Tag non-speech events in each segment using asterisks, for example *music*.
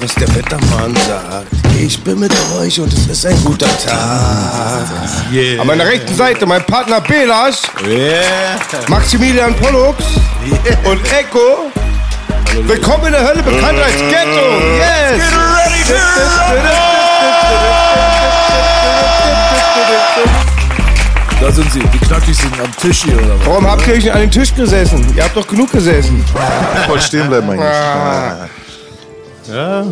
egal, was der Wettermann sagt. Ich bin mit euch und es ist ein guter Tag. An meiner rechten Seite mein Partner Belas, Maximilian Pollux und Echo. Willkommen in der Hölle, bekannt als Ghetto. Yes! Da sind sie, die Knackis sind am Tisch hier, oder was? Warum habt ihr euch an den Tisch gesessen? Ihr habt doch genug gesessen. Voll stehen bleiben eigentlich. Ja.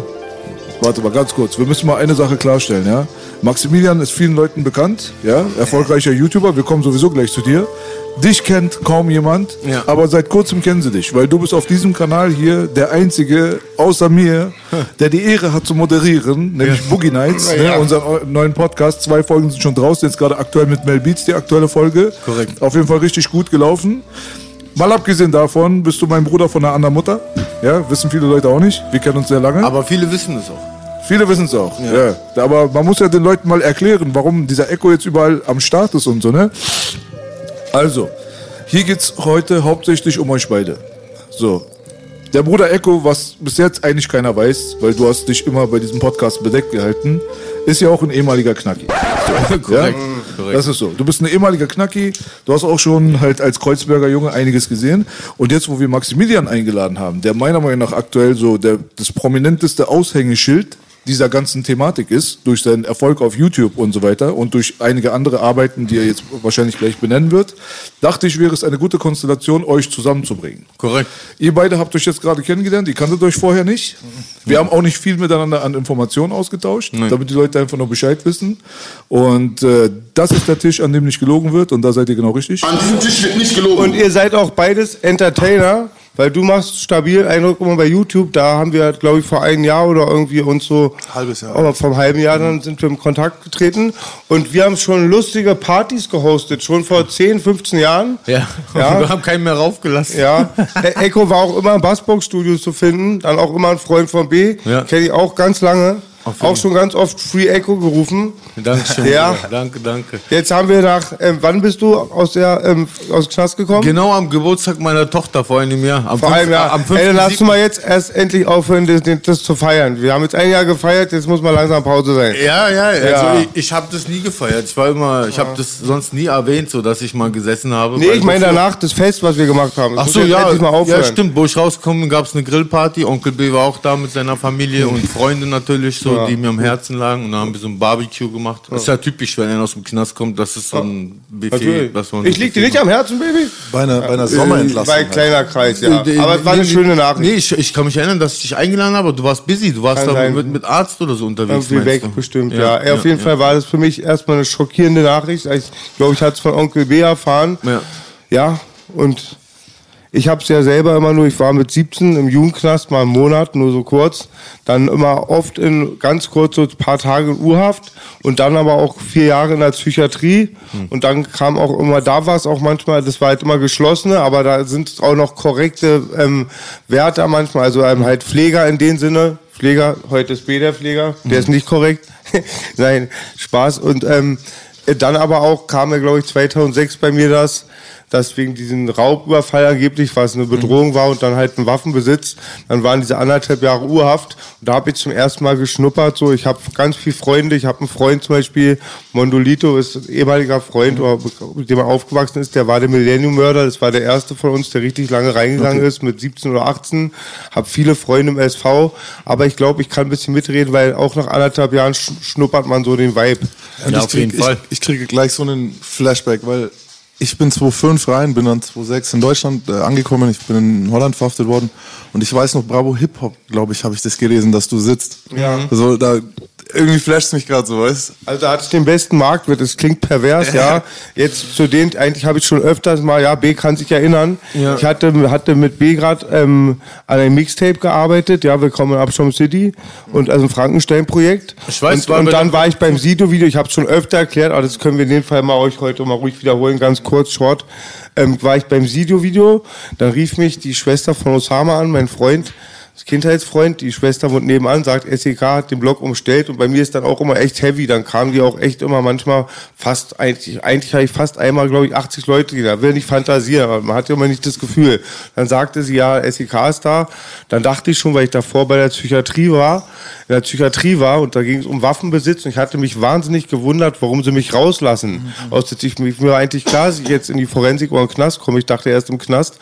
Warte mal ganz kurz, wir müssen mal eine Sache klarstellen, ja? Maximilian ist vielen Leuten bekannt, ja? Erfolgreicher YouTuber, wir kommen sowieso gleich zu dir. Dich kennt kaum jemand, Ja. aber seit kurzem kennen sie dich, weil du bist auf diesem Kanal hier der einzige außer mir, der die Ehre hat zu moderieren, nämlich Boogie Nights, Ja. ne, unseren neuen Podcast. Zwei Folgen sind schon draußen, jetzt gerade aktuell mit Mel Beats, die aktuelle Folge. Korrekt. Auf jeden Fall richtig gut gelaufen. Mal abgesehen davon, bist du mein Bruder von einer anderen Mutter. Ja, wissen viele Leute auch nicht. Wir kennen uns sehr lange. Aber viele wissen es auch. Viele wissen es auch. Ja. Aber man muss ja den Leuten mal erklären, warum dieser Echo jetzt überall am Start ist und so, ne? Also, hier geht's heute hauptsächlich um euch beide. So. Der Bruder Echo, was bis jetzt eigentlich keiner weiß, weil du hast dich immer bei diesem Podcast bedeckt gehalten, ist ja auch ein ehemaliger Knacki. *laughs* Korrekt, ja? korrekt. Das ist so. Du bist ein ehemaliger Knacki. Du hast auch schon halt als Kreuzberger Junge einiges gesehen. Und jetzt, wo wir Maximilian eingeladen haben, der meiner Meinung nach aktuell so der, das prominenteste Aushängeschild dieser ganzen Thematik ist, durch seinen Erfolg auf YouTube und so weiter und durch einige andere Arbeiten, die er jetzt wahrscheinlich gleich benennen wird, dachte ich, wäre es eine gute Konstellation, euch zusammenzubringen. Korrekt. Ihr beide habt euch jetzt gerade kennengelernt, ihr kanntet euch vorher nicht. Wir haben auch nicht viel miteinander an Informationen ausgetauscht, damit die Leute einfach nur Bescheid wissen. Und äh, das ist der Tisch, an dem nicht gelogen wird und da seid ihr genau richtig. An diesem Tisch wird nicht gelogen. Und ihr seid auch beides Entertainer, weil du machst stabil Eindruck immer bei YouTube. Da haben wir, glaube ich, vor einem Jahr oder irgendwie uns so Halbes Jahr. Aber vom halben Jahr dann sind wir im Kontakt getreten und wir haben schon lustige Partys gehostet, schon vor 10, 15 Jahren. Ja. Ja. *laughs* Wir haben keinen mehr raufgelassen. Ja, der *laughs* Echo war auch immer im Bassbox-Studio zu finden, dann auch immer ein Freund von B, Ja. kenne ich auch ganz lange, auch schon ganz oft Free Echo gerufen. Dankeschön. *laughs* Ja. Bruder. Danke, danke. Jetzt haben wir nach, ähm, wann bist du aus der ähm, aus dem Knast gekommen? Genau am Geburtstag meiner Tochter vor einem Jahr. Am Vor einem Jahr. Am Ey, dann lass 5. du mal jetzt erst endlich aufhören, das, das zu feiern. Wir haben jetzt ein Jahr gefeiert, jetzt muss mal langsam Pause sein. Ja, ja, also Ja. ich, ich habe das nie gefeiert. Ich war immer, ich habe das sonst nie erwähnt, so dass ich mal gesessen habe. Nee, ich meine danach das Fest, was wir gemacht haben. Das Ach so, ja, ja, stimmt. Wo ich rauskomme, gab es eine Grillparty. Onkel B war auch da mit seiner Familie und Freunde natürlich, so, die mir am Herzen lagen. Und dann haben wir so ein Barbecue gemacht. Das ist ja typisch, wenn einer aus dem Knast kommt, das ist so ein Buffet. Natürlich. was man Ich lieg dir nicht am Herzen, Baby? bei einer, bei einer Sommerentlassung. Bei kleiner Kreis, ja. Äh, Aber es war eine schöne Nachricht. Nee, ich, ich kann mich erinnern, dass ich dich eingeladen habe, aber du warst busy. Du warst Kann da mit, mit Arzt oder so unterwegs. Irgendwie weg, du? bestimmt, ja. Ey, auf jeden Fall war das für mich erstmal eine schockierende Nachricht. Ich glaube, ich hatte es von Onkel B erfahren. Ja. Ja, und ich habe es ja selber immer nur, ich war mit 17 im Jugendknast, mal einen Monat, nur so kurz. Dann immer oft in ganz kurz so ein paar Tage in Urhaft und dann aber auch vier Jahre in der Psychiatrie. Und dann kam auch immer, da war es auch manchmal, das war halt immer geschlossene, aber da sind auch noch korrekte ähm, Wärter manchmal, also ähm, halt Pfleger in dem Sinne. Pfleger, heute ist B der Pfleger, der ist nicht korrekt. *laughs* Nein, Spaß. Und ähm, dann aber auch kam ja, glaube ich, 2006 bei mir das, dass wegen diesen Raubüberfall angeblich, was eine Bedrohung war und dann halt ein Waffenbesitz, dann waren diese anderthalb Jahre Urhaft. Und da habe ich zum ersten Mal geschnuppert. So, ich habe ganz viele Freunde. Ich habe einen Freund zum Beispiel, Mondolito ist ein ehemaliger Freund, oder mit dem er aufgewachsen ist. Der war der Millennium-Mörder. Das war der erste von uns, der richtig lange reingegangen ist, mit 17 oder 18. Habe viele Freunde im SV. Aber ich glaube, ich kann ein bisschen mitreden, weil auch nach anderthalb Jahren sch- schnuppert man so den Vibe. Ja, ich auf jeden krieg, Fall. Ich, ich kriege gleich so einen Flashback, weil ich bin 2005 rein, bin dann 2006 in Deutschland äh, angekommen, ich bin in Holland verhaftet worden und ich weiß noch, Bravo Hip Hop, glaube ich, habe ich das gelesen, dass du sitzt. Ja. Also da irgendwie flasht mich gerade so, weißt Also da hatte ich den besten Marktwert. Das klingt pervers, ja. *laughs* Jetzt zu den, eigentlich habe ich schon öfters mal, ja, B kann sich erinnern. Ich hatte, hatte mit B gerade ähm, an einem Mixtape gearbeitet, ja, Willkommen in Abschom City und also ein Frankenstein-Projekt. Ich weiß, und, war und dann war ich beim Sido-Video, ich habe es schon öfter erklärt, aber das können wir in dem Fall mal euch heute mal ruhig wiederholen, ganz kurz, short. Ähm, war ich beim Sido-Video, dann rief mich die Schwester von Osama an, mein Freund, Kindheitsfreund, die Schwester wohnt nebenan, sagt, SEK hat den Blog umstellt und bei mir ist dann auch immer echt heavy. Dann kamen die auch echt immer manchmal fast, eigentlich, eigentlich habe ich fast einmal, glaube ich, 80 Leute, da will nicht fantasieren, aber man hat ja immer nicht das Gefühl. Dann sagte sie, ja, SEK ist da. Dann dachte ich schon, weil ich davor bei der Psychiatrie war, in der Psychiatrie war und da ging es um Waffenbesitz und ich hatte mich wahnsinnig gewundert, warum sie mich rauslassen. Aus der, ich, mir war eigentlich klar, dass ich jetzt in die Forensik oder in den Knast komme. Ich dachte erst im Knast.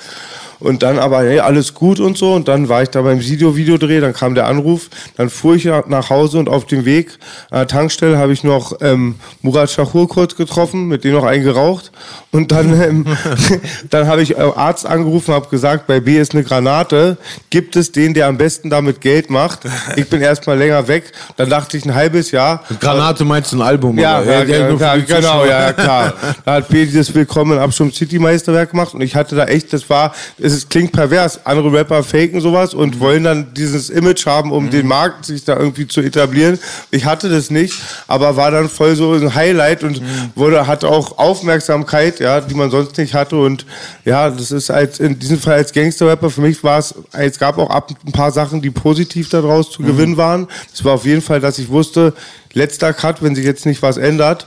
Und dann aber, hey, alles gut und so. Und dann war ich da beim Sido-Videodreh, dann kam der Anruf, dann fuhr ich nach Hause und auf dem Weg an der Tankstelle habe ich noch ähm, Murat Shahur kurz getroffen, mit dem noch einen geraucht. Und dann, *laughs* ähm, *laughs* dann habe ich äh, Arzt angerufen, habe gesagt, bei B ist eine Granate. Gibt es den, der am besten damit Geld macht? Ich bin erstmal länger weg. Dann dachte ich ein halbes Jahr. Granate meinst du ein Album? Ja, oder? ja, ja, die genau, ja, klar. *laughs* Da hat B dieses Willkommen in Abschirm City Meisterwerk gemacht und ich hatte da echt, das war, es klingt pervers. Andere Rapper faken sowas und wollen dann dieses Image haben, um den Markt sich da irgendwie zu etablieren. Ich hatte das nicht, aber war dann voll so ein Highlight und wurde, hatte auch Aufmerksamkeit, ja, die man sonst nicht hatte und ja, das ist als, in diesem Fall als Gangster-Rapper, für mich war es, es gab auch ab ein paar Sachen, die positiv daraus zu gewinnen waren. Das war auf jeden Fall, dass ich wusste, letzter Cut, wenn sich jetzt nicht was ändert,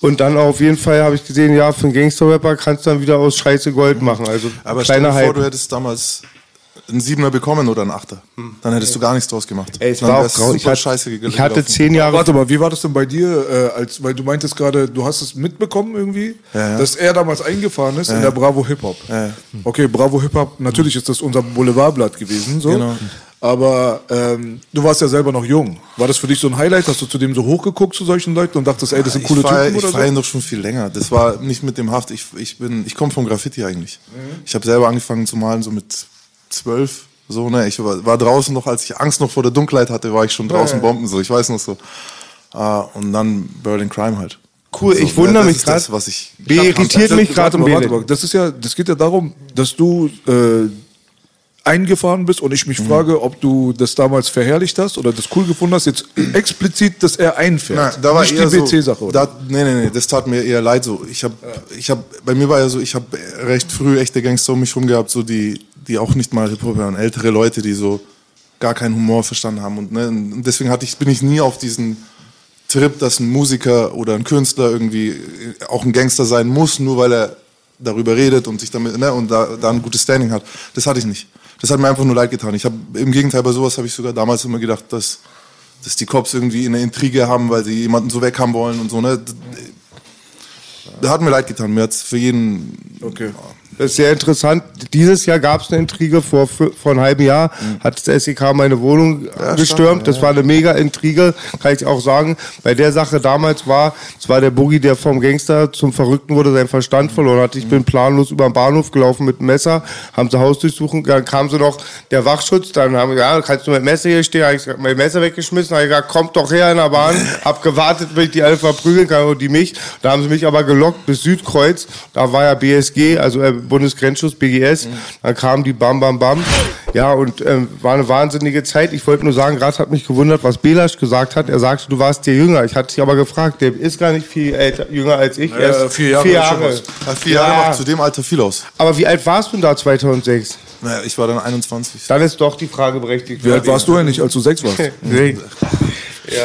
und dann auf jeden Fall habe ich gesehen, ja, für einen Gangster-Rapper kannst du dann wieder aus Scheiße Gold machen. Also Aber stell dir vor, Hype. du hättest damals einen Siebener bekommen oder einen Achter. Dann hättest du gar nichts draus gemacht. Ey, es Dann war auch grau. Ich super hatte, scheiße ge- ich hatte gelaufen. zehn Jahre. Warte mal, wie war das denn bei dir, äh, als, weil du meintest gerade, du hast es mitbekommen irgendwie, Ja, ja. dass er damals eingefahren ist in der Bravo Hip Hop. Ja. Okay, Bravo Hip Hop, natürlich ist das unser Boulevardblatt gewesen, so. Genau. Aber ähm, du warst ja selber noch jung. War das für dich so ein Highlight? Hast du zu dem so hochgeguckt zu solchen Leuten und dachtest, ey, das sind coole ich feier, Typen ich oder feier ihn so? doch schon viel länger. Das war nicht mit dem Haft. Ich, ich bin, ich komme vom Graffiti eigentlich. Mhm. Ich habe selber angefangen zu malen so mit zwölf. So ne, ich war, war draußen noch, als ich Angst noch vor der Dunkelheit hatte, war ich schon draußen Bomben so. Ich weiß noch so. Ah, und dann Berlin Crime halt. Cool, So, ich wundere das mich ist das, gerade. was ich. B irritiert mich gerade um mal. Das ist ja, das geht ja darum, dass du äh, eingefahren bist und ich mich frage, ob du das damals verherrlicht hast oder das cool gefunden hast, jetzt *clears throat* explizit, dass er einfährt. Nein, da war Nicht eher die BC-Sache, so, oder? da, nee, nee, nee, das tat mir eher leid so. Ich habe, ich habe, bei mir war ja so, ich habe recht früh echte Gangster um mich rum gehabt, so die, die auch nicht mal Hip-Hop hören, ältere Leute, die so gar keinen Humor verstanden haben und, ne, und deswegen hatte ich, bin ich nie auf diesen Trip, dass ein Musiker oder ein Künstler irgendwie auch ein Gangster sein muss, nur weil er darüber redet und sich damit, ne, und da, da ein gutes Standing hat. Das hatte ich nicht. Das hat mir einfach nur leid getan. Ich habe im Gegenteil bei sowas habe ich sogar damals immer gedacht, dass dass die Cops irgendwie eine Intrige haben, weil sie jemanden so weg haben wollen und so, ne? Da hat mir leid getan. Mir hat's für jeden. Okay. Das ist sehr interessant. Dieses Jahr gab es eine Intrige, vor, vor einem halben Jahr hat das SEK meine Wohnung gestürmt. Das war eine mega Intrige, kann ich auch sagen. Bei der Sache damals war, es war der Boogie, der vom Gangster zum Verrückten wurde, seinen Verstand verloren hat. Ich bin planlos über den Bahnhof gelaufen mit dem Messer, haben sie Haus durchsuchen, dann kam so noch der Wachschutz, dann haben wir, ja, kannst du mit dem Messer hier stehen, hab ich mein Messer weggeschmissen, hab ich gesagt, kommt doch her in der Bahn, hab gewartet, bis ich die alle verprügeln kann und die mich. Da haben sie mich aber gelockt bis Südkreuz, da war ja BSG, also äh, Bundesgrenzschutz, BGS, dann kamen die Bam Bam Bam. Ja, und ähm, war eine wahnsinnige Zeit. Ich wollte nur sagen, gerade hat mich gewundert, was Belasch gesagt hat. Er sagte, du warst dir jünger. Ich hatte dich aber gefragt, der ist gar nicht viel älter, jünger als ich. Er ist vier Jahre Vier Jahre. Ja, vier Jahre Ja. macht zu dem Alter viel aus. Aber wie alt warst du denn da 2006? Naja, ich war dann 21. Dann ist doch die Frage berechtigt. Wie alt warst du eigentlich, als du sechs warst? *laughs* Nee.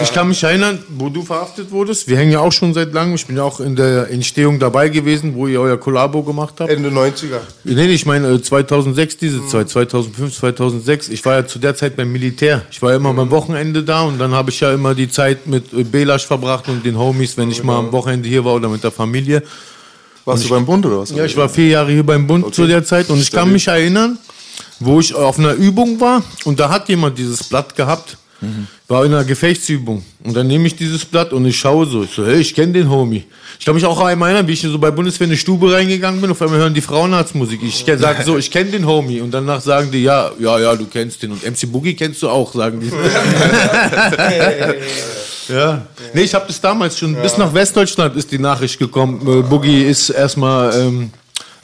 Ich kann mich erinnern, wo du verhaftet wurdest. Wir hängen ja auch schon seit langem. Ich bin ja auch in der Entstehung dabei gewesen, wo ihr euer Kollabo gemacht habt. Ende 90er. Nee, ich meine äh, 2006 diese Zeit, 2005, 2006. Ich war ja zu der Zeit beim Militär. Ich war ja immer beim Wochenende da und dann habe ich ja immer die Zeit mit äh, Belasch verbracht und den Homies, wenn ich mal am Wochenende hier war oder mit der Familie. Warst du beim Bund oder was? Ja, ich war vier Jahre hier beim Bund zu der Zeit und ich kann mich erinnern, wo ich auf einer Übung war und da hat jemand dieses Blatt gehabt. War in einer Gefechtsübung. Und dann nehme ich dieses Blatt und ich schaue so. Ich so, hey, ich kenne den Homie. Ich kann mich auch einmal erinnern, wie ich so bei Bundeswehr in eine Stube reingegangen bin. Auf einmal hören die Frauenarztmusik. Ich sage so, ich kenne den Homie. Und danach sagen die, ja, ja, ja, du kennst den. Und MC Boogie kennst du auch, sagen die. *laughs* ja. Nee, ich habe das damals schon, bis nach Westdeutschland ist die Nachricht gekommen. Äh, Boogie ist erstmal ähm,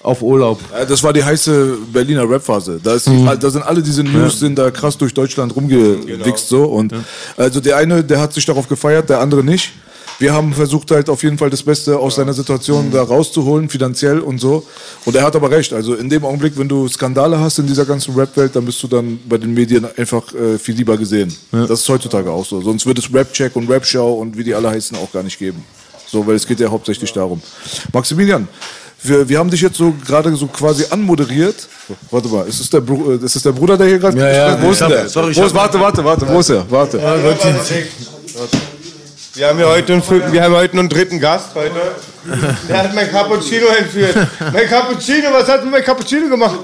auf Urlaub. Ja, Das war die heiße Berliner Rap-Phase. Da, ist die- da sind alle diese News sind da krass durch Deutschland rumgewichst so und also der eine, der hat sich darauf gefeiert, der andere nicht. Wir haben versucht halt auf jeden Fall das Beste aus seiner Situation da rauszuholen, finanziell und so. Und er hat aber recht. Also in dem Augenblick, wenn du Skandale hast in dieser ganzen Rap-Welt, dann bist du dann bei den Medien einfach äh, viel lieber gesehen. Das ist heutzutage auch so. Sonst würde es Rap-Check und Rap-Show und wie die alle heißen auch gar nicht geben. So, weil es geht ja hauptsächlich darum. Maximilian, wir, wir haben dich jetzt so gerade so quasi anmoderiert. Warte mal, ist es der, Bru äh, ist es der Bruder, der hier gerade Ja, ja, Wo ist hab- der? sorry, Wo ist, warte, warte, warte, wo ist er? Warte. Wir haben ja heute einen, wir haben heute einen dritten Gast heute. Der hat mein Cappuccino entführt. Mein Cappuccino, was hat denn mein Cappuccino gemacht?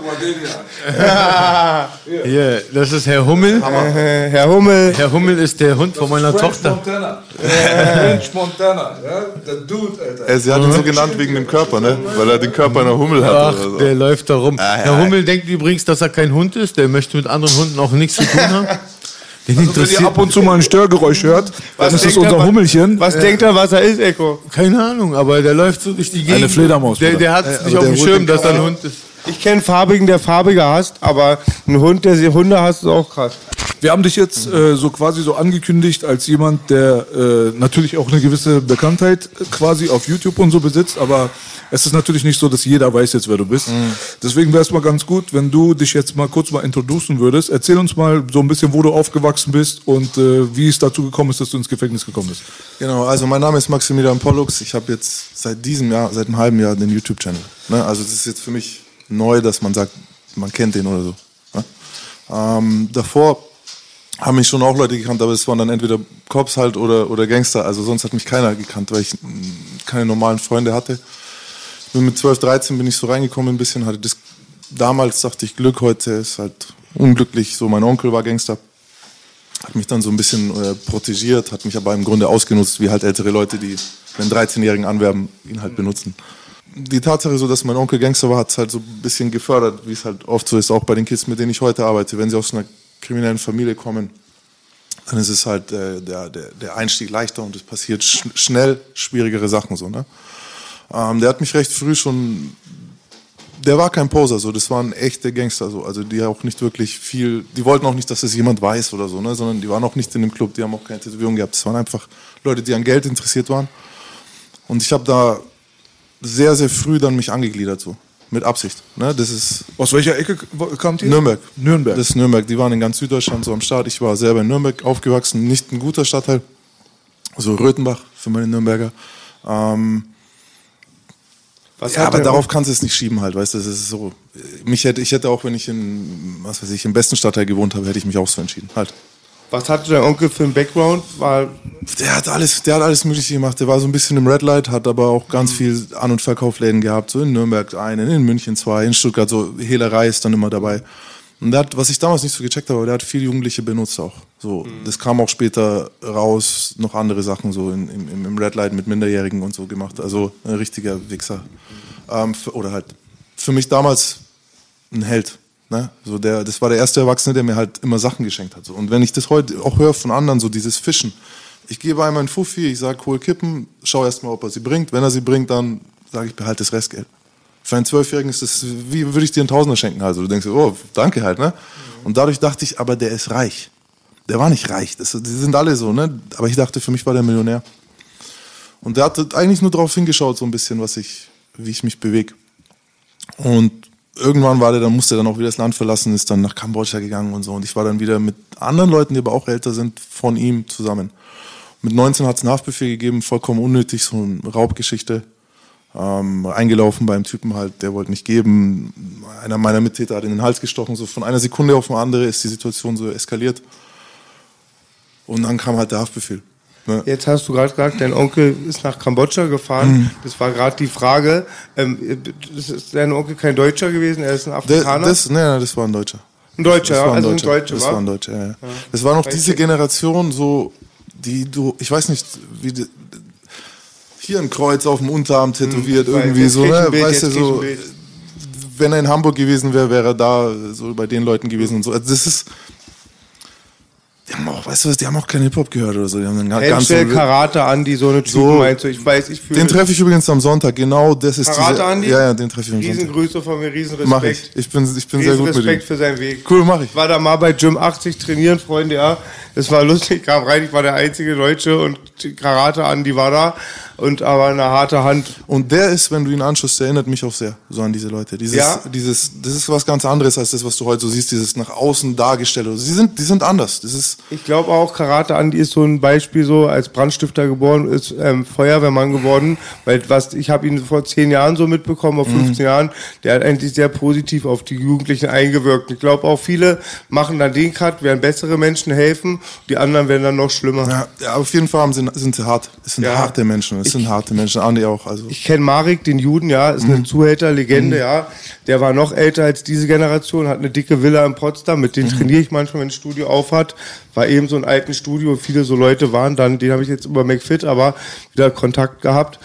*laughs* Hier, das ist Herr Hummel. Äh, Herr Hummel. Herr Hummel ist der Hund von meiner Tochter. Montana. French Montana, ja? Der Dude, Alter. Sie hat ihn so genannt wegen dem Körper, ne? Weil er den Körper einer Hummel hat. Ach, so. der läuft da rum. Herr Hummel denkt übrigens, dass er kein Hund ist. Der möchte mit anderen Hunden auch nichts zu tun haben. *laughs* Den Also, wenn ihr ab und zu mal ein Störgeräusch hört, dann ist er, unser was- Hummelchen. Was denkt er, was er ist, Echo? keine Ahnung, aber der läuft so durch die Gegend. Eine Fledermaus, Der, der hat es Äh, nicht auf dem Schirm, dass er ein Hund ist. Ich kenne Farbigen, der Farbige hasst, aber ein Hund, der sie Hunde hasst, ist auch krass. Wir haben dich jetzt äh, so quasi so angekündigt als jemand, der äh, natürlich auch eine gewisse Bekanntheit quasi auf YouTube und so besitzt, aber es ist natürlich nicht so, dass jeder weiß jetzt, wer du bist. Deswegen wäre es mal ganz gut, wenn du dich jetzt mal kurz mal introducen würdest. Erzähl uns mal so ein bisschen, wo du aufgewachsen bist und äh, wie es dazu gekommen ist, dass du ins Gefängnis gekommen bist. Genau, also mein Name ist Maximilian Pollux. Ich habe jetzt seit diesem Jahr, seit einem halben Jahr den YouTube-Channel. Ne? Also das ist jetzt für mich neu, dass man sagt, man kennt den oder so. Ne? Ähm, davor haben mich schon auch Leute gekannt, aber es waren dann entweder Cops halt oder, oder Gangster. Also sonst hat mich keiner gekannt, weil ich keine normalen Freunde hatte. Bin mit 12, 13 bin ich so reingekommen ein bisschen, hatte das damals dachte ich Glück, heute ist halt unglücklich. So mein Onkel war Gangster hat mich dann so ein bisschen äh, protegiert, hat mich aber im Grunde ausgenutzt, wie halt ältere Leute, die einen 13-Jährigen anwerben, ihn halt benutzen. Die Tatsache so, dass mein Onkel Gangster war, hat es halt so ein bisschen gefördert, wie es halt oft so ist, auch bei den Kids, mit denen ich heute arbeite. Wenn sie aus einer kriminellen Familie kommen, dann ist es halt äh, der, der, der Einstieg leichter und es passiert sch schnell schwierigere Sachen so. Ne? Ähm, der hat mich recht früh schon der war kein Poser, so, das waren echte Gangster, so, also die auch nicht wirklich viel, die wollten auch nicht, dass es jemand weiß oder so, ne, sondern die waren auch nicht in dem Club, die haben auch keine Tätowierung gehabt, das waren einfach Leute, die an Geld interessiert waren. Und ich habe da sehr, sehr früh dann mich angegliedert, so, mit Absicht, ne, das ist Aus welcher Ecke kamt ihr? Nürnberg. Nürnberg. Das ist Nürnberg, die waren in ganz Süddeutschland so am Start, ich war selber in Nürnberg aufgewachsen, nicht ein guter Stadtteil, so Röthenbach für meine Nürnberger, ähm, ja, aber darauf kannst du es nicht schieben halt, weißt du, das ist so. Mich hätte, ich hätte auch, wenn ich in, was weiß ich, im besten Stadtteil gewohnt habe, hätte ich mich auch so entschieden, halt. Was hatte dein Onkel für einen Background? War, Der hat alles, der hat alles Mögliche gemacht. Der war so ein bisschen im Red Light, hat aber auch ganz viel An- und Verkaufsläden gehabt. So in Nürnberg einen, in München zwei, in Stuttgart so Hehlerei ist dann immer dabei. Und der hat, was ich damals nicht so gecheckt habe, aber der hat viel Jugendliche benutzt auch. So, das kam auch später raus, noch andere Sachen so in, im, im Red Light mit Minderjährigen und so gemacht. Also ein richtiger Wichser. Ähm, für, oder halt für mich damals ein Held. Ne? So der, das war der erste Erwachsene, der mir halt immer Sachen geschenkt hat. So. Und wenn ich das heute auch höre von anderen, so dieses Fischen. Ich gebe einmal einen Fuffi, ich sage, hol Kippen, schau erst mal, ob er sie bringt. Wenn er sie bringt, dann sage ich, behalte das Restgeld. Für einen Zwölfjährigen ist das, wie würde ich dir einen Tausender schenken? Also du denkst, oh, danke halt, ne? Und dadurch dachte ich, aber der ist reich. Der war nicht reich, das, die sind alle so, ne? Aber ich dachte, für mich war der Millionär. Und der hat eigentlich nur darauf hingeschaut, so ein bisschen, was ich, wie ich mich bewege. Und irgendwann war der, dann musste er dann auch wieder das Land verlassen, ist dann nach Kambodscha gegangen und so. Und ich war dann wieder mit anderen Leuten, die aber auch älter sind, von ihm zusammen. Mit 19 hat es einen Haftbefehl gegeben, vollkommen unnötig, so eine Raubgeschichte. Ähm, eingelaufen beim Typen halt, der wollte nicht geben. Einer meiner Mittäter hat in den Hals gestochen. So von einer Sekunde auf eine andere ist die Situation so eskaliert. Und dann kam halt der Haftbefehl. Ne? Jetzt hast du gerade gesagt, dein Onkel ist nach Kambodscha gefahren. Mhm. Das war gerade die Frage. Ähm, ist dein Onkel kein Deutscher gewesen? Er ist ein Afrikaner? das, nee, nee, das war ein Deutscher. ein Deutscher, Das ein Also ein Deutscher. Das wa? war ein Deutscher, ja. ja. Das war noch diese Generation, so, die du, ich weiß nicht, wie, die- hier ein Kreuz auf dem Unterarm tätowiert, Hm, Weil irgendwie jetzt so, ne? Bild, weißt du, so, wenn er in Hamburg gewesen wäre, wäre er da so bei den Leuten gewesen und so. Also das ist, die haben auch, weißt du was, die haben auch keinen Hip-Hop gehört oder so. Die haben dann ganz Henschel, so, Karate, Andi, so eine Typen So. meinst du? Ich weiß, ich fühle den treffe ich übrigens am Sonntag, genau, das ist Karate, diese, Andi? Ja, ja, den treffe ich am Sonntag. Riesengrüße von mir, Riesenrespekt. Mach ich. Ich bin, ich bin sehr gut mit ihm. Riesenrespekt für seinen Weg. Cool, mach ich. Ich war da mal bei Gym 80 trainieren, Freunde, ja. Das war lustig, kam rein, ich war der einzige Deutsche und Karate Andi war da und aber eine harte Hand. Und der ist, wenn du ihn anschaust, der erinnert mich auch sehr so an diese Leute. Dieses, Ja? dieses, das ist was ganz anderes als das, was du heute so siehst, dieses nach außen dargestellte. Sie sind, die sind anders. Das ist, Ich glaube auch, Karate Andi ist so ein Beispiel, so als Brandstifter geboren, ist ähm, Feuerwehrmann geworden, weil was ich habe ihn vor zehn Jahren so mitbekommen, auf 15 Jahren, der hat eigentlich sehr positiv auf die Jugendlichen eingewirkt. Ich glaube auch viele machen dann den Cut, werden bessere Menschen helfen, die anderen werden dann noch schlimmer. ja, ja, auf jeden Fall sie, sind sie hart. Es sind Ja. harte Menschen. Es sind harte Menschen. Andi auch. Also. Ich kenne Marek, den Juden, ja, ist eine Zuhälterlegende, ja. Der war noch älter als diese Generation, hat eine dicke Villa in Potsdam, mit denen trainiere ich manchmal, wenn das Studio auf hat. War eben so ein alten Studio, viele so Leute waren dann, den habe ich jetzt über McFit, aber wieder Kontakt gehabt.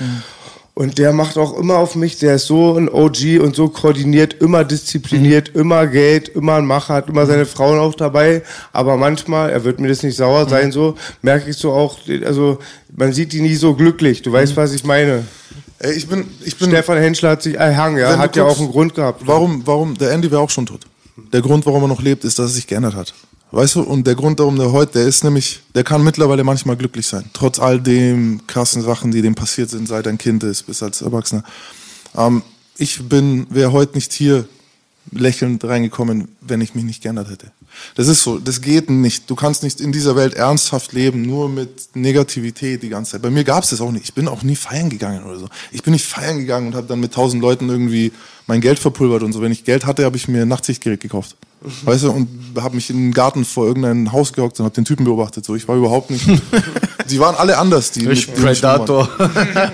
Und der macht auch immer auf mich, der ist so ein OG und so koordiniert, immer diszipliniert, immer Geld, immer ein Macher, hat immer seine Frauen auch dabei. Aber manchmal, er wird mir das nicht sauer sein, so, merke ich so auch, also man sieht die nie so glücklich. Du weißt, was ich meine. Ey, ich bin, ich bin. Stefan Henschel hat sich erhangen, ja, hat ja auch einen Grund gehabt. Warum, warum, der Andy wäre auch schon tot. Der Grund, warum er noch lebt, ist, dass er sich geändert hat. Weißt du, und der Grund, warum der heute, der ist nämlich, der kann mittlerweile manchmal glücklich sein. Trotz all dem krassen Sachen, die dem passiert sind, seit er ein Kind ist, bis als Erwachsener. Ähm, ich bin, wäre heute nicht hier lächelnd reingekommen, wenn ich mich nicht geändert hätte. Das ist so, das geht nicht. Du kannst nicht in dieser Welt ernsthaft leben, nur mit Negativität die ganze Zeit. Bei mir gab es das auch nicht. Ich bin auch nie feiern gegangen oder so. Ich bin nicht feiern gegangen und habe dann mit tausend Leuten irgendwie mein Geld verpulvert und so. Wenn ich Geld hatte, habe ich mir ein Nachtsichtgerät gekauft. Weißt du, und habe mich in den Garten vor irgendein Haus gehockt und habe den Typen beobachtet. So, ich war überhaupt nicht. *laughs* die waren alle anders, die. Ich mit. Predator.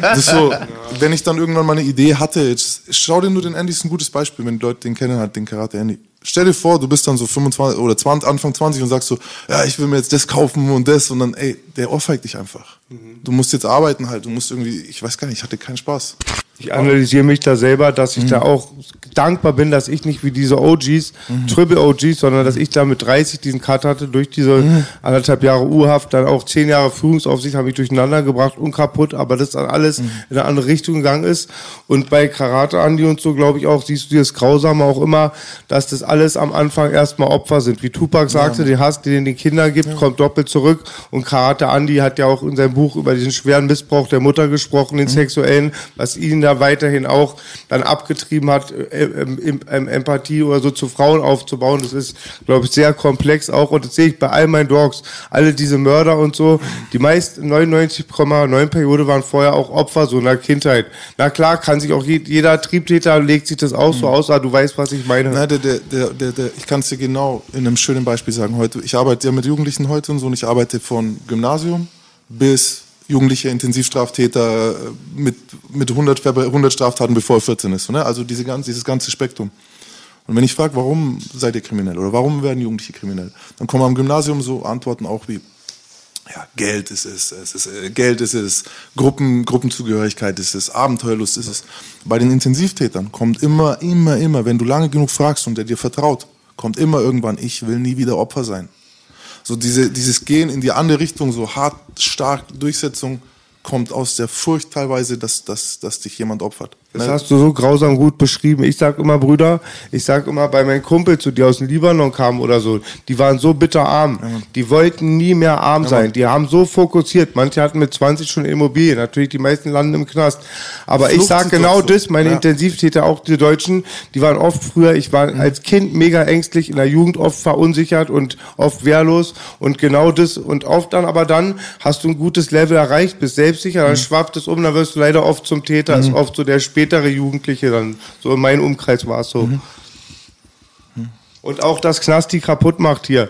Das ist so, *laughs* wenn ich dann irgendwann mal eine Idee hatte, jetzt, schau dir nur den Andy, ist ein gutes Beispiel, wenn die Leute den kennen, halt den Karate Andy. Stell dir vor, du bist dann so 25 oder 20, Anfang 20 und sagst so, ja, ich will mir jetzt das kaufen und das und dann, ey, der ohrfeigt dich einfach. Du musst jetzt arbeiten halt, du musst irgendwie, ich weiß gar nicht, ich hatte keinen Spaß. Ich analysiere mich da selber, dass ich Mhm. da auch dankbar bin, dass ich nicht wie diese OGs, Mhm. Triple OGs, sondern dass ich da mit 30 diesen Cut hatte, durch diese Mhm. anderthalb Jahre Urhaft, dann auch zehn Jahre Führungsaufsicht, habe ich durcheinander gebracht und kaputt, aber das dann alles Mhm. in eine andere Richtung gegangen ist. Und bei Karate Andi und so, glaube ich auch, siehst du dieses Grausame auch immer, dass das alles am Anfang erstmal Opfer sind. Wie Tupac sagte, den Hass, den den Kindern gibt, kommt doppelt zurück. Und Karate Andi hat ja auch in seinem Buch über diesen schweren Missbrauch der Mutter gesprochen, Mhm. den sexuellen, was ihn da weiterhin auch dann abgetrieben hat, äh, ähm, ähm, Empathie oder so zu Frauen aufzubauen. Das ist, glaube ich, sehr komplex auch. Und das sehe ich bei all meinen Dogs. Alle diese Mörder und so, die meisten 99,9 Periode waren vorher auch Opfer so einer Kindheit. Na klar, kann sich auch je, jeder Triebtäter legt sich das auch Mhm. so aus, aber du weißt, was ich meine. Na, der, der, der, der, ich kann es dir genau in einem schönen Beispiel sagen heute. Ich arbeite ja mit Jugendlichen heute und so und ich arbeite von Gymnasium bis jugendliche Intensivstraftäter äh, mit, mit 100, Verbe- 100 Straftaten, bevor er 14 ist. Ne? Also diese ganze, dieses ganze Spektrum. Und wenn ich frage, warum seid ihr kriminell oder warum werden Jugendliche kriminell, dann kommen am Gymnasium so Antworten auch wie, ja, Geld ist es, es ist, äh, Geld ist es, Gruppen, Gruppenzugehörigkeit ist es, Abenteuerlust ist es. Bei den Intensivtätern kommt immer, immer, immer, wenn du lange genug fragst und der dir vertraut, kommt immer irgendwann, ich will nie wieder Opfer sein. So diese, dieses Gehen in die andere Richtung, so hart, stark Durchsetzung, kommt aus der Furcht teilweise, dass, dass, dass dich jemand opfert. Das hast du so grausam gut beschrieben. Ich sag immer, Brüder, ich sag immer bei meinen Kumpels, die aus dem Libanon kamen oder so, die waren so bitterarm. die wollten nie mehr arm sein. Die haben so fokussiert. Manche hatten mit 20 schon Immobilien. Natürlich, die meisten landen im Knast. Aber ich sag genau Fluchtsituation. das, meine Ja. Intensivtäter, auch die Deutschen, die waren oft früher, ich war als Kind mega ängstlich, in der Jugend oft verunsichert und oft wehrlos und genau das und oft dann, aber dann hast du ein gutes Level erreicht, bist selbstsicher, dann schwappt es um, dann wirst du leider oft zum Täter, ist oft so der spätere Jugendliche dann, so in meinem Umkreis war es so. Und auch das Knasti kaputt macht hier.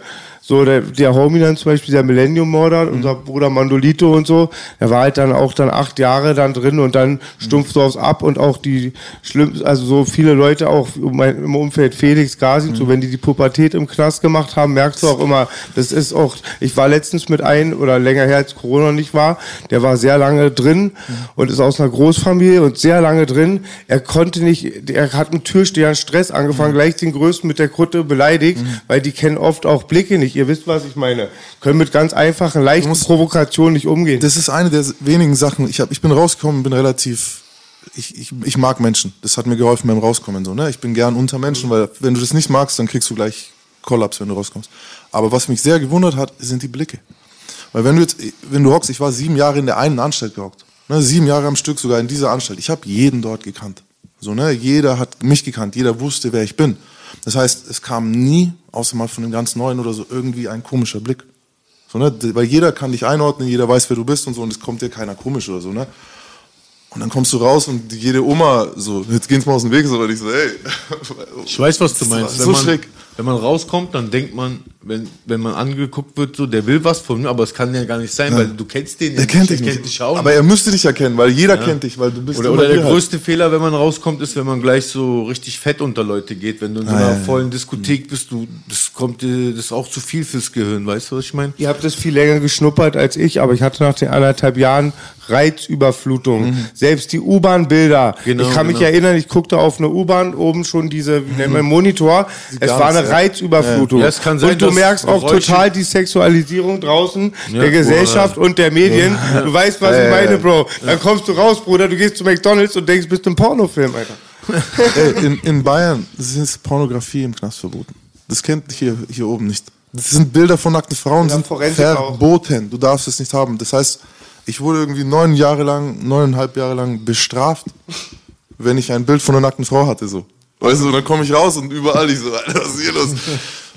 So, der, der Homie dann zum Beispiel, der Millennium-Morder, unser Bruder Mandolito und so, der war halt dann auch dann acht Jahre dann drin und dann stumpft so aufs Ab und auch die schlimm, also so viele Leute auch im Umfeld, Felix, Gazi, so wenn die die Pubertät im Knast gemacht haben, merkst du auch immer, das ist auch, ich war letztens mit einem oder länger her, als Corona nicht war, der war sehr lange drin und ist aus einer Großfamilie und sehr lange drin. Er konnte nicht, er hat einen Türsteher Stress angefangen, gleich den Größten mit der Kutte beleidigt, weil die kennen oft auch Blicke nicht. Ihr wisst, was ich meine. Können mit ganz einfachen, leichten Provokationen nicht umgehen. Das ist eine der wenigen Sachen. Ich, hab, ich bin rausgekommen, bin relativ. Ich, ich, ich mag Menschen. Das hat mir geholfen beim Rauskommen. So, ne? Ich bin gern unter Menschen, weil wenn du das nicht magst, dann kriegst du gleich Kollaps, wenn du rauskommst. Aber was mich sehr gewundert hat, sind die Blicke. Weil wenn du jetzt, wenn du hockst, ich war sieben Jahre in der einen Anstalt gehockt. Ne? Sieben Jahre am Stück sogar in dieser Anstalt. Ich habe jeden dort gekannt. So, ne? Jeder hat mich gekannt, jeder wusste, wer ich bin. Das heißt, es kam nie, außer mal von dem ganz Neuen oder so, irgendwie ein komischer Blick. So, ne? Weil jeder kann dich einordnen, jeder weiß, wer du bist und so, und es kommt dir keiner komisch oder so, ne? Und dann kommst du raus und jede Oma so, jetzt gehen's mal aus dem Weg, so, und ich so, ey. *laughs* Ich weiß, was du Das meinst. so wenn, man, schräg. Wenn man rauskommt, dann denkt man, wenn, wenn man angeguckt wird, so, der will was von mir, aber es kann ja gar nicht sein, weil du kennst den ja Er kennt dich der nicht. kennt dich auch aber nicht. er müsste dich erkennen, weil jeder kennt dich, weil du bist Oder, oder der halt. größte Fehler, wenn man rauskommt, ist, wenn man gleich so richtig fett unter Leute geht. Wenn du in so Ah, einer ja, ja. vollen Diskothek bist, du, das kommt dir, das ist auch zu viel fürs Gehirn, weißt du, was ich meine? Ihr habt es viel länger geschnuppert als ich, aber ich hatte nach den anderthalb Jahren Reizüberflutung. Selbst die U-Bahn-Bilder. Mhm. Genau, ich kann mich genau. erinnern, ich guckte auf eine U-Bahn, oben schon diese, wie nennt man, Monitor. es war eine ja. Reizüberflutung. Ja, sein, und du merkst auch Geräusche- total die Sexualisierung draußen Ja, der Gesellschaft und der Medien. Du weißt, was ich meine, ja. Bro. Dann kommst du raus, Bruder, du gehst zu McDonalds und denkst, bist im Pornofilm, Alter. *laughs* Ey, in, in Bayern ist Pornografie im Knast verboten. Das kennt hier, hier oben nicht. Das sind Bilder von nackten Frauen, sind Forensik auch. verboten. Du darfst es nicht haben. Das heißt, ich wurde irgendwie neun Jahre lang, neuneinhalb Jahre lang bestraft, wenn ich ein Bild von einer nackten Frau hatte, so. Weißt du, dann komme ich raus und überall ich so, Alter, was ist hier los?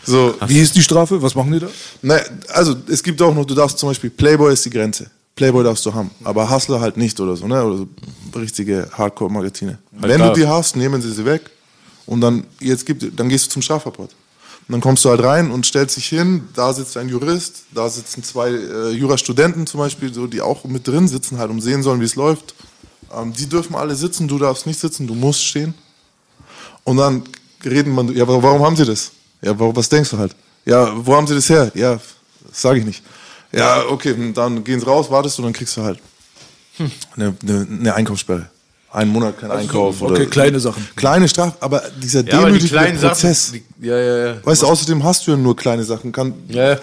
So, Wie ist die Strafe? Was machen die da? na, also es gibt auch noch, du darfst zum Beispiel, Playboy ist die Grenze. Playboy darfst du haben, aber Hustler halt nicht oder so, ne? Oder so richtige Hardcore-Magazine. Wenn da- du die hast, nehmen sie sie weg und dann, jetzt gibt, dann gehst du zum Strafrapport. Und dann kommst du halt rein und stellst dich hin, da sitzt ein Jurist, da sitzen zwei äh, Jurastudenten zum Beispiel, so, die auch mit drin sitzen, halt, um sehen sollen, wie es läuft. Ähm, die dürfen alle sitzen, du darfst nicht sitzen, du musst stehen. Und dann reden man, ja, wa- warum haben sie das? Ja, warum, was denkst du halt? Ja, wo haben sie das her? Ja, das sage ich nicht. Ja, okay, dann gehen sie raus, wartest du, dann kriegst du halt eine, eine, eine Einkaufssperre. Einen Monat kein Einkauf. okay, oder kleine Sachen. Kleine Strafe, aber dieser Ja, aber die Prozess. Sachen. Die, ja, ja, ja. weißt du, außerdem hast du ja nur kleine Sachen. Kann, Ja, ja.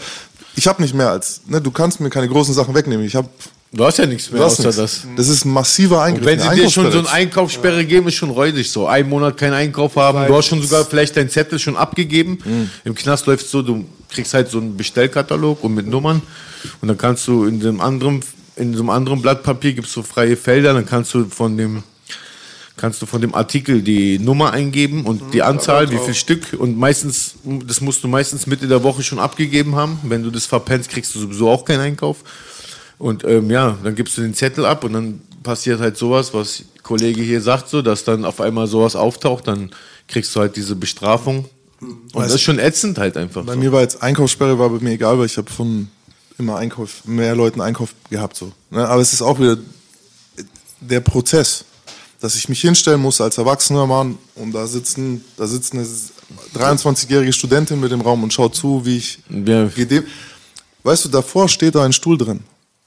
Ich habe nicht mehr als, ne, du kannst mir keine großen Sachen wegnehmen. Ich habe Du hast ja nichts mehr du außer nichts. das. Das ist ein massiver Eingriff. Wenn sie dir schon so eine Einkaufssperre. Geben, ist schon räudig so. Einen Monat keinen Einkauf haben, du hast schon sogar vielleicht deinen Zettel schon abgegeben. Mhm. Im Knast läuft so, du kriegst halt so einen Bestellkatalog und mit Nummern und dann kannst du in dem anderen, in so einem anderen Blatt Papier gibt's so freie Felder, dann kannst du von dem kannst du von dem Artikel die Nummer eingeben und die Anzahl, wie viel Stück und meistens, das musst du meistens Mitte der Woche schon abgegeben haben. Wenn du das verpennst, kriegst du sowieso auch keinen Einkauf. Und ähm, ja, dann gibst du den Zettel ab und dann passiert halt sowas, was Kollege hier sagt, so, dass dann auf einmal sowas auftaucht, dann kriegst du halt diese Bestrafung. Und das ist schon ätzend halt einfach. Bei so. mir war jetzt Einkaufssperre, war bei mir egal, weil ich habe von immer Einkauf, mehr Leuten Einkauf gehabt. So. Ne? Aber es ist auch wieder der Prozess, dass ich mich hinstellen muss als erwachsener Mann und da sitzen, da sitzen eine 23-jährige Studentin mit dem Raum und schaut zu, wie ich Ja. Weißt du, davor steht da ein Stuhl drin.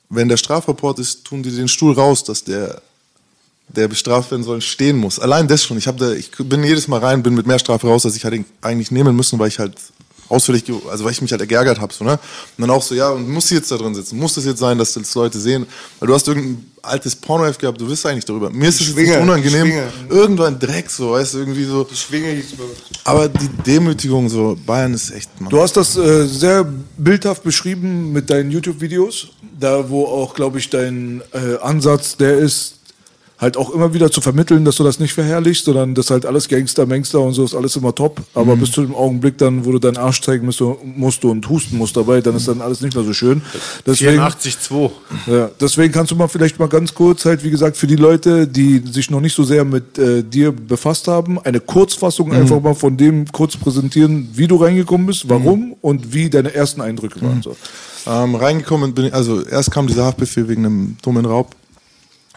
Wenn der Strafrapport ist, tun die den Stuhl raus, dass der, der bestraft werden soll, stehen muss. Allein das schon. Ich, da, ich bin jedes Mal rein, bin mit mehr Strafe raus, als ich halt eigentlich nehmen müssen, weil ich halt ausführlich, also weil ich mich halt geärgert habe, so, ne? Und dann auch so, ja, und muss sie jetzt da drin sitzen? Muss das jetzt sein, dass das Leute sehen? Weil du hast irgendein altes Porno gehabt, du wirst eigentlich darüber. Mir ist es jetzt unangenehm. Schwinge. Irgendwann Dreck, so, weißt du, irgendwie so. Schwinge hieß. Aber die Demütigung, so, Bayern ist echt, Mann. Du hast das äh, sehr bildhaft beschrieben mit deinen YouTube-Videos, da wo auch, glaube ich, dein äh, Ansatz der ist, halt auch immer wieder zu vermitteln, dass du das nicht verherrlichst, sondern das halt alles Gangster, Mangster und so ist alles immer top. Aber Mhm. bis zu dem Augenblick dann, wo du deinen Arsch zeigen musst, musst du und husten musst dabei, dann ist dann alles nicht mehr so schön. Deswegen, 84,2. ja, deswegen kannst du mal vielleicht mal ganz kurz halt, wie gesagt, für die Leute, die sich noch nicht so sehr mit äh, dir befasst haben, eine Kurzfassung einfach mal von dem kurz präsentieren, wie du reingekommen bist, warum und wie deine ersten Eindrücke waren. So. Ähm, reingekommen bin ich, also erst kam dieser Haftbefehl wegen einem dummen Raub.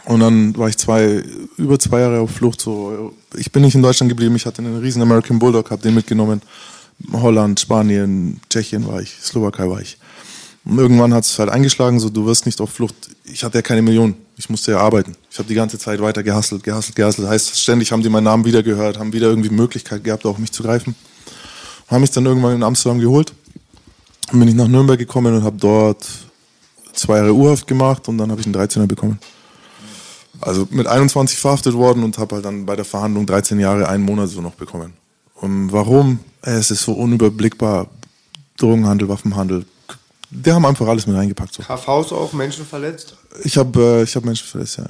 Und dann war ich zwei, über zwei Jahre auf Flucht. So. Ich bin nicht in Deutschland geblieben, ich hatte einen riesen American Bulldog, habe den mitgenommen. Holland, Spanien, Tschechien war ich, Slowakei war ich. Und irgendwann hat es halt eingeschlagen, so du wirst nicht auf Flucht. Ich hatte ja keine Millionen, ich musste ja arbeiten. Ich habe die ganze Zeit weiter gehustelt, gehustelt, gehustelt. Heißt, ständig haben die meinen Namen wieder gehört, haben wieder irgendwie Möglichkeit gehabt, auf mich zu greifen. Haben mich dann irgendwann in Amsterdam geholt. Dann bin ich nach Nürnberg gekommen und habe dort zwei Jahre Urhaft gemacht und dann habe ich einen 13er bekommen. Also mit 21 verhaftet worden und habe halt dann bei der Verhandlung 13 Jahre, einen Monat so noch bekommen. Und warum? Es ist so unüberblickbar. Drogenhandel, Waffenhandel. Die haben einfach alles mit reingepackt. So. KVs auch Menschen verletzt. Ich habe äh, ich hab Menschen verletzt, ja.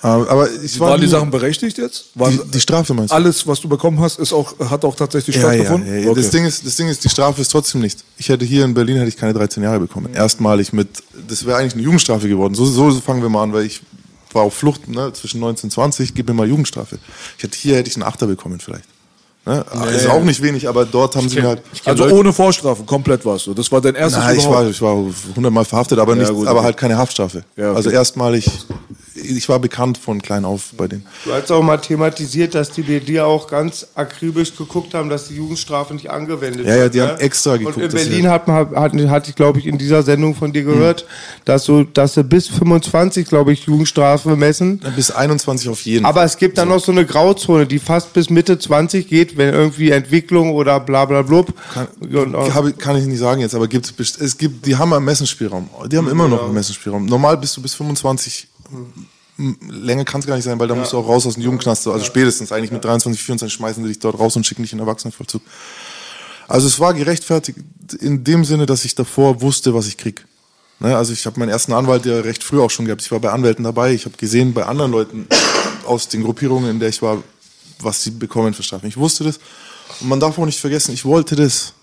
Aber, aber ich war Waren die Sachen berechtigt jetzt? Die, die Strafe meinst du? alles, was du bekommen hast, ist auch, hat auch tatsächlich Ja, stattgefunden? ja, ja. Das, Okay. Ding ist, das Ding ist, die Strafe ist trotzdem nicht. Ich hätte hier in Berlin hätte ich keine 13 Jahre bekommen. Erstmalig mit, das wäre eigentlich eine Jugendstrafe geworden. So, so fangen wir mal an, weil ich war auf Flucht ne, zwischen 19 und 20, gib mir mal Jugendstrafe. Ich hätte, hier hätte ich einen Achter bekommen vielleicht. Ne? Ist auch nicht wenig, aber dort haben sie mir halt. Also ohne Vorstrafe, komplett warst du. Das war dein erstes Nein, ich war, ich war hundertmal verhaftet, aber, nicht, gut, aber halt keine Haftstrafe. Ja, okay. Also erstmalig, ich war bekannt von klein auf bei denen. Du hast auch mal thematisiert, dass die bei dir auch ganz akribisch geguckt haben, dass die Jugendstrafe nicht angewendet Ja, ja, wird. die ne? haben extra geguckt, Und in Berlin hat man, hat, hatte ich, glaube ich, in dieser Sendung von dir gehört, dass so, dass sie bis 25, glaube ich, Jugendstrafe messen. Bis 21 auf jeden Aber es gibt dann noch so eine Grauzone, die fast bis Mitte 20 geht, wenn irgendwie Entwicklung oder bla bla blub. Äh, Habe, kann ich nicht sagen jetzt, aber gibt es gibt, die haben einen Messenspielraum. Die haben immer noch einen Messenspielraum. Normal bist du bis 25, m- länger kann es gar nicht sein, weil da musst du auch raus aus dem Jugendknast. Also spätestens eigentlich mit 23, 24 schmeißen sie dich dort raus und schicken dich in den Erwachsenenvollzug. Also es war gerechtfertigt in dem Sinne, dass ich davor wusste, was ich krieg. Ne, also ich habe meinen ersten Anwalt ja recht früh auch schon gehabt. Ich war bei Anwälten dabei. Ich habe gesehen bei anderen Leuten *coughs* aus den Gruppierungen, in der ich war, was sie bekommen für Strafen. Ich wusste das. Und man darf auch nicht vergessen, ich wollte das.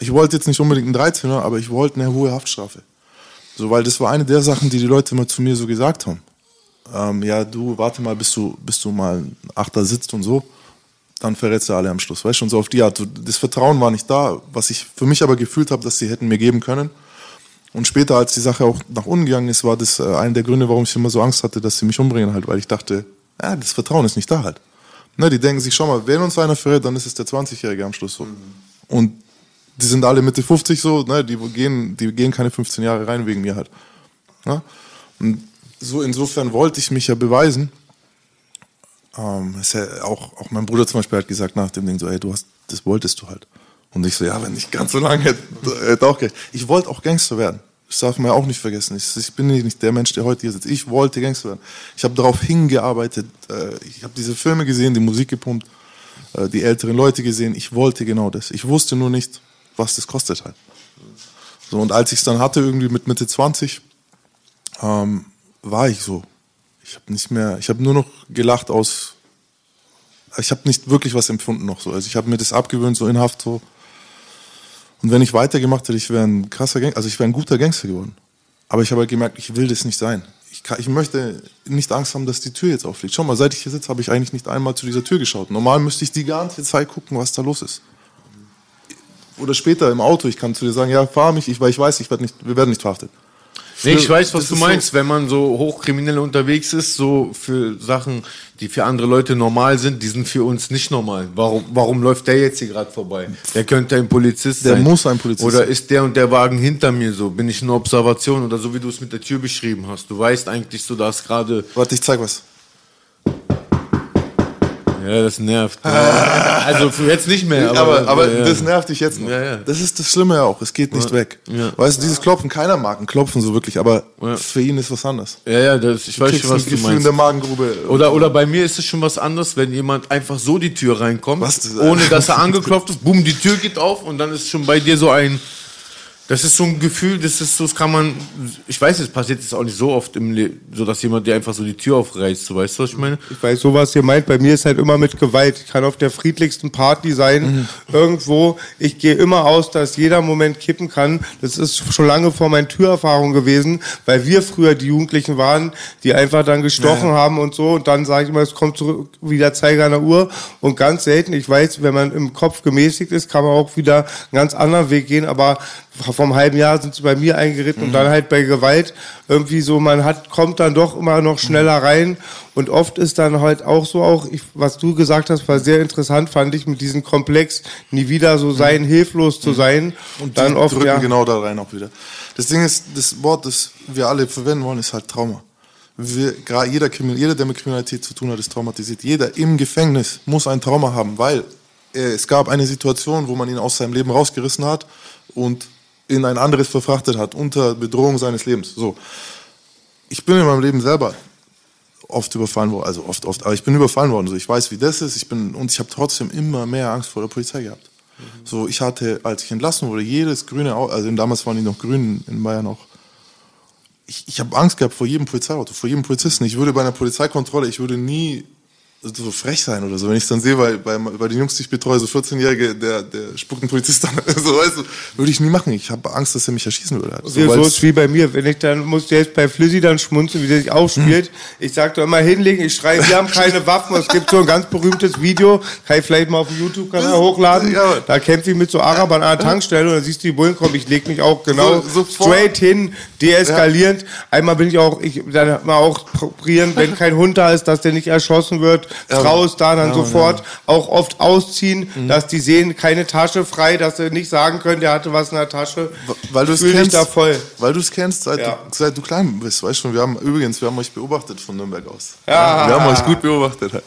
Ich wollte jetzt nicht unbedingt einen 13er, aber ich wollte eine hohe Haftstrafe. So, weil das war eine der Sachen, die die Leute immer zu mir so gesagt haben. Ähm, ja, du, warte mal, bis du, bis du mal ein Achter sitzt und so, dann verrätst du alle am Schluss, weißt du, und so auf die Art. Das Vertrauen war nicht da, was ich für mich aber gefühlt habe, dass sie hätten mir geben können. Und später, als die Sache auch nach unten gegangen ist, war das äh, einer der Gründe, warum ich immer so Angst hatte, dass sie mich umbringen halt, weil ich dachte, ja, das Vertrauen ist nicht da halt. Ne, die denken sich schon mal, wenn uns einer verrät, dann ist es der 20-Jährige am Schluss so. Und die sind alle Mitte 50 so, ne, die gehen, die gehen keine 15 Jahre rein wegen mir halt. Ne? Und so insofern wollte ich mich ja beweisen. Ähm, ist ja auch, auch mein Bruder zum Beispiel hat gesagt nach dem Ding so, ey, du hast, das wolltest du halt. Und ich so, ja, wenn ich ganz so lange hätte, hätte auch gerecht. Ich wollte auch Gangster werden. Das darf man ja auch nicht vergessen. Ich, ich bin nicht der Mensch, der heute hier sitzt. Ich wollte Gangster werden. Ich habe darauf hingearbeitet. Äh, ich habe diese Filme gesehen, die Musik gepumpt, äh, die älteren Leute gesehen. Ich wollte genau das. Ich wusste nur nicht, was das kostet halt. So, und als ich es dann hatte, irgendwie mit Mitte 20, ähm, war ich so. Ich habe nicht mehr, ich habe nur noch gelacht aus, ich habe nicht wirklich was empfunden noch so. Also ich habe mir das abgewöhnt, so in Haft so. Und wenn ich weitergemacht hätte, ich wäre ein krasser Gangster, also ich wäre ein guter Gangster geworden. Aber ich habe halt gemerkt, ich will das nicht sein. Ich, kann, ich möchte nicht Angst haben, dass die Tür jetzt auffliegt. Schau mal, seit ich hier sitze, habe ich eigentlich nicht einmal zu dieser Tür geschaut. Normal müsste ich die ganze Zeit gucken, was da los ist. Oder später im Auto, ich kann zu dir sagen, ja, fahr mich, ich, weil ich weiß, ich werd nicht, wir werden nicht verhaftet. Nee, ich weiß, was Das du meinst, wenn man so hochkriminell unterwegs ist, so für Sachen, die für andere Leute normal sind, die sind für uns nicht normal. Warum, warum läuft der jetzt hier gerade vorbei? Der könnte ein Polizist Der sein. muss ein Polizist Oder sein. ist der und der Wagen hinter mir so? Bin ich eine Observation oder so, wie du es mit der Tür beschrieben hast? Du weißt eigentlich so, dass gerade, Warte, ich zeig was. Ja, das nervt. *laughs* also für jetzt nicht mehr. Aber, Aber, aber, ja, das nervt dich jetzt noch. Ja, ja. Das ist das Schlimme ja auch. Es geht nicht weg. Ja. Weißt du, dieses Klopfen, keiner mag ein Klopfen so wirklich, aber für ihn ist was anderes. Ja, ja, das, ich Du weiß schon, was ein du Gefühl in meinst. der Magengrube. Oder, oder bei mir ist es schon was anderes, wenn jemand einfach so die Tür reinkommt, Was ohne dass er angeklopft ist, boom, die Tür geht auf und dann ist schon bei dir so ein, das ist so ein Gefühl, das ist so, das kann man, ich weiß, es passiert jetzt auch nicht so oft im Leben, so dass jemand dir einfach so die Tür aufreißt, so weißt du, was ich meine? Ich weiß so, was ihr meint. Bei mir ist halt immer mit Gewalt. Ich kann auf der friedlichsten Party sein, irgendwo. Ich gehe immer aus, dass jeder Moment kippen kann. Das ist schon lange vor meinen Türerfahrungen gewesen, weil wir früher die Jugendlichen waren, die einfach dann gestochen haben und so. Und dann sage ich immer, es kommt zurück wie der Zeiger an der Uhr. Und ganz selten, ich weiß, wenn man im Kopf gemäßigt ist, kann man auch wieder einen ganz anderen Weg gehen. Aber vom halben Jahr sind sie bei mir eingeritten und dann halt bei Gewalt irgendwie so, man hat, kommt dann doch immer noch schneller rein und oft ist dann halt auch so auch, ich, was du gesagt hast, war sehr interessant, fand ich, mit diesem Komplex nie wieder so sein, hilflos zu sein und dann oft, drücken ja, genau da rein auch wieder. Das Ding ist, das Wort, das wir alle verwenden wollen, ist halt Trauma. Wir, jeder, jeder, der mit Kriminalität zu tun hat, ist traumatisiert. Jeder im Gefängnis muss ein Trauma haben, weil äh, es gab eine Situation, wo man ihn aus seinem Leben rausgerissen hat und in ein anderes verfrachtet hat, unter Bedrohung seines Lebens. So. Ich bin in meinem Leben selber oft überfallen worden, also oft, oft, aber ich bin überfallen worden. So, ich weiß, wie das ist. Ich bin und ich habe trotzdem immer mehr Angst vor der Polizei gehabt. So, ich hatte, als ich entlassen wurde, jedes grüne, Au- also damals waren die noch grün in Bayern auch. Ich, ich habe Angst gehabt vor jedem Polizeiauto, vor jedem Polizisten. Ich würde bei einer Polizeikontrolle, ich würde nie so frech sein oder so, wenn ich dann sehe, bei, bei, bei den Jungs, die ich betreue, so 14-Jährige, der, der spuckt einen Polizist an, *laughs* so, weißt du, würde ich nie machen. Ich habe Angst, dass er mich erschießen würde. halt. So, weil so es- ist wie bei mir, wenn ich dann, muss jetzt bei Flizzy dann schmunzeln, wie der sich aufspielt. Ich sag doch immer hinlegen, ich schreibe, wir haben keine Waffen. Es gibt so ein ganz berühmtes Video, kann ich vielleicht mal auf dem YouTube-Kanal hochladen. Ja. Da kämpfe ich mit so Arabern an der Tankstelle und dann siehst du die Bullen kommen, ich leg mich auch genau So- straight hin, deeskalierend. Einmal bin ich auch, ich dann mal auch probieren, wenn kein Hund da ist, dass der nicht erschossen wird. Frau ist da, dann sofort auch oft ausziehen, Mhm. dass die sehen, keine Tasche frei, dass sie nicht sagen können, der hatte was in der Tasche. Weil du es kennst, da voll. Weil du es kennst, seit, Ja. du, seit du klein bist, weißt du schon. Wir haben übrigens, wir haben euch beobachtet von Nürnberg aus. Ja. Wir haben euch gut beobachtet. Halt.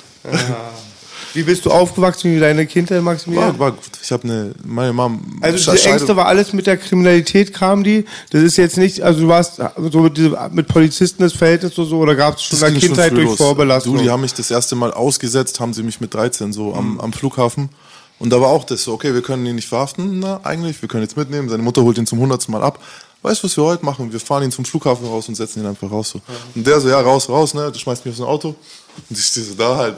Wie bist du aufgewachsen, wie deine Kindheit, Maximilian? War, war gut. Ich habe eine, meine Mom. Also diese Ängste war alles mit der Kriminalität kam die. Das ist jetzt nicht, also du warst so mit, diese, mit Polizisten das Verhältnis so, so oder gab es schon in der Kindheit durch. Vorbelastung? Du, die haben mich das erste Mal ausgesetzt, haben sie mich mit 13 so am, am Flughafen. Und da war auch das so, okay, wir können ihn nicht verhaften, na, eigentlich, wir können jetzt mitnehmen. Seine Mutter holt ihn zum hundertsten Mal ab. Weißt du, was wir heute machen? Wir fahren ihn zum Flughafen raus und setzen ihn einfach raus. So. Und der so, ja, raus, raus, ne? Du schmeißt mich auf so ein Auto. Und ich stehe so da halt.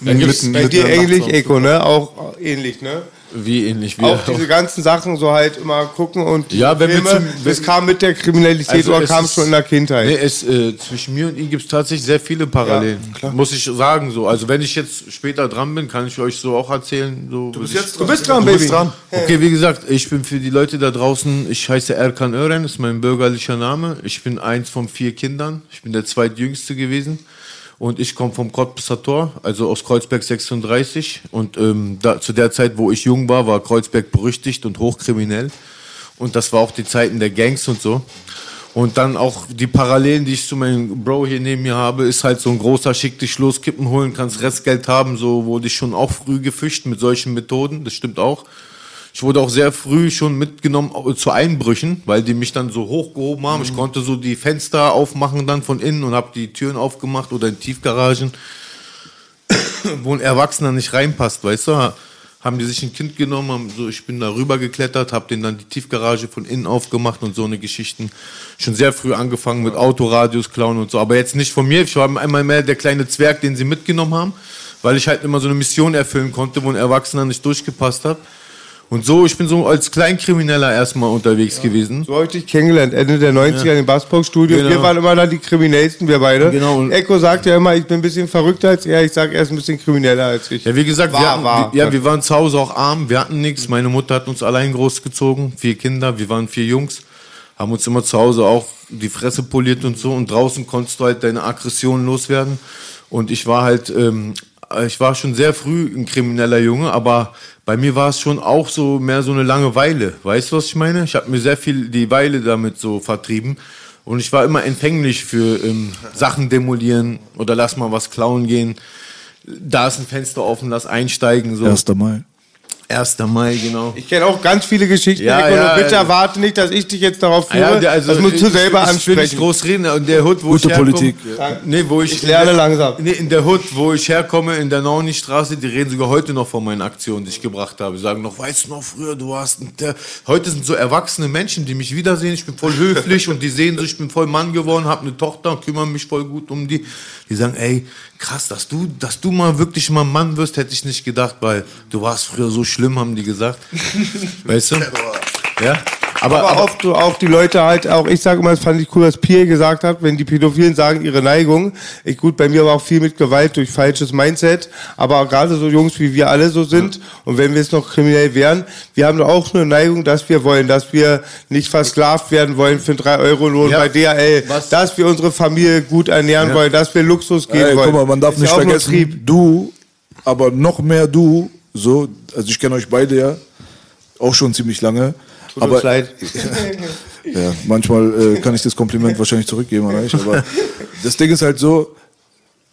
Da gibt's Bei dir ähnlich, Eko, ne? Auch ähnlich, ne? Wie ähnlich wie Auch diese ganzen Sachen so halt immer gucken und Ja, wenn wir Filme, zum- das kam mit der Kriminalität Also oder kam ist- schon in der Kindheit? Nee, es, äh, zwischen mir und ihm gibt es tatsächlich sehr viele Parallelen. muss ich sagen so. Also wenn ich jetzt später dran bin, kann ich euch so auch erzählen. So, du bist jetzt du bist dran, Du Baby. bist dran. Okay, wie gesagt, ich bin für die Leute da draußen, ich heiße Erkan Ören, ist mein bürgerlicher Name. Ich bin eins von vier Kindern. Ich bin der zweitjüngste gewesen. Und ich komme vom Cottbusser Tor, also aus Kreuzberg 36. Und ähm, da, zu der Zeit, wo ich jung war, war Kreuzberg berüchtigt und hochkriminell. Und das war auch die Zeiten der Gangs und so. Und dann auch die Parallelen, die ich zu meinem Bro hier neben mir habe, ist halt so ein großer Schick dich los, Kippen holen, kannst Restgeld haben, so wurde ich schon auch früh gefischt mit solchen Methoden, das stimmt auch. Ich wurde auch sehr früh schon mitgenommen au- zu Einbrüchen, weil die mich dann so hochgehoben haben. Ich konnte so die Fenster aufmachen dann von innen und habe die Türen aufgemacht oder in Tiefgaragen, *coughs* wo ein Erwachsener nicht reinpasst, weißt du? Haben die sich ein Kind genommen, haben so, ich bin da rüber geklettert, habe denen dann die Tiefgarage von innen aufgemacht und so eine Geschichten. Schon sehr früh angefangen mit Autoradios klauen und so, aber jetzt nicht von mir. Ich war einmal mehr der kleine Zwerg, den sie mitgenommen haben, weil ich halt immer so eine Mission erfüllen konnte, wo ein Erwachsener nicht durchgepasst hat. Und so, ich bin so als Kleinkrimineller erstmal unterwegs gewesen. So habe ich dich kennengelernt, Ende der 90er in den Bassburg-Studios. Genau. Wir waren immer dann die Kriminellsten, wir beide. Genau. Und- Echo sagt ja immer, ich bin ein bisschen verrückter als er, ich sage, er ist ein bisschen krimineller als ich. Ja, wie gesagt, wir, War, hatten, war. Wir, ja, wir waren zu Hause auch arm, wir hatten nichts. Meine Mutter hat uns allein großgezogen, vier Kinder, wir waren vier Jungs, haben uns immer zu Hause auch die Fresse poliert und so. Und draußen konntest du halt deine Aggressionen loswerden. Und ich war halt, ähm, ich war schon sehr früh ein krimineller Junge, aber bei mir war es schon auch so mehr so eine Langeweile. Weißt du, was ich meine? Ich habe mir sehr viel die Weile damit so vertrieben. Und ich war immer empfänglich für ähm, Sachen demolieren oder lass mal was klauen gehen. da ist ein Fenster offen, lass einsteigen. So. 1. Mai. 1. Mai, genau. Ich kenne auch ganz viele Geschichten, Ja, Nico, ja, und bitte ja. erwarte nicht, dass ich dich jetzt darauf führe. ja, der- also das musst du ich- selber ich, Ich will nicht ansprechen. groß reden. Und der Hood, wo Gute ich herkomme, Politik. Nee, wo ich, Ich lerne langsam. Nee, in der Hood, wo ich herkomme, in der Nauni-Straße, die reden sogar heute noch von meinen Aktionen, die ich gebracht habe. Die sagen noch, weißt du noch früher, du der. Heute sind so erwachsene Menschen, die mich wiedersehen. Ich bin voll höflich und die sehen so, ich bin voll Mann geworden, habe eine Tochter und kümmere mich voll gut um die. Die sagen, ey, krass, dass du, dass du mal wirklich mal Mann wirst, hätte ich nicht gedacht, weil du warst früher so schlimm, haben die gesagt. *laughs* weißt du? Ja. Aber, Aber, aber, oft so auch die Leute halt, auch ich sage immer, das fand ich cool, was Pierre gesagt hat, wenn die Pädophilen sagen, ihre Neigung. Ich, gut, bei mir war auch viel mit Gewalt durch falsches Mindset, aber gerade so Jungs, wie wir alle so sind, und wenn wir jetzt noch kriminell wären, wir haben doch auch eine Neigung, dass wir wollen, dass wir nicht versklavt werden wollen für 3 Euro Lohn Ja. bei DHL, Was? dass wir unsere Familie gut ernähren wollen, dass wir Luxus gehen Ey, wollen. guck mal, man darf Ist nicht ja vergessen, du, aber noch mehr du, so, also ich kenne euch beide ja, auch schon ziemlich lange. Tut aber uns leid. *laughs* Ja, manchmal äh, kann ich das Kompliment wahrscheinlich zurückgeben an euch, aber das Ding ist halt so,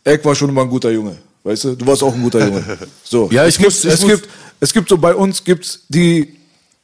Eck war schon immer ein guter Junge, weißt du? Du warst auch ein guter Junge. So. Ja, es ich muss- gibt, ich es muss- gibt, es gibt so bei uns gibt's die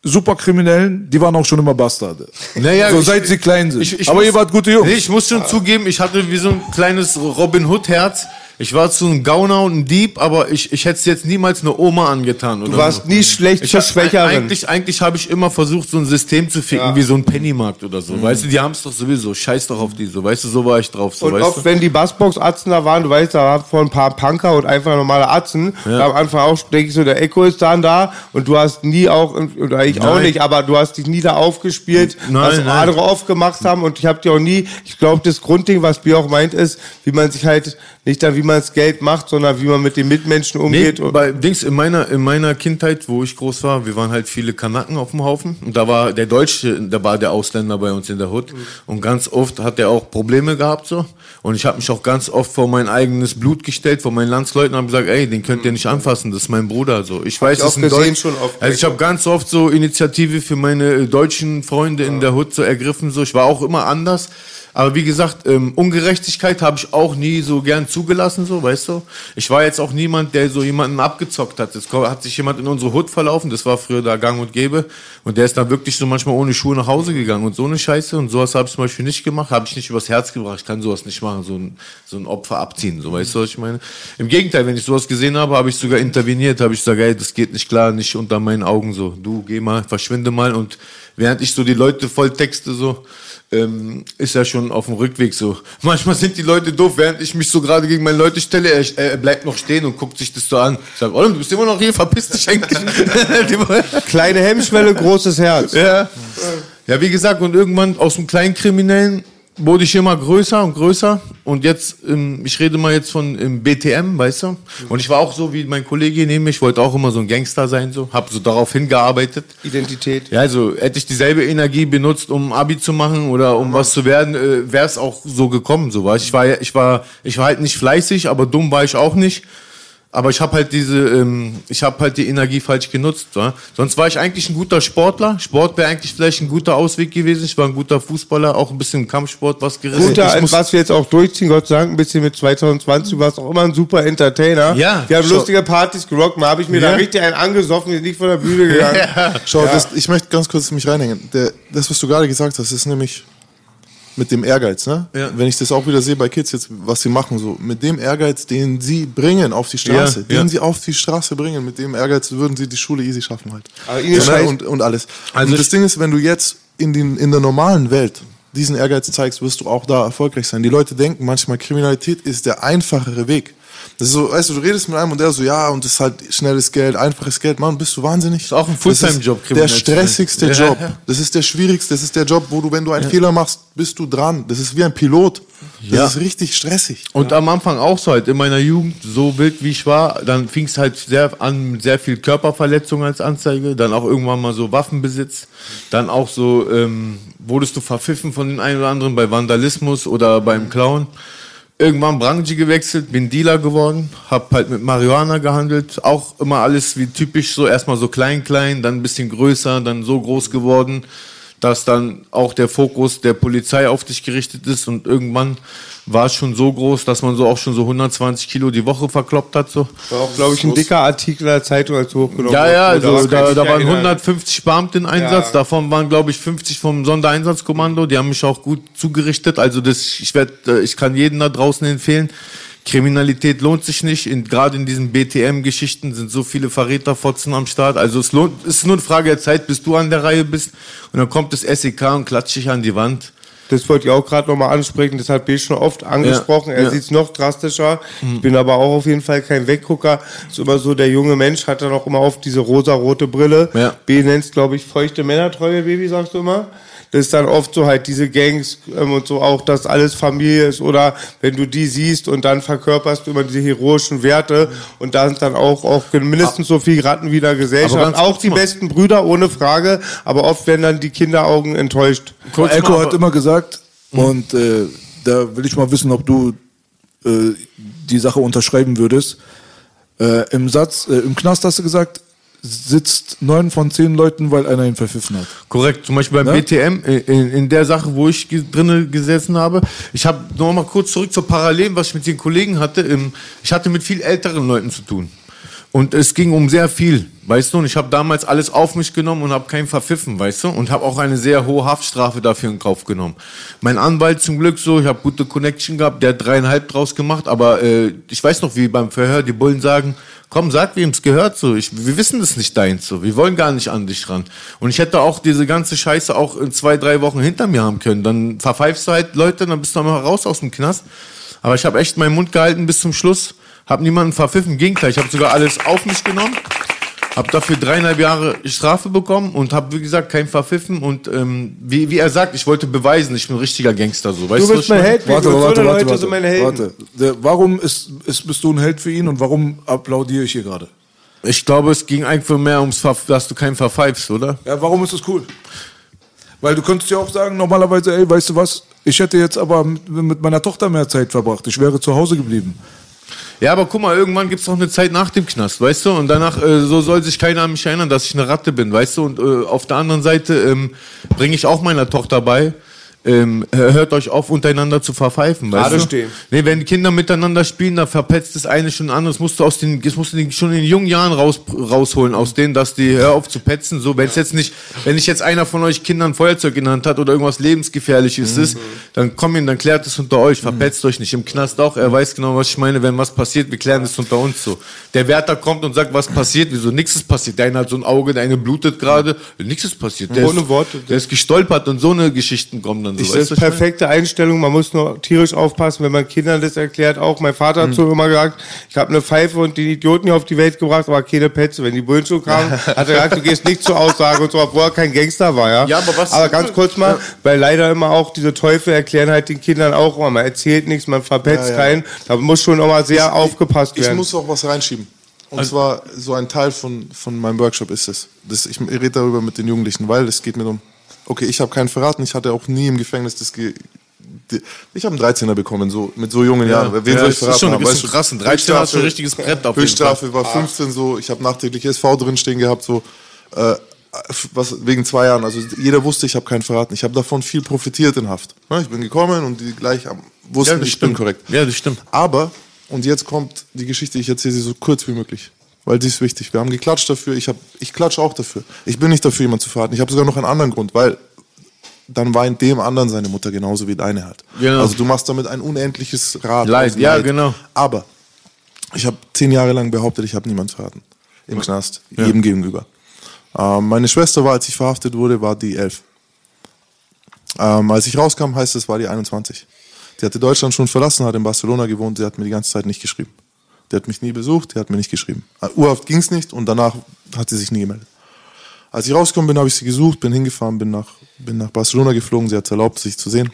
Superkriminellen, die waren auch schon immer Bastarde. Naja, so ich- seit sie klein sind. Ich, ich aber muss, ihr wart gute Jungs. Nee, ich muss schon zugeben, ich hatte wie so ein kleines Robin Hood Herz. Ich war so ein Gauner und ein Dieb, aber ich, ich hätte es jetzt niemals eine Oma angetan. Du warst so. nie schlecht Ich zur hab, Schwächeren. eigentlich eigentlich habe ich immer versucht, so ein System zu ficken, wie so ein Pennymarkt oder so. Weißt du, die haben es doch sowieso. Scheiß doch auf die so. Weißt du, so war ich drauf. So, Und oft, du? wenn die Bassbox-Atzen da waren, du weißt, da waren vor ein paar Punker und einfach normale Atzen. Da am Anfang auch, denke ich so, der Echo ist dann da und du hast nie auch, oder ich auch Nein. nicht, aber du hast dich nie da aufgespielt, Nein, was nein. andere oft gemacht haben und ich habe dir auch nie, ich glaube, das Grundding, was Bier auch meint, ist, wie man sich halt, nicht dann, wie man das Geld macht, sondern wie man mit den Mitmenschen Nee, umgeht. und bei Dings, in meiner, in meiner Kindheit, wo ich groß war, wir waren halt viele Kanaken auf dem Haufen. Und da war der Deutsche, da war der Ausländer bei uns in der Hood. Und ganz oft hat er auch Probleme gehabt, so. Und ich habe mich auch ganz oft vor mein eigenes Blut gestellt, vor meinen Landsleuten und habe gesagt, ey, den könnt ihr nicht anfassen, das ist mein Bruder, so. Ich weiß, ich auch ist ein Deutsch. schon oft. Also ich habe ganz oft so Initiative für meine äh, deutschen Freunde in der Hood so ergriffen, so. Ich war auch immer anders. Aber wie gesagt, ähm, Ungerechtigkeit habe ich auch nie so gern zugelassen, so, weißt du? Ich war jetzt auch niemand, der so jemanden abgezockt hat. Ko- hat sich jemand in unsere Hut verlaufen, das war früher da gang und gäbe. Und der ist dann wirklich so manchmal ohne Schuhe nach Hause gegangen und so eine Scheiße. Und sowas habe ich zum Beispiel nicht gemacht, habe ich nicht übers Herz gebracht. Ich kann sowas nicht machen, so ein, so ein Opfer abziehen, so, weißt du, was ich meine? Im Gegenteil, wenn ich sowas gesehen habe, habe ich sogar interveniert, habe ich gesagt, ey, das geht nicht klar, nicht unter meinen Augen so. Du, geh mal, verschwinde mal. Und während ich so die Leute voll texte, so, ähm, ist er schon auf dem Rückweg so. *laughs* Manchmal sind die Leute doof, während ich mich so gerade gegen meine Leute stelle, er, er bleibt noch stehen und guckt sich das so an. Ich sage, Olem, du bist immer noch hier, verpiss dich eigentlich. *laughs* kleine Hemmschwelle, großes Herz. ja. ja, wie gesagt, und irgendwann aus dem kleinen Kriminellen wurde ich immer größer und größer. Und jetzt, ähm, ich rede mal jetzt von ähm, BTM, weißt du? Und ich war auch so wie mein Kollege neben mir, ich wollte auch immer so ein Gangster sein, so. Hab so darauf hingearbeitet. Identität. Ja, also hätte ich dieselbe Energie benutzt, um Abi zu machen oder um was zu werden, äh, wäre es auch so gekommen, so was. Ich war, ich war, ich war halt nicht fleißig, aber dumm war ich auch nicht. Aber ich habe halt diese, ähm, ich habe halt die Energie falsch genutzt. Wa? Sonst war ich eigentlich ein guter Sportler. Sport wäre eigentlich vielleicht ein guter Ausweg gewesen. Ich war ein guter Fußballer, auch ein bisschen im Kampfsport was gerissen. Guter, Ich was wir jetzt auch durchziehen, Gott sei Dank, ein bisschen mit 2020, du warst auch immer ein super Entertainer. Ja, Wir haben lustige Partys gerockt, mal habe ich mir da Ja. richtig einen angesoffen, ist nicht von der Bühne gegangen. *laughs* Schau, das, ich möchte ganz kurz mich reinhängen. Der, das, was du gerade gesagt hast, ist nämlich mit dem Ehrgeiz. Ne? Ja. Wenn ich das auch wieder sehe bei Kids jetzt, was sie machen, so mit dem Ehrgeiz, den sie bringen auf die Straße, Ja, ja. den sie auf die Straße bringen, mit dem Ehrgeiz würden sie die Schule easy schaffen halt. So, ne? und, und alles. Also und das Ding ist, wenn du jetzt in, den, in der normalen Welt diesen Ehrgeiz zeigst, wirst du auch da erfolgreich sein. Die Leute denken manchmal, Kriminalität ist der einfachere Weg. Das ist so, weißt du, du redest mit einem und der so, ja, und das ist halt schnelles Geld, einfaches Geld. Mann, bist du wahnsinnig? Ist auch ein Das Fulltime-Job, Der stressigste Ja. Job. Das ist der schwierigste, das ist der Job, wo du, wenn du einen Fehler machst, bist du dran. Das ist wie ein Pilot. Das Ja. ist richtig stressig. Und am Anfang auch so halt, in meiner Jugend, so wild wie ich war, dann fing es halt sehr an mit sehr viel Körperverletzung als Anzeige, dann auch irgendwann mal so Waffenbesitz, dann auch so, ähm, wurdest du verpfiffen von den einen oder anderen bei Vandalismus oder beim Clown. Irgendwann Branche gewechselt, bin Dealer geworden, hab halt mit Marihuana gehandelt, auch immer alles wie typisch so, erstmal so klein, klein, dann ein bisschen größer, dann so groß geworden. Dass dann auch der Fokus der Polizei auf dich gerichtet ist und irgendwann war es schon so groß, dass man so auch schon so 120 Kilo die Woche verkloppt hat. So. War auch, glaube ich, ein dicker Artikel der Zeitung, als hochgenommen Ja, ja, also da, da waren erinnern. 150 Beamte in Einsatz, Ja. davon waren glaube ich 50 vom Sondereinsatzkommando, die haben mich auch gut zugerichtet, also das, ich werde, ich kann jeden da draußen empfehlen, Kriminalität lohnt sich nicht, in, gerade in diesen BTM-Geschichten sind so viele Verräterfotzen am Start, also es lohnt, es ist nur eine Frage der Zeit, bis du an der Reihe bist und dann kommt das SEK und klatscht dich an die Wand. Das wollte ich auch gerade nochmal ansprechen, das hat B schon oft angesprochen. Ja, er ja. sieht es noch drastischer. Ich bin aber auch auf jeden Fall kein Weggucker. Ist immer so, der junge Mensch hat dann auch immer auf diese rosa-rote Brille. Ja. B nennt es, glaube ich, feuchte Männertreue, Baby, sagst du immer. Das ist dann oft so halt diese Gangs ähm, und so auch, dass alles Familie ist oder wenn du die siehst und dann verkörperst du immer diese heroischen Werte und da sind dann auch, auch mindestens so viel Ratten wie in der Gesellschaft. Auch die mal. besten Brüder, ohne Frage, aber oft werden dann die Kinderaugen enttäuscht. Kurz Elko mal, hat immer gesagt, und äh, da will ich mal wissen, ob du äh, die Sache unterschreiben würdest. Äh, Im Satz, äh, im Knast hast du gesagt, sitzt neun von zehn Leuten, weil einer ihn verpfiffen hat. Korrekt, zum Beispiel beim Ne? BTM, äh, in, in der Sache, wo ich ge- drinne gesessen habe. Ich habe noch mal kurz zurück zur Parallelen, was ich mit den Kollegen hatte. Ähm, Ich hatte mit viel älteren Leuten zu tun. Und es ging um sehr viel, weißt du? Und ich habe damals alles auf mich genommen und habe keinen verpfiffen, weißt du? Und habe auch eine sehr hohe Haftstrafe dafür in Kauf genommen. Mein Anwalt zum Glück so, ich habe gute Connection gehabt, der hat dreieinhalb draus gemacht. Aber äh, ich weiß noch, wie beim Verhör die Bullen sagen, komm, sag, wem es gehört so. Ich, wir wissen das nicht deins so. Wir wollen gar nicht an dich ran. Und ich hätte auch diese ganze Scheiße auch in zwei, drei Wochen hinter mir haben können. Dann verpfeifst du halt Leute, dann bist du mal raus aus dem Knast. Aber ich habe echt meinen Mund gehalten bis zum Schluss. Hab niemanden verpfiffen. Im Gegenteil, ich habe sogar alles auf mich genommen. Hab dafür dreieinhalb Jahre Strafe bekommen und habe, wie gesagt, keinen verpfiffen. Und ähm, wie, wie er sagt, ich wollte beweisen, ich bin ein richtiger Gangster. So. Weißt Du was bist mein? Held, Warte, warte, warte, sind meine warte, Helden. warte. Warum ist, ist, bist du ein Held für ihn und warum applaudiere ich hier gerade? Ich glaube, es ging einfach mehr ums, Ver dass du keinen verpfeifst, oder? Ja, warum ist das cool? Weil du könntest ja auch sagen, normalerweise, ey, weißt du was, ich hätte jetzt aber mit meiner Tochter mehr Zeit verbracht. Ich wäre zu Hause geblieben. Ja, aber guck mal, irgendwann gibt's noch eine Zeit nach dem Knast, weißt du? Und danach äh, so soll sich keiner an mich erinnern, dass ich eine Ratte bin, weißt du? Und äh, auf der anderen Seite ähm, bringe ich auch meiner Tochter bei, ähm, hört euch auf, untereinander zu verpfeifen, Gerade stehen. Nee, wenn Kinder miteinander spielen, dann verpetzt das eine schon andere. Das musst du aus den, das musst du schon in den jungen Jahren raus, rausholen, aus denen, dass die, hör auf zu petzen, so. Wenn es jetzt nicht, wenn nicht jetzt einer von euch Kindern Feuerzeug in der Hand hat oder irgendwas lebensgefährliches ist, dann komm ihn, dann klärt es unter euch, verpetzt euch nicht. Im Knast auch, er weiß genau, was ich meine, wenn was passiert, wir klären es unter uns so. Der Wärter kommt und sagt, was passiert, wieso, nix ist passiert. Der eine hat so ein Auge, der eine blutet gerade, nichts ist passiert. Der Ohne ist, Worte. Der ist gestolpert und so eine Geschichten kommen dann so. Ich, das ist ich perfekte Einstellung. Man muss nur tierisch aufpassen, wenn man Kindern das erklärt. Auch mein Vater hat so immer gesagt, ich habe eine Pfeife und die Idioten hier auf die Welt gebracht, aber keine Petze. Wenn die Bullen schon kamen, *laughs* hat er gesagt, du gehst nicht zur Aussage und so, obwohl er kein Gangster war. Ja, Ja, aber was- aber ganz kurz mal, weil leider immer auch diese Teufel erklären halt den Kindern auch immer, man erzählt nichts, man verpetzt Ja, ja. keinen. Da muss schon immer sehr aufgepasst Ich werden. muss auch was reinschieben. Und zwar so ein Teil von, von meinem Workshop ist es. Das, ich rede darüber mit den Jugendlichen, weil es geht mir um. Okay, ich habe keinen verraten, ich hatte auch nie im Gefängnis das. Ge ich habe einen 13er bekommen, so mit so jungen Jahren. Wen ja, soll ich das ist schon- haben? Weißt schon du, krass. Ein 13er ist Höchststrafe- schon ein richtiges Brett auf Höchststrafe war 15 so, ich habe nachträglich SV drinstehen gehabt, so äh, was wegen zwei Jahren. Also jeder wusste, ich habe keinen verraten. Ich habe davon viel profitiert in Haft. Ich bin gekommen und die gleich am, wussten, Ja, das ich bin stimmt. korrekt. Ja, das stimmt. Aber, und jetzt kommt die Geschichte, ich erzähle sie so kurz wie möglich. Weil die ist wichtig. Wir haben geklatscht dafür, ich, hab, ich klatsche auch dafür. Ich bin nicht dafür, jemanden zu verraten. Ich habe sogar noch einen anderen Grund, weil dann weint dem anderen seine Mutter genauso wie deine hat. Genau. Also du machst damit ein unendliches Rad. Leid, ja, genau. Aber ich habe zehn Jahre lang behauptet, ich habe niemanden verraten. Im Knast, jedem gegenüber. Ähm, meine Schwester war, als ich verhaftet wurde, war die elf. Ähm, als ich rauskam, heißt es, war die 21. Die hatte Deutschland schon verlassen, hat in Barcelona gewohnt, sie hat mir die ganze Zeit nicht geschrieben. Die hat mich nie besucht, die hat mir nicht geschrieben. Äh, Urhaft ging es nicht und danach hat sie sich nie gemeldet. Als ich rausgekommen bin, habe ich sie gesucht, bin hingefahren, bin nach, bin nach Barcelona geflogen, sie hat es erlaubt, sich zu sehen.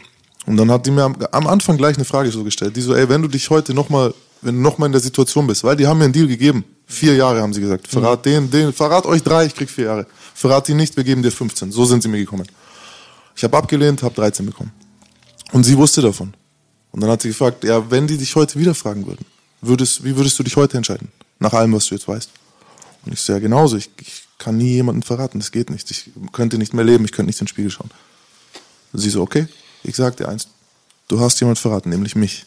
Und dann hat die mir am, am Anfang gleich eine Frage so gestellt, die so, ey, wenn du dich heute nochmal, wenn du nochmal in der Situation bist, weil die haben mir einen Deal gegeben, vier Jahre haben sie gesagt, verrat den, den, verrat euch drei, ich krieg vier Jahre. Verrat die nicht, wir geben dir 15. So sind sie mir gekommen. Ich habe abgelehnt, habe 13 bekommen. Und sie wusste davon. Und dann hat sie gefragt, ja, wenn die dich heute wieder fragen würden, würdest, wie würdest du dich heute entscheiden? Nach allem, was du jetzt weißt. Und ich so, ja, genauso. Ich, ich kann nie jemanden verraten, das geht nicht. Ich könnte nicht mehr leben, ich könnte nicht in den Spiegel schauen. Sie so, okay, ich sag dir eins, du hast jemand verraten, nämlich mich.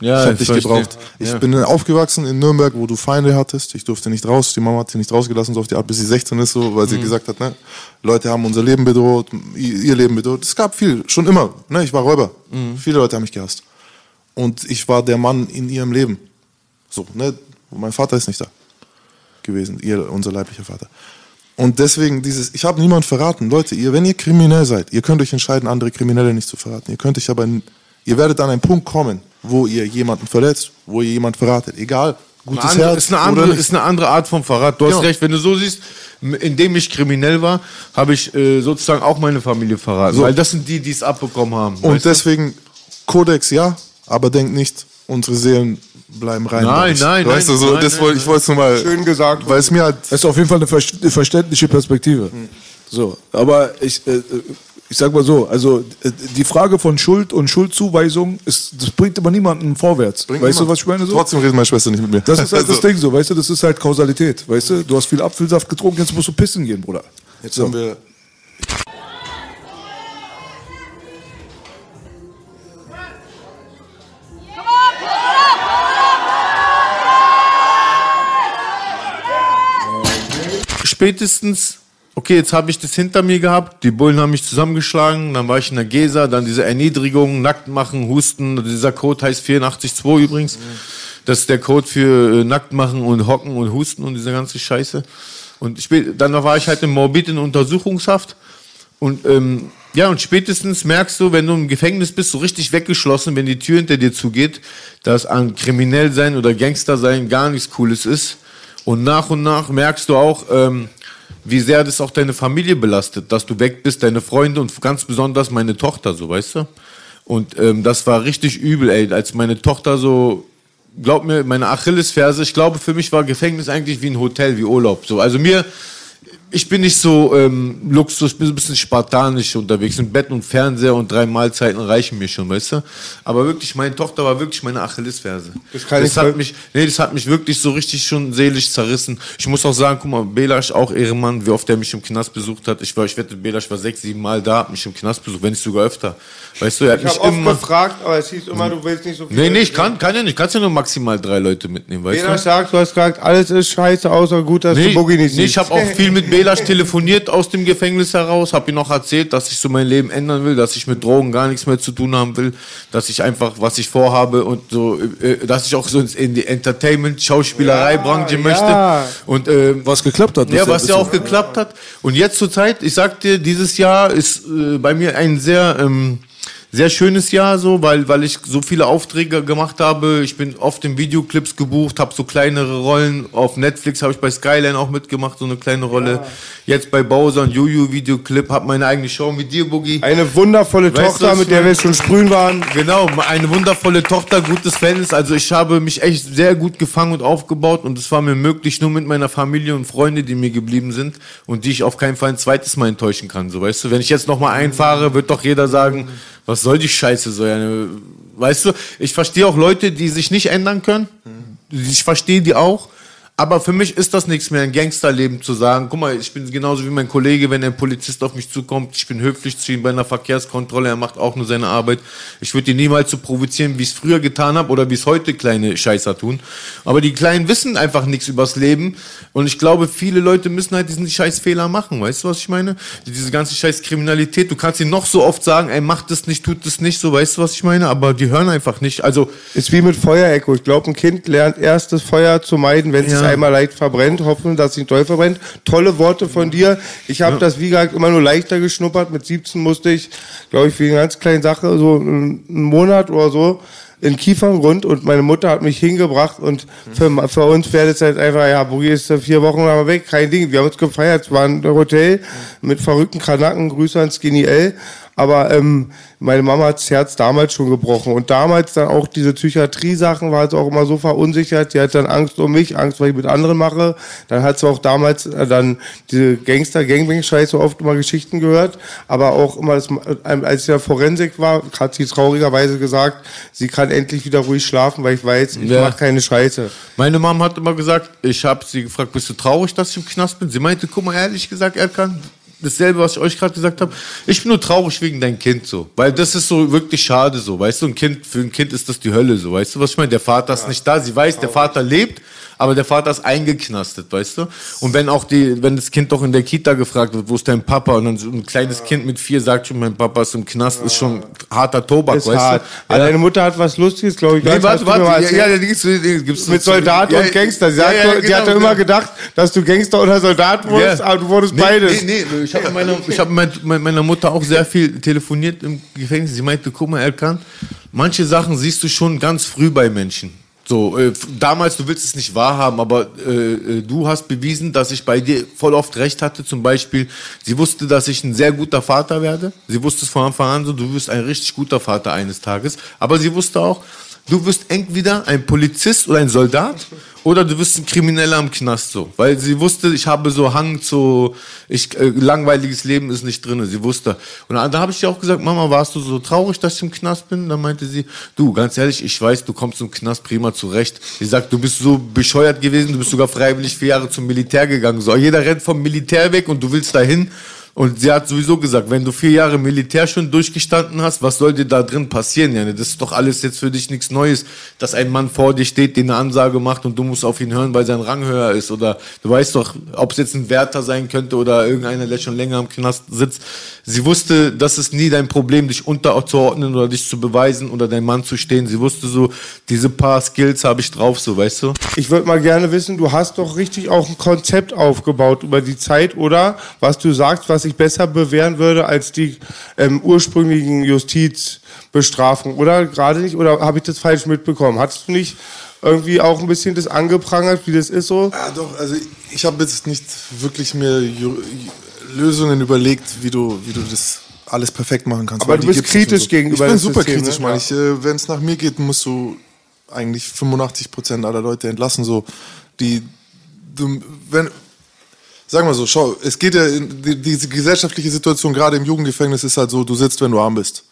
Ja, ich habe dich gebraucht. Ich bin aufgewachsen in Nürnberg, wo du Feinde hattest. Ich durfte nicht raus. Die Mama hat sie nicht rausgelassen, so auf die Art, bis sie 16 ist, so, weil Mhm. sie gesagt hat, ne, Leute haben unser Leben bedroht, ihr ihr Leben bedroht. Es gab viel, schon immer. Ne, ich war Räuber. Mhm. Viele Leute haben mich gehasst. Und ich war der Mann in ihrem Leben. So, ne, mein Vater ist nicht da gewesen, ihr, unser leiblicher Vater. Und deswegen dieses, ich habe niemand verraten. Leute, ihr, wenn ihr kriminell seid, ihr könnt euch entscheiden, andere Kriminelle nicht zu verraten. Ihr könnt euch aber, ihr werdet an einen Punkt kommen, wo ihr jemanden verletzt, wo ihr jemanden verratet. Egal, gutes Eine andere, Herz ist, eine andere, ist eine andere Art von Verrat. Du hast Genau. recht, wenn du so siehst, indem ich kriminell war, habe ich äh, sozusagen auch meine Familie verraten. So. Weil das sind die, die es abbekommen haben. Und weißt du? deswegen, Kodex ja, aber denkt nicht, unsere Seelen bleiben rein. Nein, nein, Weißt nein, du, so, nein, das nein, wollte, ich wollte es nur mal, Schön gesagt. weil es mir halt, Das ist auf jeden Fall eine ver- eine verständliche Perspektive. So, aber ich, äh, ich sag mal so, also äh, die Frage von Schuld und Schuldzuweisung ist, das bringt immer niemanden vorwärts. Bringt weißt du, niemand. was ich meine? So? Trotzdem redet meine Schwester nicht mit mir. Das ist halt das Also, Ding so, weißt du, das ist halt Kausalität, weißt du? Du hast viel Apfelsaft getrunken, jetzt musst du pissen gehen, Bruder. Jetzt haben wir spätestens, okay, jetzt habe ich das hinter mir gehabt, die Bullen haben mich zusammengeschlagen, dann war ich in der Gesa, dann diese Erniedrigung, nackt machen, husten, dieser Code heißt 84.2 übrigens. Das ist der Code für äh, nackt machen und hocken und husten und diese ganze Scheiße. Und spät, dann war ich halt im Morbid in Untersuchungshaft. Und ähm, ja, und spätestens merkst du, wenn du im Gefängnis bist, so richtig weggeschlossen, wenn die Tür hinter dir zugeht, dass an kriminell sein oder Gangster sein gar nichts Cooles ist. Und nach und nach merkst du auch, ähm, wie sehr das auch deine Familie belastet, dass du weg bist, deine Freunde und ganz besonders meine Tochter, so weißt du. Und ähm, das war richtig übel, ey, als meine Tochter so, glaub mir, meine Achillesferse, ich glaube, für mich war Gefängnis eigentlich wie ein Hotel, wie Urlaub. So, also mir, ich bin nicht so ähm, Luxus, ich bin so ein bisschen spartanisch unterwegs. Ein Bett und Fernseher und drei Mahlzeiten reichen mir schon, weißt du? Aber wirklich, meine Tochter war wirklich meine Achillesferse. Das kann ich hat mich, nee, das hat mich wirklich so richtig schon seelisch zerrissen. Ich muss auch sagen, guck mal, Belasch auch Ehrenmann, wie oft er mich im Knast besucht hat. Ich war, ich wette, Belasch war sechs, sieben Mal da, hat mich im Knast besucht, wenn nicht sogar öfter. Weißt du, er hat Ich mich oft immer. gefragt, aber es hieß immer, du willst nicht so viel. Nee, nee, ich kann, kann ja nicht. Kannst ja nur maximal drei Leute mitnehmen, weißt Jeder du? sagt, du hast gesagt, alles ist scheiße, außer gut, dass Nee, du Boogie nicht nee, siehst. ich habe auch viel mit Belasch *laughs* telefoniert aus dem Gefängnis heraus, habe ihm auch erzählt, dass ich so mein Leben ändern will, dass ich mit Drogen gar nichts mehr zu tun haben will, dass ich einfach, was ich vorhabe und so, äh, dass ich auch so in die Entertainment-Schauspielerei-Branche Ja, möchte. ja. Und ähm, Was geklappt hat. ja, was ja auch geklappt hat. Und jetzt zur Zeit, ich sag dir, dieses Jahr ist äh, bei mir ein sehr, ähm, sehr schönes Jahr so, weil, weil ich so viele Aufträge gemacht habe. Ich bin oft in Videoclips gebucht, habe so kleinere Rollen. Auf Netflix habe ich bei Skyline auch mitgemacht, so eine kleine Rolle. Jetzt bei Bowser und Juju Videoclip, habe meine eigene Show mit dir, Boogie. Eine wundervolle Weißt Tochter, mit der wir schon sprühen waren. Genau, eine wundervolle Tochter, gutes Verhältnis. Also ich habe mich echt sehr gut gefangen und aufgebaut und es war mir möglich nur mit meiner Familie und Freunde, die mir geblieben sind und die ich auf keinen Fall ein zweites Mal enttäuschen kann. So, weißt du, wenn ich jetzt noch mal einfahre, wird doch jeder sagen, was soll die Scheiße so eine, weißt du? Ich verstehe auch Leute, die sich nicht ändern können. Ich verstehe die auch. Aber für mich ist das nichts mehr, ein Gangsterleben zu sagen. Guck mal, ich bin genauso wie mein Kollege, wenn ein Polizist auf mich zukommt, ich bin höflich zu ihm bei einer Verkehrskontrolle, er macht auch nur seine Arbeit. Ich würde ihn niemals so provozieren, wie ich es früher getan habe oder wie es heute kleine Scheißer tun. Aber die Kleinen wissen einfach nichts übers Leben. Und ich glaube, viele Leute müssen halt diesen Scheißfehler machen. Weißt du, was ich meine? Diese ganze Scheißkriminalität. Du kannst ihnen noch so oft sagen, ey, macht das nicht, tut das nicht, so weißt du, was ich meine? Aber die hören einfach nicht. Also, Ist wie mit Feuerecho. Ich glaube, ein Kind lernt erst das Feuer zu meiden, wenn es Ja. sich einmal leicht verbrennt, hoffen, dass es nicht doll verbrennt. Tolle Worte von dir. Ich habe das, wie gesagt, immer nur leichter geschnuppert. Mit 17 musste ich, glaube ich, wegen einer ganz kleinen Sache, so einen einen Monat oder so, in Kieferngrund und meine Mutter hat mich hingebracht und für, für uns wäre das halt einfach, ja, Boogie ist vier Wochen lang weg, kein Ding. Wir haben uns gefeiert, es war ein Hotel mit verrückten Kanaken, Grüße an Skinny L. aber ähm, meine Mama hat das Herz damals schon gebrochen. Und damals dann auch diese Psychiatrie-Sachen war sie auch immer so verunsichert. Sie hat dann Angst um mich, Angst, was ich mit anderen mache. Dann hat sie auch damals äh, dann diese Gangster-Gangbang-Scheiße oft immer Geschichten gehört. Aber auch immer, das, äh, als sie in der Forensik war, hat sie traurigerweise gesagt, sie kann endlich wieder ruhig schlafen, weil ich weiß, ich Ja. mache keine Scheiße. Meine Mom hat immer gesagt, ich habe sie gefragt, bist du traurig, dass ich im Knast bin? Sie meinte, guck mal, ehrlich gesagt, Erkan, dasselbe, was ich euch gerade gesagt habe. Ich bin nur traurig wegen dein Kind so. Weil das ist so wirklich schade so. Weißt du, ein Kind, für ein Kind ist das die Hölle so. Weißt du, was ich meine? Der Vater ist nicht da. Sie weiß, der Vater lebt, aber der Vater ist eingeknastet, weißt du? Und wenn auch die, wenn das Kind doch in der Kita gefragt wird, wo ist dein Papa? Und dann so ein kleines Kind mit vier sagt schon, mein Papa ist im Knast, ist schon harter Tobak, Ist weißt hart. du? Aber deine Mutter hat was Lustiges, glaube ich. Nee, warte, warte. Ja, ja, die gibt's, die gibt's mit Soldat Ja, und Gangster. Sie, ja, sagt, ja, die genau, immer genau. gedacht, dass du Gangster oder Soldat wurdest, Ja. aber du wurdest Nee, beides. Nee, nee, ich habe mit meiner, ich hab mit meiner Mutter auch sehr viel telefoniert im Gefängnis. Sie meinte, guck mal, Erkan, manche Sachen siehst du schon ganz früh bei Menschen. So, äh, damals, du willst es nicht wahrhaben, aber äh, äh, du hast bewiesen, dass ich bei dir voll oft recht hatte. Zum Beispiel, sie wusste, dass ich ein sehr guter Vater werde. Sie wusste es von Anfang an so, du wirst ein richtig guter Vater eines Tages. Aber sie wusste auch, du wirst entweder ein Polizist oder ein Soldat oder du wirst ein Krimineller im Knast so. Weil sie wusste, ich habe so Hang zu, ich, äh, langweiliges Leben ist nicht drin. Sie wusste. Und da, da habe ich ihr auch gesagt, Mama, warst du so traurig, dass ich im Knast bin? Dann meinte sie, du, ganz ehrlich, ich weiß, du kommst im Knast prima zurecht. Sie sagt, du bist so bescheuert gewesen, du bist sogar freiwillig vier Jahre zum Militär gegangen. So, jeder rennt vom Militär weg und du willst dahin. Und sie hat sowieso gesagt, wenn du vier Jahre Militär schon durchgestanden hast, was soll dir da drin passieren? Jane? Das ist doch alles jetzt für dich nichts Neues, dass ein Mann vor dir steht, dir eine Ansage macht und du musst auf ihn hören, weil sein Rang höher ist. Oder du weißt doch, ob es jetzt ein Wärter sein könnte oder irgendeiner, der schon länger im Knast sitzt. Sie wusste, das ist nie dein Problem, dich unterzuordnen oder dich zu beweisen oder dein Mann zu stehen. Sie wusste so, diese paar Skills habe ich drauf, so, weißt du? Ich würde mal gerne wissen, du hast doch richtig auch ein Konzept aufgebaut über die Zeit, oder? Was du sagst, was sich besser bewähren würde als die ähm, ursprünglichen Justizbestrafungen, oder? Gerade nicht? Oder habe ich das falsch mitbekommen? Hattest du nicht irgendwie auch ein bisschen das angeprangert, wie das ist so? Ja, doch, also ich habe jetzt nicht wirklich mir Lösungen überlegt, wie du, wie du das alles perfekt machen kannst. Aber du bist kritisch gegenüber Ich bin super System, kritisch, ne? Ja. Ich, äh, Wenn es nach mir geht, musst du eigentlich 85 Prozent aller Leute entlassen. So, die, du, wenn, sagen wir so, schau, es geht ja, die, diese gesellschaftliche Situation gerade im Jugendgefängnis ist halt so, du sitzt, wenn du arm bist.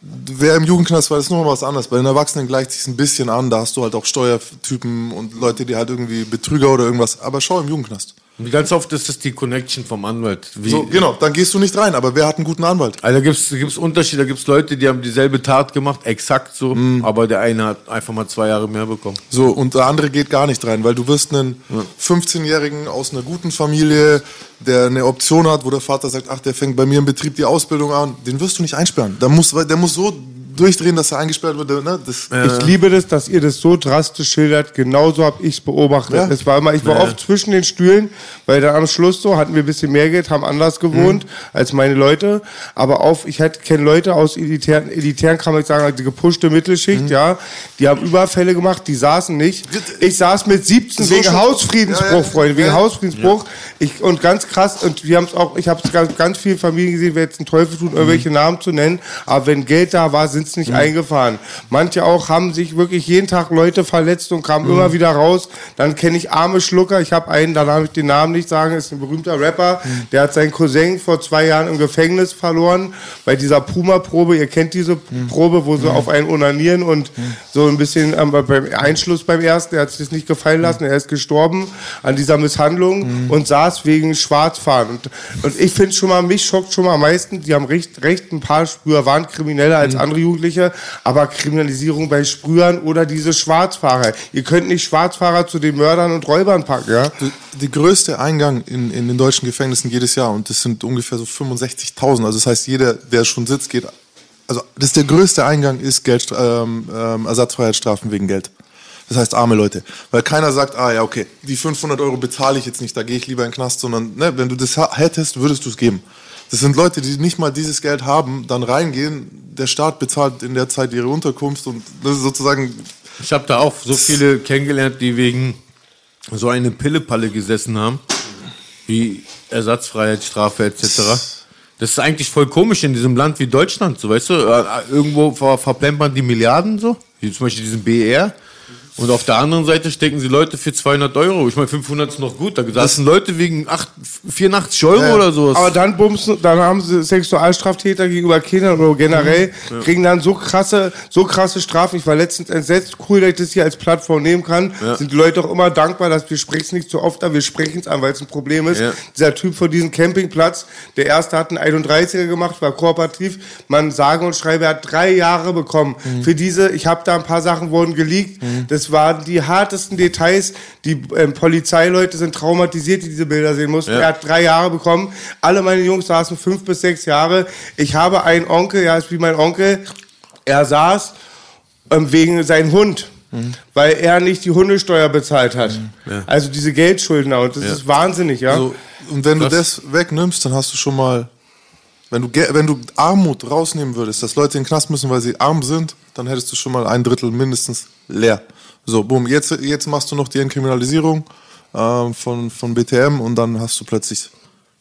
Wer im Jugendknast war, ist nochmal was anderes. Bei den Erwachsenen gleicht sich ein bisschen an. Da hast du halt auch Steuertypen und Leute, die halt irgendwie Betrüger oder irgendwas. Aber schau im Jugendknast. Ganz oft ist das die Connection vom Anwalt. Wie, So, genau, dann gehst du nicht rein. Aber wer hat einen guten Anwalt? Also da gibt's gibt's Unterschiede, da gibt's Leute, die haben dieselbe Tat gemacht, exakt so, aber der eine hat einfach mal zwei Jahre mehr bekommen. So, und der andere geht gar nicht rein, weil du wirst einen 15-Jährigen aus einer guten Familie, der eine Option hat, wo der Vater sagt, ach, der fängt bei mir im Betrieb die Ausbildung an, den wirst du nicht einsperren. Der muss, der muss so durchdrehen, dass er eingesperrt wird. Ne? Das, Ich liebe das, dass ihr das so drastisch schildert. Genauso habe ich es beobachtet. Ja. Es war immer, ich war oft zwischen den Stühlen, weil dann am Schluss so hatten wir ein bisschen mehr Geld, haben anders gewohnt Mhm. als meine Leute. Aber auf, ich kenne Leute aus elitären, elitären, kann man sagen, die gepushte Mittelschicht, Mhm. ja, die haben Überfälle gemacht, die saßen nicht. Ich saß mit 17 So wegen Hausfriedensbruch, Ja, ja, Freunde, wegen ja. Hausfriedensbruch. Ich, und ganz krass, und wir haben es auch, ich habe es ganz, ganz vielen Familien gesehen, wer jetzt einen Teufel tut, Mhm. irgendwelche Namen zu nennen, aber wenn Geld da war, sind es nicht eingefahren. Manche auch haben sich wirklich jeden Tag Leute verletzt und kamen Mhm. immer wieder raus. Dann kenne ich arme Schlucker, ich habe einen, da darf ich den Namen nicht sagen, ist ein berühmter Rapper, Mhm. der hat seinen Cousin vor zwei Jahren im Gefängnis verloren, bei dieser Puma-Probe, ihr kennt diese Mhm. Probe, wo sie auf einen unanieren und so ein bisschen ähm, beim Einschluss beim ersten, er hat sich das nicht gefallen lassen, er ist gestorben an dieser Misshandlung und saß wegen Schwarzfahren. Und, und ich finde schon mal, mich schockt schon mal am meisten, die haben recht, recht ein paar Sprüher waren krimineller als andere Jugendliche, aber Kriminalisierung bei Sprühern oder diese Schwarzfahrer. Ihr könnt nicht Schwarzfahrer zu den Mördern und Räubern packen, ja? Die größte Eingang in, in den deutschen Gefängnissen jedes Jahr und das sind ungefähr so 65.000. Also das heißt, jeder, der schon sitzt, geht. Also das der größte Eingang ist Geld, ähm, ähm, Ersatzfreiheitsstrafen wegen Geld. Das heißt arme Leute, weil keiner sagt, ah ja okay, die 500 Euro bezahle ich jetzt nicht, da gehe ich lieber in den Knast, sondern ne, wenn du das hättest, würdest du es geben. Das sind Leute, die nicht mal dieses Geld haben, dann reingehen. Der Staat bezahlt in der Zeit ihre Unterkunft und das ist sozusagen Ich habe da auch so viele kennengelernt, die wegen so eine Pillepalle gesessen haben, wie Ersatzfreiheitsstrafe etc. Das ist eigentlich voll komisch in diesem Land wie Deutschland, so weißt du, Äh, irgendwo ver verplempern die Milliarden so, wie zum Beispiel diesen BR. Und auf der anderen Seite stecken sie Leute für 200 Euro. Ich meine, 500 ist noch gut. Da saßen Leute wegen acht- 84 Euro Ja. oder sowas. Aber dann bumsen, dann haben sie Sexualstraftäter gegenüber Kindern oder generell, Mhm. kriegen dann so krasse, so krasse Strafen. Ich war letztens entsetzt, cool, dass ich das hier als Plattform nehmen kann. Ja. Sind die Leute auch immer dankbar, dass wir sprechen es nicht so oft, aber wir sprechen es an, weil es ein Problem ist. Ja. Dieser Typ von diesem Campingplatz, der erste hat einen 31er gemacht, war kooperativ. Man sage und schreibe, er hat drei Jahre bekommen. Mhm. Für diese, ich habe da ein paar Sachen wurden geleakt. Das waren die hartesten Details. Die ähm, Polizeileute sind traumatisiert, die diese Bilder sehen mussten. Ja. Er hat drei Jahre bekommen. Alle meine Jungs saßen fünf bis sechs Jahre. Ich habe einen Onkel, ja, ist wie mein Onkel. Er saß ähm, wegen seinem Hund. Weil er nicht die Hundesteuer bezahlt hat. Also diese Geldschuldner. Und das ist wahnsinnig, ja. So, und wenn du das wegnimmst, dann hast du schon mal, wenn du, wenn du Armut rausnehmen würdest, dass Leute in den Knast müssen, weil sie arm sind, dann hättest du schon mal ein Drittel mindestens leer. So, boom, jetzt, jetzt machst du noch die Entkriminalisierung ähm, von, von BTM und dann hast du plötzlich.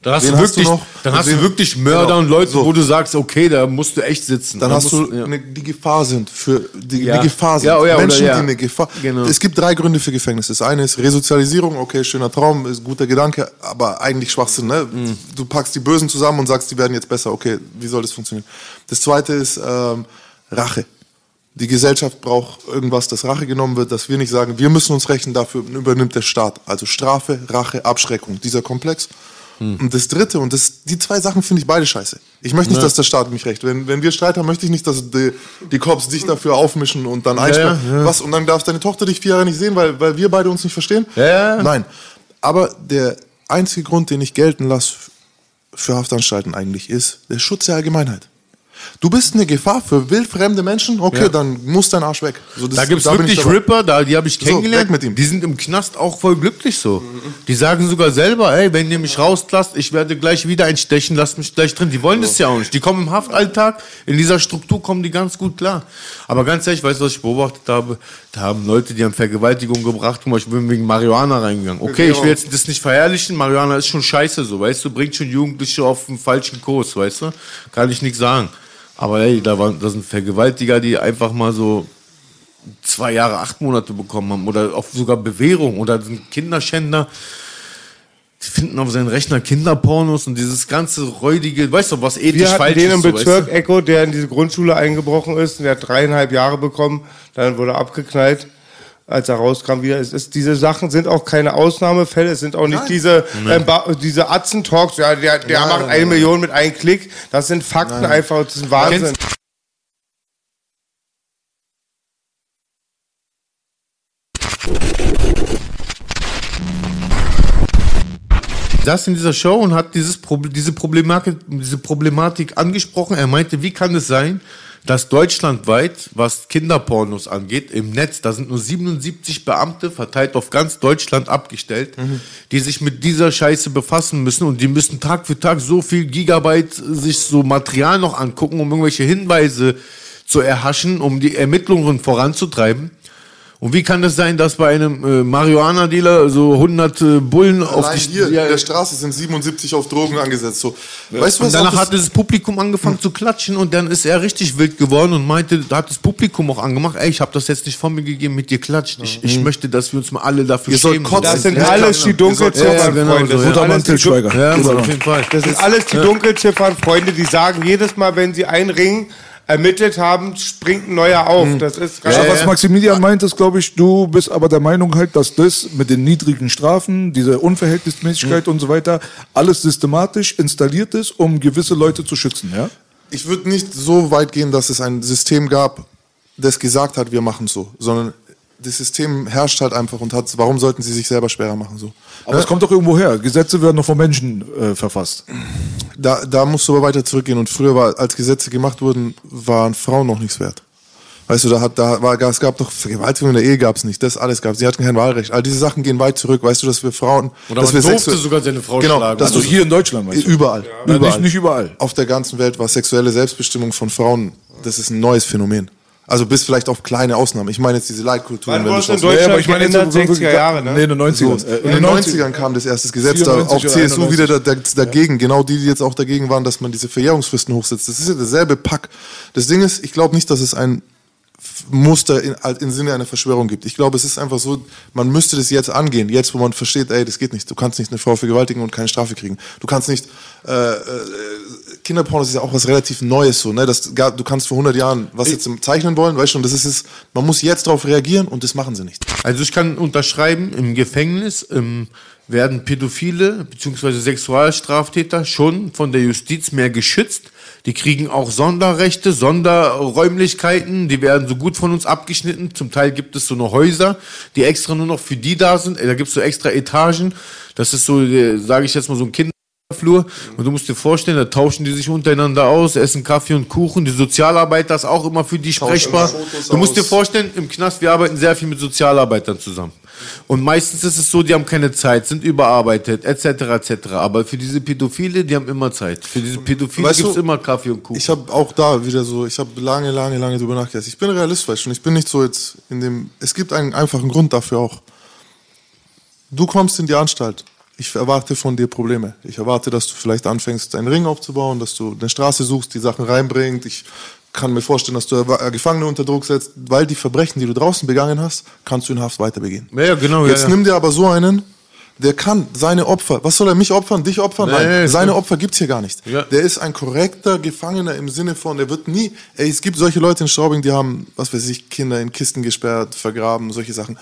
Dann hast, du hast du wirklich, noch? dann hast wen- du wirklich Mörder Genau. und Leute, So. wo du sagst, okay, da musst du echt sitzen. Dann Da hast musst du, ja. eine, die Gefahr sind für die, Ja. die Gefahr sind. Ja, oh Menschen, die eine Gefahr. Genau. Es gibt drei Gründe für Gefängnis. Das eine ist Resozialisierung, okay, schöner Traum, ist guter Gedanke, aber eigentlich Schwachsinn. Ne? Mhm. Du packst die Bösen zusammen und sagst, die werden jetzt besser. Okay, wie soll das funktionieren? Das zweite ist ähm, Rache. Die Gesellschaft braucht irgendwas, das Rache genommen wird, dass wir nicht sagen, wir müssen uns rächen, dafür übernimmt der Staat. Also Strafe, Rache, Abschreckung, dieser Komplex. Hm. Und das dritte, und das, die zwei Sachen finde ich beide scheiße. Ich möchte nicht, dass der Staat mich rächt. Wenn, wenn wir Streit haben, möchte ich nicht, dass die, die Cops dich dafür aufmischen und dann einsperren. ja, ja. Was? Und dann darf deine Tochter dich vier Jahre nicht sehen, weil, weil wir beide uns nicht verstehen? Ja, ja. Nein. Aber der einzige Grund, den ich gelten lasse für Haftanstalten eigentlich, ist der Schutz der Allgemeinheit. Du bist eine Gefahr für wildfremde Menschen, okay, Ja. dann muss dein Arsch weg. So, das- Da bin ich wirklich. Ripper, da, die habe ich So, kennengelernt. weg mit ihm. Die sind im Knast auch voll glücklich so. Die sagen sogar selber, ey, wenn ihr mich rauslasst, ich werde gleich wieder einstechen, lasst mich gleich drin. Die wollen das ja auch nicht. Die kommen im Haftalltag, in dieser Struktur kommen die ganz gut klar. Aber ganz ehrlich, weißt du, was ich beobachtet habe? Da haben Leute, die haben Vergewaltigung gebracht, ich bin wegen Marihuana reingegangen. Okay, ich will jetzt das nicht verherrlichen, Marihuana ist schon scheiße so, weißt du, bringt schon Jugendliche auf den falschen Kurs, weißt du? Kann ich nichts sagen. Aber ey, da, waren, da sind Vergewaltiger, die einfach mal so zwei Jahre, acht Monate bekommen haben oder auch sogar Bewährung oder sind Kinderschänder. Die finden auf seinen Rechner Kinderpornos und dieses ganze räudige, weißt du, was ethisch Wir hatten falsch den ist. im so, weißt Bezirk du? Echo, der in diese Grundschule eingebrochen ist. Der hat dreieinhalb Jahre bekommen. Dann wurde er abgeknallt, als er rauskam wieder. Es ist, diese Sachen sind auch keine Ausnahmefälle. Es sind auch nicht diese, ähm, diese Atzen-Talks. Ja, der, der macht eine Million mit einem Klick. Das sind Fakten einfach. Das ist Wahnsinn. saß in dieser Show und hat dieses Proble diese, Problematik, diese Problematik angesprochen. Er meinte, wie kann es sein, dass deutschlandweit, was Kinderpornos angeht, im Netz, da sind nur 77 Beamte verteilt auf ganz Deutschland abgestellt, die sich mit dieser Scheiße befassen müssen und die müssen Tag für Tag so viel Gigabyte sich so Material noch angucken, um irgendwelche Hinweise zu erhaschen, um die Ermittlungen voranzutreiben. Und wie kann es sein, dass bei einem äh, Marihuana-Dealer so 100 äh, Bullen auf Allein die hier ja, in der Straße sind 77 auf Drogen angesetzt. So. Weißt du, und was danach auch das- hat das Publikum angefangen zu klatschen und dann ist er richtig wild geworden und meinte, da hat das Publikum auch angemacht, ey, ich habe das jetzt nicht von mir gegeben, mit dir klatschen. Ich, ich möchte, dass wir uns mal alle dafür Ihr schämen. kotzen. Das sind Ja, alles die Dunkelziffern, Ja, genau Freunde. so, Das ja. sind alles die Til Schweiger. Ja, auf jeden Fall. Das sind alles die Dunkelziffern, Freunde, die sagen jedes Mal, wenn sie einen Ring ermittelt haben, springt ein neuer auf. Das ist ganz Ja, was Maximilian meint, ist, glaube ich, du bist aber der Meinung halt, dass das mit den niedrigen Strafen, diese Unverhältnismäßigkeit und so weiter, alles systematisch installiert ist, um gewisse Leute zu schützen, ja? ich würde nicht so weit gehen, dass es ein System gab, das gesagt hat, wir machen so, sondern das System herrscht halt einfach und hat, warum sollten sie sich selber schwerer machen so? Aber es kommt doch irgendwo her. Gesetze werden doch von Menschen äh, verfasst. Da, da musst du aber weiter zurückgehen und früher war, als Gesetze gemacht wurden, waren Frauen noch nichts wert. Weißt du, da hat, da war, es gab doch Vergewaltigung in der Ehe gab's nicht, das alles gab's. Sie hatten kein Wahlrecht. All diese Sachen gehen weit zurück. Weißt du, dass wir Frauen, Oder dass man wir durfte sogar seine Frau genau, schlagen. dass Also du hier in Deutschland, meinst du? überall, Ja, überall, nicht, nicht überall. Auf der ganzen Welt war sexuelle Selbstbestimmung von Frauen, das ist ein neues Phänomen. Also bis vielleicht auf kleine Ausnahmen. Ich meine jetzt diese. Wann wurde es in. Deutschland Ja, aber ich meine jetzt so wirklich 60er Jahre, ne? Nee, in den 90ern. So, Äh, in den 90ern kam das erste Gesetz, da 94 auch CSU 91. wieder da, da, dagegen, genau die, die jetzt auch dagegen waren, dass man diese Verjährungsfristen hochsetzt. Das ist ja derselbe Pack. Das Ding ist, ich glaube nicht, dass es ein Muster in, halt im Sinne einer Verschwörung gibt. Ich glaube, es ist einfach so, man müsste das jetzt angehen, jetzt wo man versteht, ey, das geht nicht. Du kannst nicht eine Frau vergewaltigen und keine Strafe kriegen. Du kannst nicht, äh, äh, Kinderporno ist ja auch was relativ Neues so, ne? Das, du kannst vor 100 Jahren was jetzt zeichnen wollen, weißt du, und das ist es, man muss jetzt darauf reagieren und das machen sie nicht. Also ich kann unterschreiben, im Gefängnis ähm, werden Pädophile bzw. Sexualstraftäter schon von der Justiz mehr geschützt. Die kriegen auch Sonderrechte, Sonderräumlichkeiten, die werden so gut von uns abgeschnitten. Zum Teil gibt es so eine Häuser, die extra nur noch für die da sind. Da gibt es so extra Etagen. Das ist so, sage ich jetzt mal, so ein Kind. Flur. Und du musst dir vorstellen, da tauschen die sich untereinander aus, essen Kaffee und Kuchen. Die Sozialarbeiter ist auch immer für die sprechbar. Du musst dir vorstellen, im Knast, wir arbeiten sehr viel mit Sozialarbeitern zusammen. Und meistens ist es so, die haben keine Zeit, sind überarbeitet, etc., etc. Aber für diese Pädophile, die haben immer Zeit. Für diese Pädophile Weißt gibt es du, immer Kaffee und Kuchen. Ich habe auch da wieder so, ich habe lange, lange, lange drüber nachgedacht. Ich bin Realist, weißt du, und ich bin nicht so jetzt in dem, es gibt einen einfachen Grund dafür auch. Du kommst in die Anstalt. Ich erwarte von dir Probleme. Ich erwarte, dass du vielleicht anfängst, einen Ring aufzubauen, dass du eine Straße suchst, die Sachen reinbringt. Ich kann mir vorstellen, dass du Erwa- Gefangene unter Druck setzt, weil die Verbrechen, die du draußen begangen hast, kannst du in Haft weiter begehen. Ja, ja, genau, ja, Jetzt ja. nimm dir aber so einen, der kann seine Opfer, was soll er mich opfern, dich opfern? Nee, Nein, ist seine. Opfer gibt's hier gar nicht. Ja. Der ist ein korrekter Gefangener im Sinne von, er wird nie, ey, es gibt solche Leute in Straubing, die haben, was weiß ich, Kinder in Kisten gesperrt, vergraben, solche Sachen.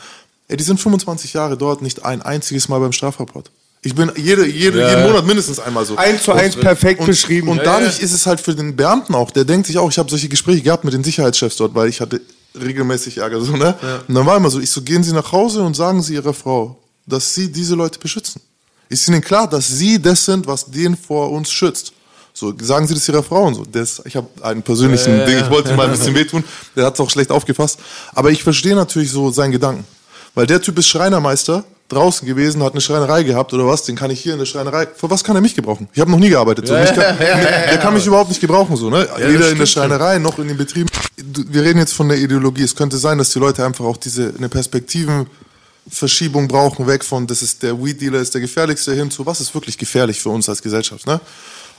Ey, die sind 25 Jahre dort, nicht ein einziges Mal beim Strafrapport. Ich bin jede, jede, Ja, jeden ja. Monat mindestens einmal so. Eins zu eins perfekt und, beschrieben. Und Ja, dadurch ja. ist es halt für den Beamten auch, der denkt sich auch, ich habe solche Gespräche gehabt mit den Sicherheitschefs dort, weil ich hatte regelmäßig Ärger. So, ne? Und dann war immer so, ich so, gehen Sie nach Hause und sagen Sie Ihrer Frau, dass Sie diese Leute beschützen. Ist Ihnen klar, dass Sie das sind, was den vor uns schützt? So, sagen Sie das Ihrer Frau und so. Das, ich habe einen persönlichen Ding, ich wollte ihm mal ein bisschen *laughs* wehtun, der hat es auch schlecht aufgefasst. Aber ich verstehe natürlich so seinen Gedanken. Weil der Typ ist Schreinermeister, draußen gewesen, hat eine Schreinerei gehabt oder was, den kann ich hier in der Schreinerei. Für was kann er mich gebrauchen? Ich habe noch nie gearbeitet. So. Kann, der kann mich überhaupt nicht gebrauchen. So, ne? Weder in der. Schreinerei noch in den Betrieben. Wir reden jetzt von der Ideologie. Es könnte sein, dass die Leute einfach auch diese eine Perspektivenverschiebung brauchen, weg von, das ist der Weed-Dealer, ist der gefährlichste, hin zu, was ist wirklich gefährlich für uns als Gesellschaft. Ne?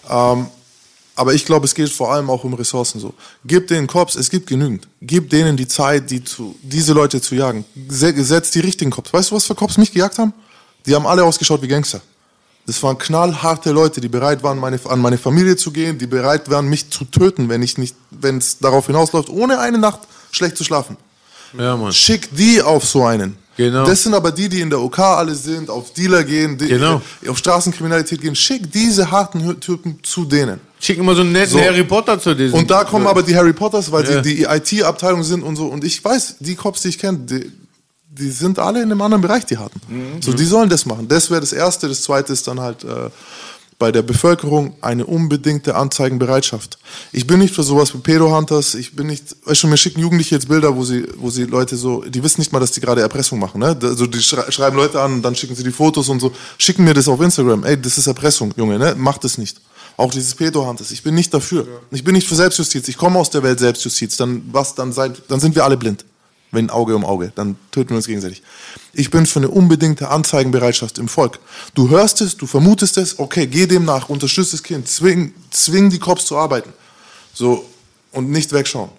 Ähm, aber ich glaube, es geht vor allem auch um Ressourcen so. Gib den Cops, es gibt genügend. Gib denen die Zeit, die zu, diese Leute zu jagen. Se- Setz die richtigen Cops. Weißt du, was für Cops mich gejagt haben? Die haben alle ausgeschaut wie Gangster. Das waren knallharte Leute, die bereit waren, meine, an meine Familie zu gehen, die bereit waren, mich zu töten, wenn ich nicht, wenn es darauf hinausläuft, ohne eine Nacht schlecht zu schlafen. ja, Mann. Schick die auf so einen. Genau. Das sind aber die, die in der OK alle sind, auf Dealer gehen, die, Genau. auf Straßenkriminalität gehen. Schick diese harten Typen zu denen. Schick immer so einen netten So. Harry Potter zu diesem. Und da kommen aber die Harry Potters, weil Ja. sie die IT-Abteilung sind und so. Und ich weiß, die Cops, die ich kenne, die, die sind alle in einem anderen Bereich, die harten. Mhm. So, die sollen das machen. Das wäre das Erste. Das Zweite ist dann halt äh, bei der Bevölkerung eine unbedingte Anzeigenbereitschaft. Ich bin nicht für sowas wie Pedo-Hunters. Ich bin nicht, weißt du, mir schicken Jugendliche jetzt Bilder, wo sie, wo sie Leute so, die wissen nicht mal, dass die gerade Erpressung machen. Ne? Also die schrei- schreiben Leute an und dann schicken sie die Fotos und so. Schicken mir das auf Instagram. Ey, das ist Erpressung, Junge, ne? Macht es nicht. Auch dieses Pedo-Hunters. Ich bin nicht dafür. Ich bin nicht für Selbstjustiz. Ich komme aus der Welt Selbstjustiz. Dann was? Dann seid, dann sind wir alle blind. Wenn Auge um Auge, dann töten wir uns gegenseitig. Ich bin für eine unbedingte Anzeigenbereitschaft im Volk. Du hörst es, du vermutest es, okay, geh dem nach, unterstütze das Kind, zwing, zwing die Cops zu arbeiten. So, und nicht wegschauen.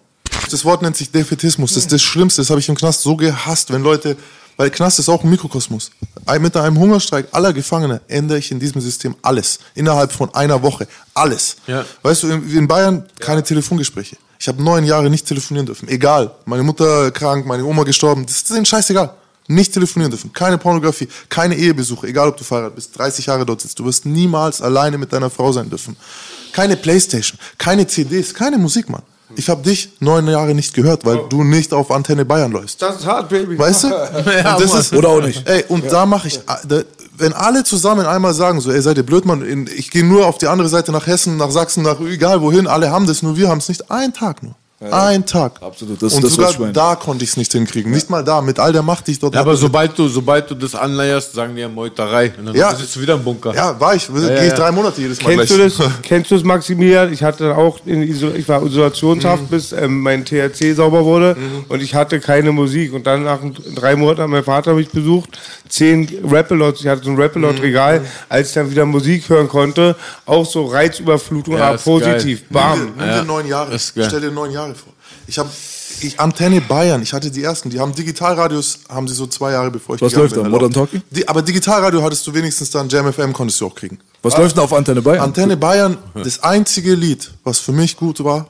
Das Wort nennt sich Defetismus. Das ist das Schlimmste. Das habe ich im Knast so gehasst, wenn Leute, weil Knast ist auch ein Mikrokosmos. Mit einem Hungerstreik aller Gefangene ändere ich in diesem System alles. Innerhalb von einer Woche. Alles. Ja. Weißt du, in, Bayern keine Telefongespräche. Ich habe neun Jahre nicht telefonieren dürfen. Egal. Meine Mutter krank, meine Oma gestorben. Das ist denen scheißegal. Nicht telefonieren dürfen. Keine Pornografie, keine Ehebesuche. Egal, ob du verheiratet bist, 30 Jahre dort sitzt. Du wirst niemals alleine mit deiner Frau sein dürfen. Keine Playstation, keine CDs, keine Musik, Mann. Ich habe dich neun Jahre nicht gehört, weil du nicht auf Antenne Bayern läufst. Das ist hart, Baby. Weißt du? *laughs* Ja, das ist, *laughs* Oder auch nicht. Ey, und da mache ich, da, wenn alle zusammen einmal sagen, so, ey, seid ihr blöd, Mann, ich gehe nur auf die andere Seite nach Hessen, nach Sachsen, nach egal wohin, alle haben das, nur wir haben es nicht. Ein Tag nur. Ein Tag. Absolut, das- und das, sogar ich da konnte ich es nicht hinkriegen. Nicht mal da, mit all der Macht, die ich dort Ja, aber hatte. sobald du, sobald du das anleierst, sagen die ja Meuterei. Und dann Ja. sitzt du wieder im Bunker. Ja, war ich. ja, Gehe ich ja. drei Monate jedes Mal Kennst du gleich. das? *laughs* Kennst du das, Maximilian? Ich hatte auch ich war Isolationshaft, Mhm. bis ähm, mein THC sauber wurde und ich hatte keine Musik. Und dann nach drei Monaten hat mein Vater mich besucht, zehn Rappelots, ich hatte so ein Mhm. Rappelot-Regal, als ich dann wieder Musik hören konnte, auch so Reizüberflutung, Ja, aber positiv. Nimm Bam. dir, nimm dir neun Jahre. geil. Stell dir neun Jahre vor. Ich habe ich, Antenne Bayern, ich hatte die ersten, die haben Digitalradios, haben sie so zwei Jahre bevor ich Was gegangen läuft bin, da? Modern Talking? Die, aber Digitalradio hattest du wenigstens dann Jam FM konntest du auch kriegen. Was läuft denn auf Antenne Bayern? Antenne *laughs* Bayern, das einzige Lied, was für mich gut war,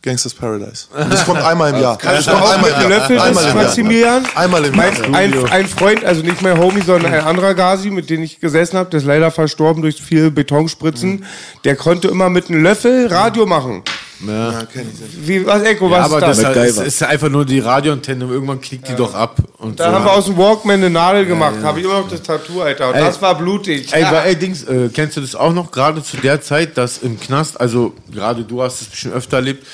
Gangsters Paradise. Und das kommt einmal im *laughs* Jahr. Das kommt auch einmal mit im Jahr. Löffel Einmal Jahr. Maximilian? Einmal im Jahr. Mein, ein, ein Freund, also nicht mein Homie, sondern ein anderer Gazi, mit dem ich gesessen habe, der ist leider verstorben durch viele Betonspritzen, der konnte immer mit einem Löffel Radio machen. Ja, kenn ich nicht. Wie, was, Echo, Ja, was aber ist das das? ist, ist einfach nur die Radioantenne. Irgendwann klickt die doch ab. Und Da so. haben wir aus dem Walkman eine Nadel gemacht, habe ich immer noch das Tattoo, Alter. Und Ey. das war blutig. Ey, aber, ey Dings, äh, kennst du das auch noch? Gerade zu der Zeit, dass im Knast, also gerade du hast es bestimmt öfter erlebt,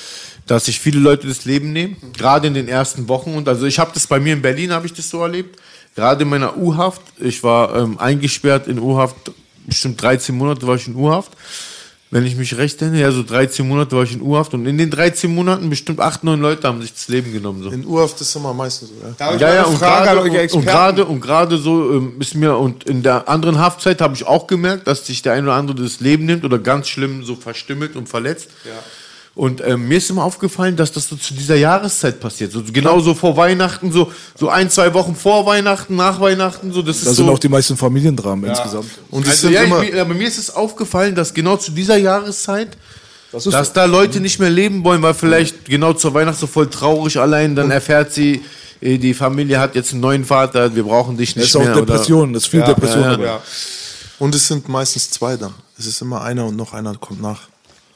dass sich viele Leute das Leben nehmen, gerade in den ersten Wochen. Und also ich habe das bei mir in Berlin, habe ich das so erlebt. Gerade in meiner U-Haft. Ich war ähm, eingesperrt in U-Haft, bestimmt 13 Monate war ich in U-Haft. Wenn ich mich recht erinnere, ja, so 13 Monate war ich in U-Haft. Und in den 13 Monaten bestimmt 8, 9 Leute haben sich das Leben genommen. So. In Urhaft ist immer meistens so, ja. Da Ja, ja, eine und gerade und, gerade und gerade so ähm, ist mir und in der anderen Haftzeit habe ich auch gemerkt, dass sich der ein oder andere das Leben nimmt oder ganz schlimm so verstümmelt und verletzt. Und ähm, mir ist immer aufgefallen, dass das so zu dieser Jahreszeit passiert. So genau so vor Weihnachten, so so ein zwei Wochen vor Weihnachten, nach Weihnachten, so das ist Da so. sind auch die meisten Familiendramen insgesamt. Und also, sind ja, immer. ich, mir- aber mir ist es aufgefallen, dass genau zu dieser Jahreszeit Das ist dass da Leute nicht mehr leben wollen, weil vielleicht genau zur Weihnacht so voll traurig allein, dann erfährt sie, eh, die Familie hat jetzt einen neuen Vater, wir brauchen dich Das nicht ist auch mehr. Depression, das ist viel Depression. ja, ja. dabei. Ja. Und es sind meistens zwei dann. Es ist immer einer und noch einer kommt nach.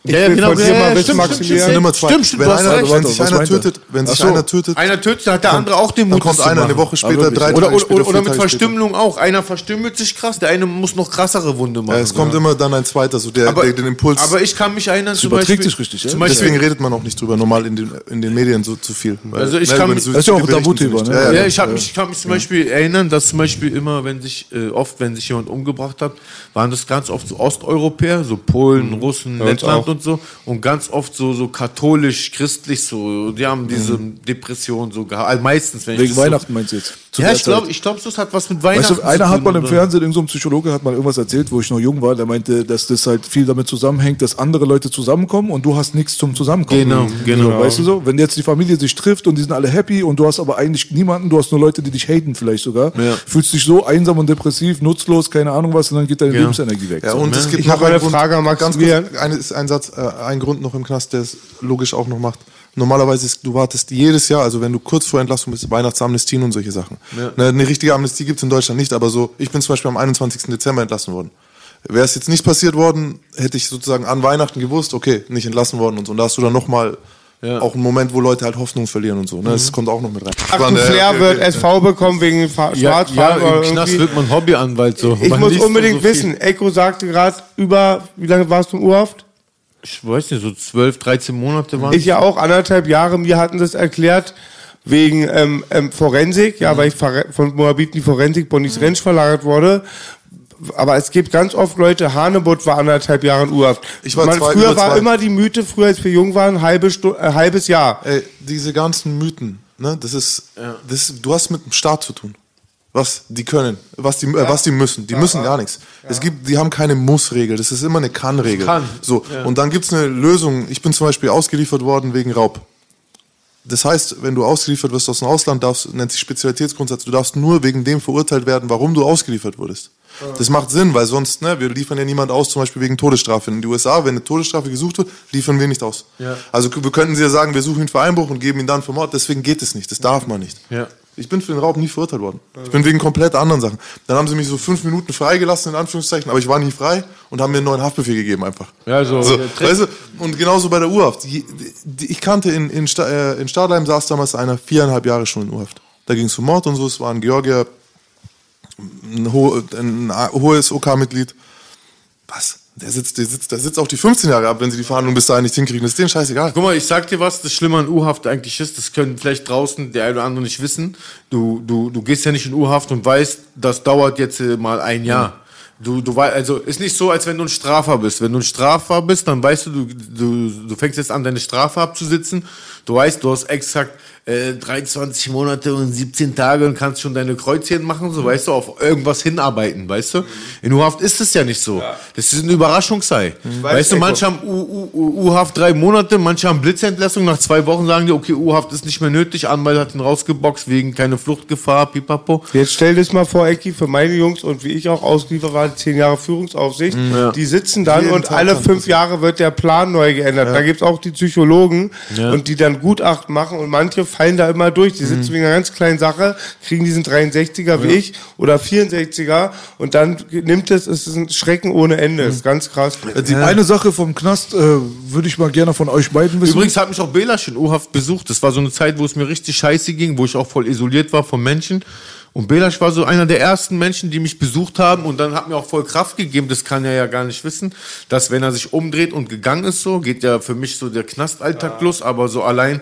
Ich will von dir mal wissen, Maximilian. Sind immer zwei. Stimmt, stimmt, wenn einer, recht. wenn sich einer er? tötet, wenn sich so. einer tötet, Einer tötet, dann hat der andere auch den dann Mut, kommt das zu einer eine. Woche später, wirklich. drei Oder, Tage oder, später, oder, oder mit Tage später. Verstümmelung auch. Einer verstümmelt sich krass, der eine muss noch krassere Wunde machen. Ja, es kommt immer dann ein zweiter, so der, aber, der den Impuls. aber ich kann mich erinnern, zum Beispiel, sich richtig, ja? zum Beispiel deswegen redet man auch nicht drüber, normal in den, in den Medien so zu viel. Weil, Also ich kann über mich- Das ist ja auch Tabuthema, nicht. ne? Ja, Ja, ja, ich, kann mich zum Beispiel erinnern, dass zum Beispiel immer, wenn sich, äh, oft, wenn sich jemand umgebracht hat, waren das ganz oft so Osteuropäer, so Polen. Russen, Lettland auch. Und so. Und ganz oft so, so katholisch, christlich, so, die haben diese Mhm. Depression so gehabt. Also meistens, wenn ich Wegen so- Weihnachten meinst du jetzt? Zu Ja, ich glaube, ich glaube, das hat was mit Weihnachten Weißt du, einer zu hat mal im oder? Fernsehen, irgend so ein Psychologe hat mal irgendwas erzählt, wo ich noch jung war, der meinte, dass das halt viel damit zusammenhängt, dass andere Leute zusammenkommen und du hast nichts zum Zusammenkommen. Genau, genau. Weißt du so? Wenn jetzt die Familie sich trifft und die sind alle happy und du hast aber eigentlich niemanden, du hast nur Leute, die dich haten vielleicht sogar, Ja. fühlst dich so einsam und depressiv, nutzlos, keine Ahnung was und dann geht deine Ja. Lebensenergie weg. Ja, so. und es gibt Ich noch habe eine Frage an ganz kurz, ein, ist ein Satz, äh, ein Grund noch im Knast, der es logisch auch noch macht. Normalerweise ist, du wartest jedes Jahr, also wenn du kurz vor Entlassung bist, Weihnachtsamnestien und solche Sachen. Ne, eine richtige Amnestie gibt es in Deutschland nicht, aber so, ich bin zum Beispiel am 21. Dezember entlassen worden. Wäre es jetzt nicht passiert worden, hätte ich sozusagen an Weihnachten gewusst, okay, nicht entlassen worden und so. Und da hast du dann nochmal auch einen Moment, wo Leute halt Hoffnung verlieren und so. Ne? Das kommt auch noch mit rein. Ach, ein eine- Flair okay, wird okay. SV bekommen wegen Fa Ja, ja, Schwarzfahren im Knast irgendwie. wird man Hobbyanwalt so. Ich Man muss unbedingt so wissen, Echo sagte gerade über, wie lange warst du im Urhaft? Ich weiß nicht, so 12, 13 Monate waren Ich ja auch anderthalb Jahre, mir hatten es erklärt, wegen ähm, ähm, Forensik, ja, weil ich von Moabit in die Forensik Bonnies Rentsch verlagert wurde. Aber es gibt ganz oft Leute, Hanebutt war anderthalb Jahre in Urhaft. Ich war Man, zwei- früher war zwei. immer die Mythe, früher als wir jung waren, halbe Stu äh, halbes Jahr. Ey, diese ganzen Mythen, ne, das ist, das ist, du hast mit dem Staat zu tun. Was die können, was die, äh, was die müssen. Die müssen gar nichts. Es gibt, die haben keine Muss-Regel. Das ist immer eine Kann-Regel. Kann. So. Und dann gibt's eine Lösung. Ich bin zum Beispiel ausgeliefert worden wegen Raub. Das heißt, wenn du ausgeliefert wirst aus dem Ausland, darfst, nennt sich Spezialitätsgrundsatz, du darfst nur wegen dem verurteilt werden, warum du ausgeliefert wurdest. Das macht Sinn, weil sonst, ne, wir liefern ja niemand aus, zum Beispiel wegen Todesstrafe. In den USA, wenn eine Todesstrafe gesucht wird, liefern wir nicht aus. Also wir könnten sie ja sagen, wir suchen ihn für Einbruch und geben ihn dann für Mord, deswegen geht es nicht, das darf man nicht. Ja. Ich bin für den Raub nie verurteilt worden. Ich bin wegen komplett anderen Sachen. Dann haben sie mich so fünf Minuten freigelassen, in Anführungszeichen, aber ich war nie frei und haben mir einen neuen Haftbefehl gegeben einfach. Ja, so, so weißt du, und genauso bei der Urhaft. Ich kannte in, in, äh, in Stadheim saß damals einer viereinhalb Jahre schon in Urhaft. Da ging es um Mord und so, es war ein Georgier, ein, ho ein hohes OK-Mitglied. Was? Der sitzt, der sitzt, der sitzt auch die 15 Jahre ab, wenn sie die Verhandlung bis dahin nicht hinkriegen. Das ist denen scheißegal. Guck mal, ich sag dir was, das Schlimme an U-Haft eigentlich ist, das können vielleicht draußen der eine oder andere nicht wissen. Du, du, du gehst ja nicht in U-Haft und weißt, das dauert jetzt äh, mal ein Jahr. Du, du weißt, also ist nicht so, als wenn du ein Strafer bist. Wenn du ein Strafer bist, dann weißt du, du, du, du fängst jetzt an, deine Strafe abzusitzen. Du weißt, du hast exakt äh, 23 Monate und 17 Tage und kannst schon deine Kreuzchen machen, so weißt du, auf irgendwas hinarbeiten, weißt du? In U-Haft ist es ja nicht so. Das ist eine Überraschungsei. Weißt du, manche haben U-Haft drei Monate, manche haben Blitzentlassung, nach zwei Wochen sagen die, okay, U-Haft ist nicht mehr nötig, Anwalt hat ihn rausgeboxt wegen keine Fluchtgefahr, pipapo. Jetzt stell das mal vor, Ecki, für meine Jungs und wie ich auch ausgeliefert war, zehn Jahre Führungsaufsicht, Ja. die sitzen dann Jeden und Tag alle fünf Jahre wird der Plan neu geändert. Da gibt's auch die Psychologen und die dann Gutachten machen und manche fallen da immer durch. Die sitzen wegen einer ganz kleinen Sache, kriegen diesen 63er wie ich oder 64er und dann nimmt es, es ist ein Schrecken ohne Ende. Das ist ganz krass. Äh, Die eine Sache vom Knast äh, würde ich mal gerne von euch beiden wissen. Übrigens hat mich auch Belasch in U-Haft besucht. Das war so eine Zeit, wo es mir richtig scheiße ging, wo ich auch voll isoliert war vom Menschen. Und Belasch war so einer der ersten Menschen, die mich besucht haben und dann hat mir auch voll Kraft gegeben, das kann er ja gar nicht wissen, dass wenn er sich umdreht und gegangen ist so, geht ja für mich so der Knastalltag los, aber so allein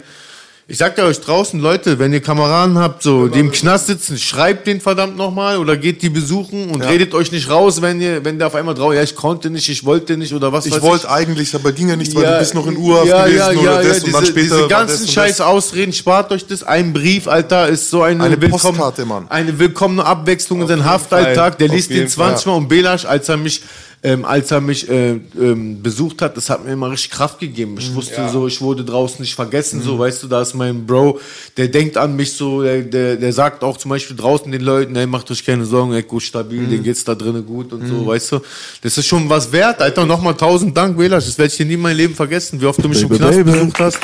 ich sag ja euch draußen, Leute, wenn ihr Kameraden habt, so, die im Knast sitzen, schreibt den verdammt nochmal oder geht die besuchen und redet euch nicht raus, wenn ihr, wenn der auf einmal drauf, ja, ich konnte nicht, ich wollte nicht oder was Ich weiß wollte eigentlich, aber ging ja nicht, weil Ja, du bist noch in Urhaft ja, gewesen ja, oder ja, das ja, und diese, dann später. diese ganzen und scheiß. Ausreden, spart euch das. Ein Brief, Alter, ist so eine, Eine willkommen, Postkarte, Mann. eine willkommene Abwechslung in seinen Haftalltag. Der Auf liest den jeden 20 Fall. Mal und Belasch, als er mich ähm, als er mich äh, ähm, besucht hat, das hat mir immer richtig Kraft gegeben. Ich wusste so, ich wurde draußen nicht vergessen, so, weißt du, da ist mein Bro, der denkt an mich so, der, der, der sagt auch zum Beispiel draußen den Leuten, ey, macht euch keine Sorgen, ey, gut stabil, denen geht's da drinnen gut und so, weißt du. Das ist schon was wert, Alter. Nochmal tausend Dank, Belasch, das werde ich dir nie in meinem Leben vergessen, wie oft du mich im Baby, Knast baby. besucht hast.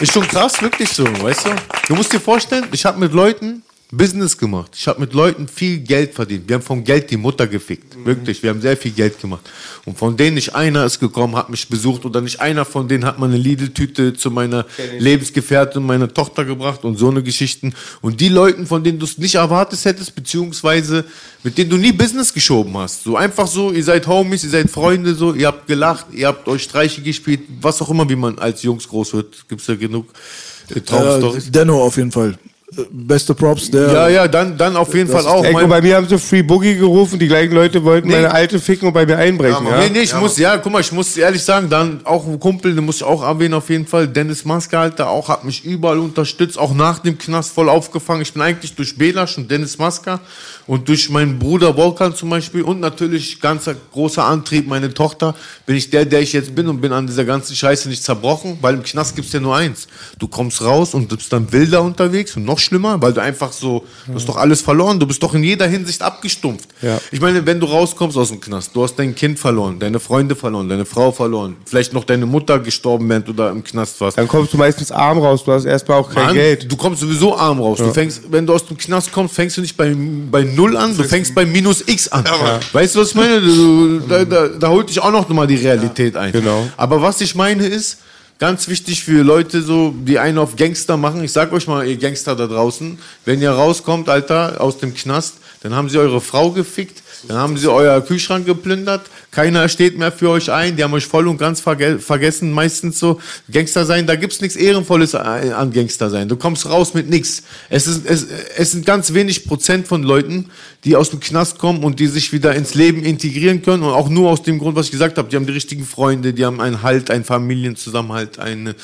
Ist schon krass, wirklich so, weißt du. Du musst dir vorstellen, ich habe mit Leuten Business gemacht. Ich habe mit Leuten viel Geld verdient. Wir haben vom Geld die Mutter gefickt. Wirklich, wir haben sehr viel Geld gemacht. Und von denen nicht einer ist gekommen, hat mich besucht oder nicht einer von denen hat mal eine Lidl-Tüte zu meiner Lebensgefährtin, meiner Tochter gebracht und so eine Geschichten. Und die Leuten, von denen du es nicht erwartet hättest, beziehungsweise mit denen du nie Business geschoben hast. So einfach so, ihr seid Homies, ihr seid Freunde, so, ihr habt gelacht, ihr habt euch Streiche gespielt, was auch immer, wie man als Jungs groß wird. Gibt's ja genug äh, Traumstories. äh, Denno auf jeden Fall. Beste Props, der. Ja, ja, dann, dann auf jeden Fall auch. Ey, guck, bei mir haben sie Free Boogie gerufen, die gleichen Leute wollten Nee. meine alte ficken und bei mir einbrechen. Ja, Nee, nee, ich muss, ja, guck mal, ich muss ehrlich sagen, dann auch ein Kumpel, den muss ich auch erwähnen auf jeden Fall, Dennis Maske, Alter, auch hat mich überall unterstützt, auch nach dem Knast voll aufgefangen. Ich bin eigentlich durch Belasch und Dennis Maska und durch meinen Bruder Volkan zum Beispiel und natürlich ganzer großer Antrieb, meine Tochter, bin ich der, der ich jetzt bin und bin an dieser ganzen Scheiße nicht zerbrochen, weil im Knast gibt's ja nur eins. Du kommst raus und du bist dann wilder unterwegs und noch schlimmer, weil du einfach so, du hast doch alles verloren, du bist doch in jeder Hinsicht abgestumpft. Ja. Ich meine, wenn du rauskommst aus dem Knast, du hast dein Kind verloren, deine Freunde verloren, deine Frau verloren, vielleicht noch deine Mutter gestorben, während du da im Knast warst. Dann kommst du meistens arm raus, du hast erstmal auch kein Mann, Geld. Du kommst sowieso arm raus. Du fängst, wenn du aus dem Knast kommst, fängst du nicht bei, bei Null an, du fängst bei minus X an. Weißt du, was ich meine? Du, da, da, da holt dich auch noch mal die Realität ein. genau. Aber was ich meine ist, ganz wichtig für Leute so, die einen auf Gangster machen. Ich sag euch mal, ihr Gangster da draußen, wenn ihr rauskommt, Alter, aus dem Knast, dann haben sie eure Frau gefickt, dann haben sie euer Kühlschrank geplündert, keiner steht mehr für euch ein, die haben euch voll und ganz verge vergessen, meistens so. Gangster sein, da gibt's nichts Ehrenvolles an Gangster sein. Du kommst raus mit nichts. Es, ist, es, es sind ganz wenig Prozent von Leuten, die aus dem Knast kommen und die sich wieder ins Leben integrieren können und auch nur aus dem Grund, was ich gesagt habe, die haben die richtigen Freunde, die haben einen Halt, einen Familienzusammenhalt, eine.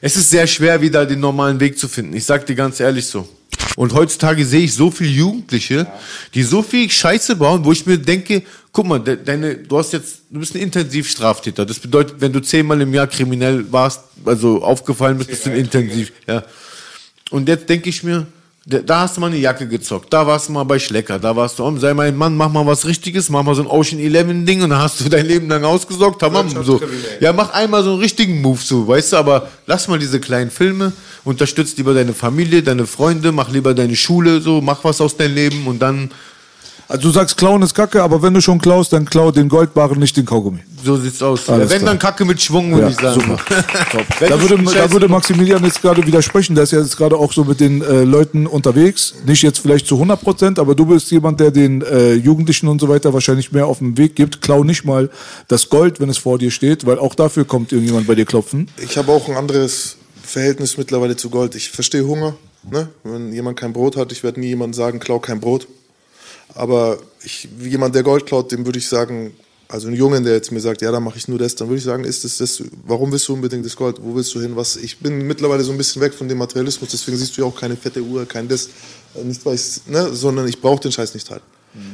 Es ist sehr schwer, wieder den normalen Weg zu finden. Ich sag dir ganz ehrlich so. Und heutzutage sehe ich so viele Jugendliche, die so viel Scheiße bauen, wo ich mir denke, guck mal, de, deine, du hast jetzt, du bist ein Intensivstraftäter. Das bedeutet, wenn du zehnmal im Jahr kriminell warst, also aufgefallen bist, bist du ein Intensiv. Ja. Und jetzt denke ich mir, da- hast du mal eine Jacke gezockt, da warst du mal bei Schlecker, da warst du, oh, sei mein Mann, mach mal was Richtiges, mach mal so ein Ocean 11 Ding und dann hast du dein Leben lang ausgesorgt, tamam, so. Ja, mach einmal so einen richtigen Move so, weißt du, aber lass mal diese kleinen Filme, unterstütz lieber deine Familie, deine Freunde, mach lieber deine Schule so, mach was aus deinem Leben und dann Also du sagst, klauen ist Kacke, aber wenn du schon klaust, dann klau den Goldbarren, nicht den Kaugummi. So sieht's aus. Alles Wenn klar. dann Kacke mit Schwung, würde ich sagen. super. *laughs* Da würde, da würde Maximilian jetzt gerade widersprechen. Der ist ja jetzt gerade auch so mit den äh, Leuten unterwegs. Nicht jetzt vielleicht zu 100 Prozent, aber du bist jemand, der den äh, Jugendlichen und so weiter wahrscheinlich mehr auf den Weg gibt. Klau nicht mal das Gold, wenn es vor dir steht, weil auch dafür kommt irgendjemand bei dir klopfen. Ich habe auch ein anderes Verhältnis mittlerweile zu Gold. Ich verstehe Hunger. Ne? Wenn jemand kein Brot hat, ich werde nie jemandem sagen, klau kein Brot. Aber ich, wie jemand, der Gold klaut, dem würde ich sagen, also ein Jungen, der jetzt mir sagt, ja, dann mache ich nur das, dann würde ich sagen, ist das das, warum willst du unbedingt das Gold? Wo willst du hin? Was? Ich bin mittlerweile so ein bisschen weg von dem Materialismus, deswegen siehst du ja auch keine fette Uhr, kein das, äh, nicht weil ne, sondern ich brauche den Scheiß nicht halt.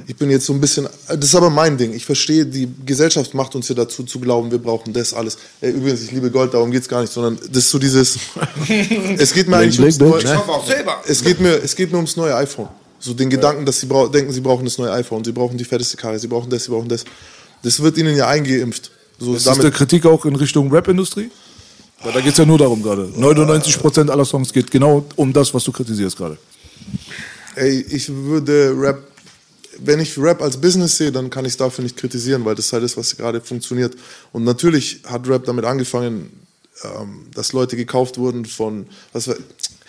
Ich bin jetzt so ein bisschen, das ist aber mein Ding. Ich verstehe, die Gesellschaft macht uns ja dazu zu glauben, wir brauchen das alles. Ey, übrigens, ich liebe Gold, darum geht's gar nicht, sondern das ist so dieses, *laughs* es geht mir eigentlich Blink, ums blink, neue, es geht mir, es geht mir ums neue iPhone. So den Gedanken, dass sie denken, sie brauchen das neue iPhone, sie brauchen die fetteste Karre, sie brauchen das, sie brauchen das. Das wird ihnen ja eingeimpft. So Ist das eine Kritik auch in Richtung Rap-Industrie? Weil da geht es ja nur darum gerade. 99% aller Songs geht genau um das, was du kritisierst gerade. Ey, ich würde Rap, wenn ich Rap als Business sehe, dann kann ich es dafür nicht kritisieren, weil das halt ist, was gerade funktioniert. Und natürlich hat Rap damit angefangen, ähm, dass Leute gekauft wurden von, was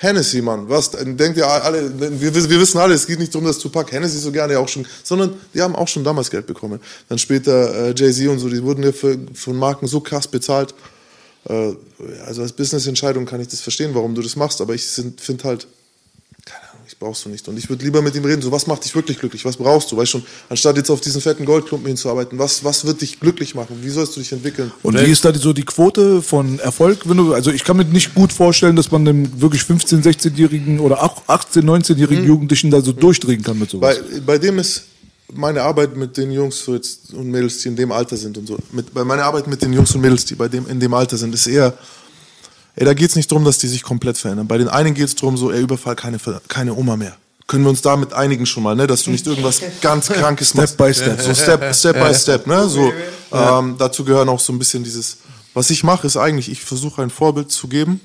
Hennessy, Mann, was, denkt ihr alle, wir, wir wissen alle, es geht nicht darum, dass Tupac Hennessy so gerne auch schon, sondern die haben auch schon damals Geld bekommen. Dann später äh, Jay-Z und so, die wurden ja für, von Marken so krass bezahlt. Äh, also als Business-Entscheidung kann ich das verstehen, warum du das machst, aber ich finde halt, brauchst du nicht. Und ich würde lieber mit ihm reden, so was macht dich wirklich glücklich, was brauchst du, weißt schon, anstatt jetzt auf diesen fetten Goldklumpen hinzuarbeiten, was, was wird dich glücklich machen, wie sollst du dich entwickeln? Und wie ist da die- so die Quote von Erfolg? Wenn du, also ich kann mir nicht gut vorstellen, dass man einem wirklich 15-, 16-jährigen oder auch 18-, 19-jährigen Jugendlichen da so durchdrehen kann mit sowas. Bei, bei dem ist meine Arbeit mit den Jungs so jetzt und Mädels, die in dem Alter sind und so, mit, bei meiner Arbeit mit den Jungs und Mädels, die bei dem, in dem Alter sind, ist eher, ey, da geht es nicht darum, dass die sich komplett verändern. Bei den einen geht es darum, so, ey, Überfall, keine, keine Oma mehr. Können wir uns damit einigen schon mal, ne? dass du nicht irgendwas *laughs* ganz Krankes machst. by step. So Step, Step by Step. Ne? So, ähm, dazu gehören auch so ein bisschen dieses, was ich mache, ist eigentlich, ich versuche ein Vorbild zu geben,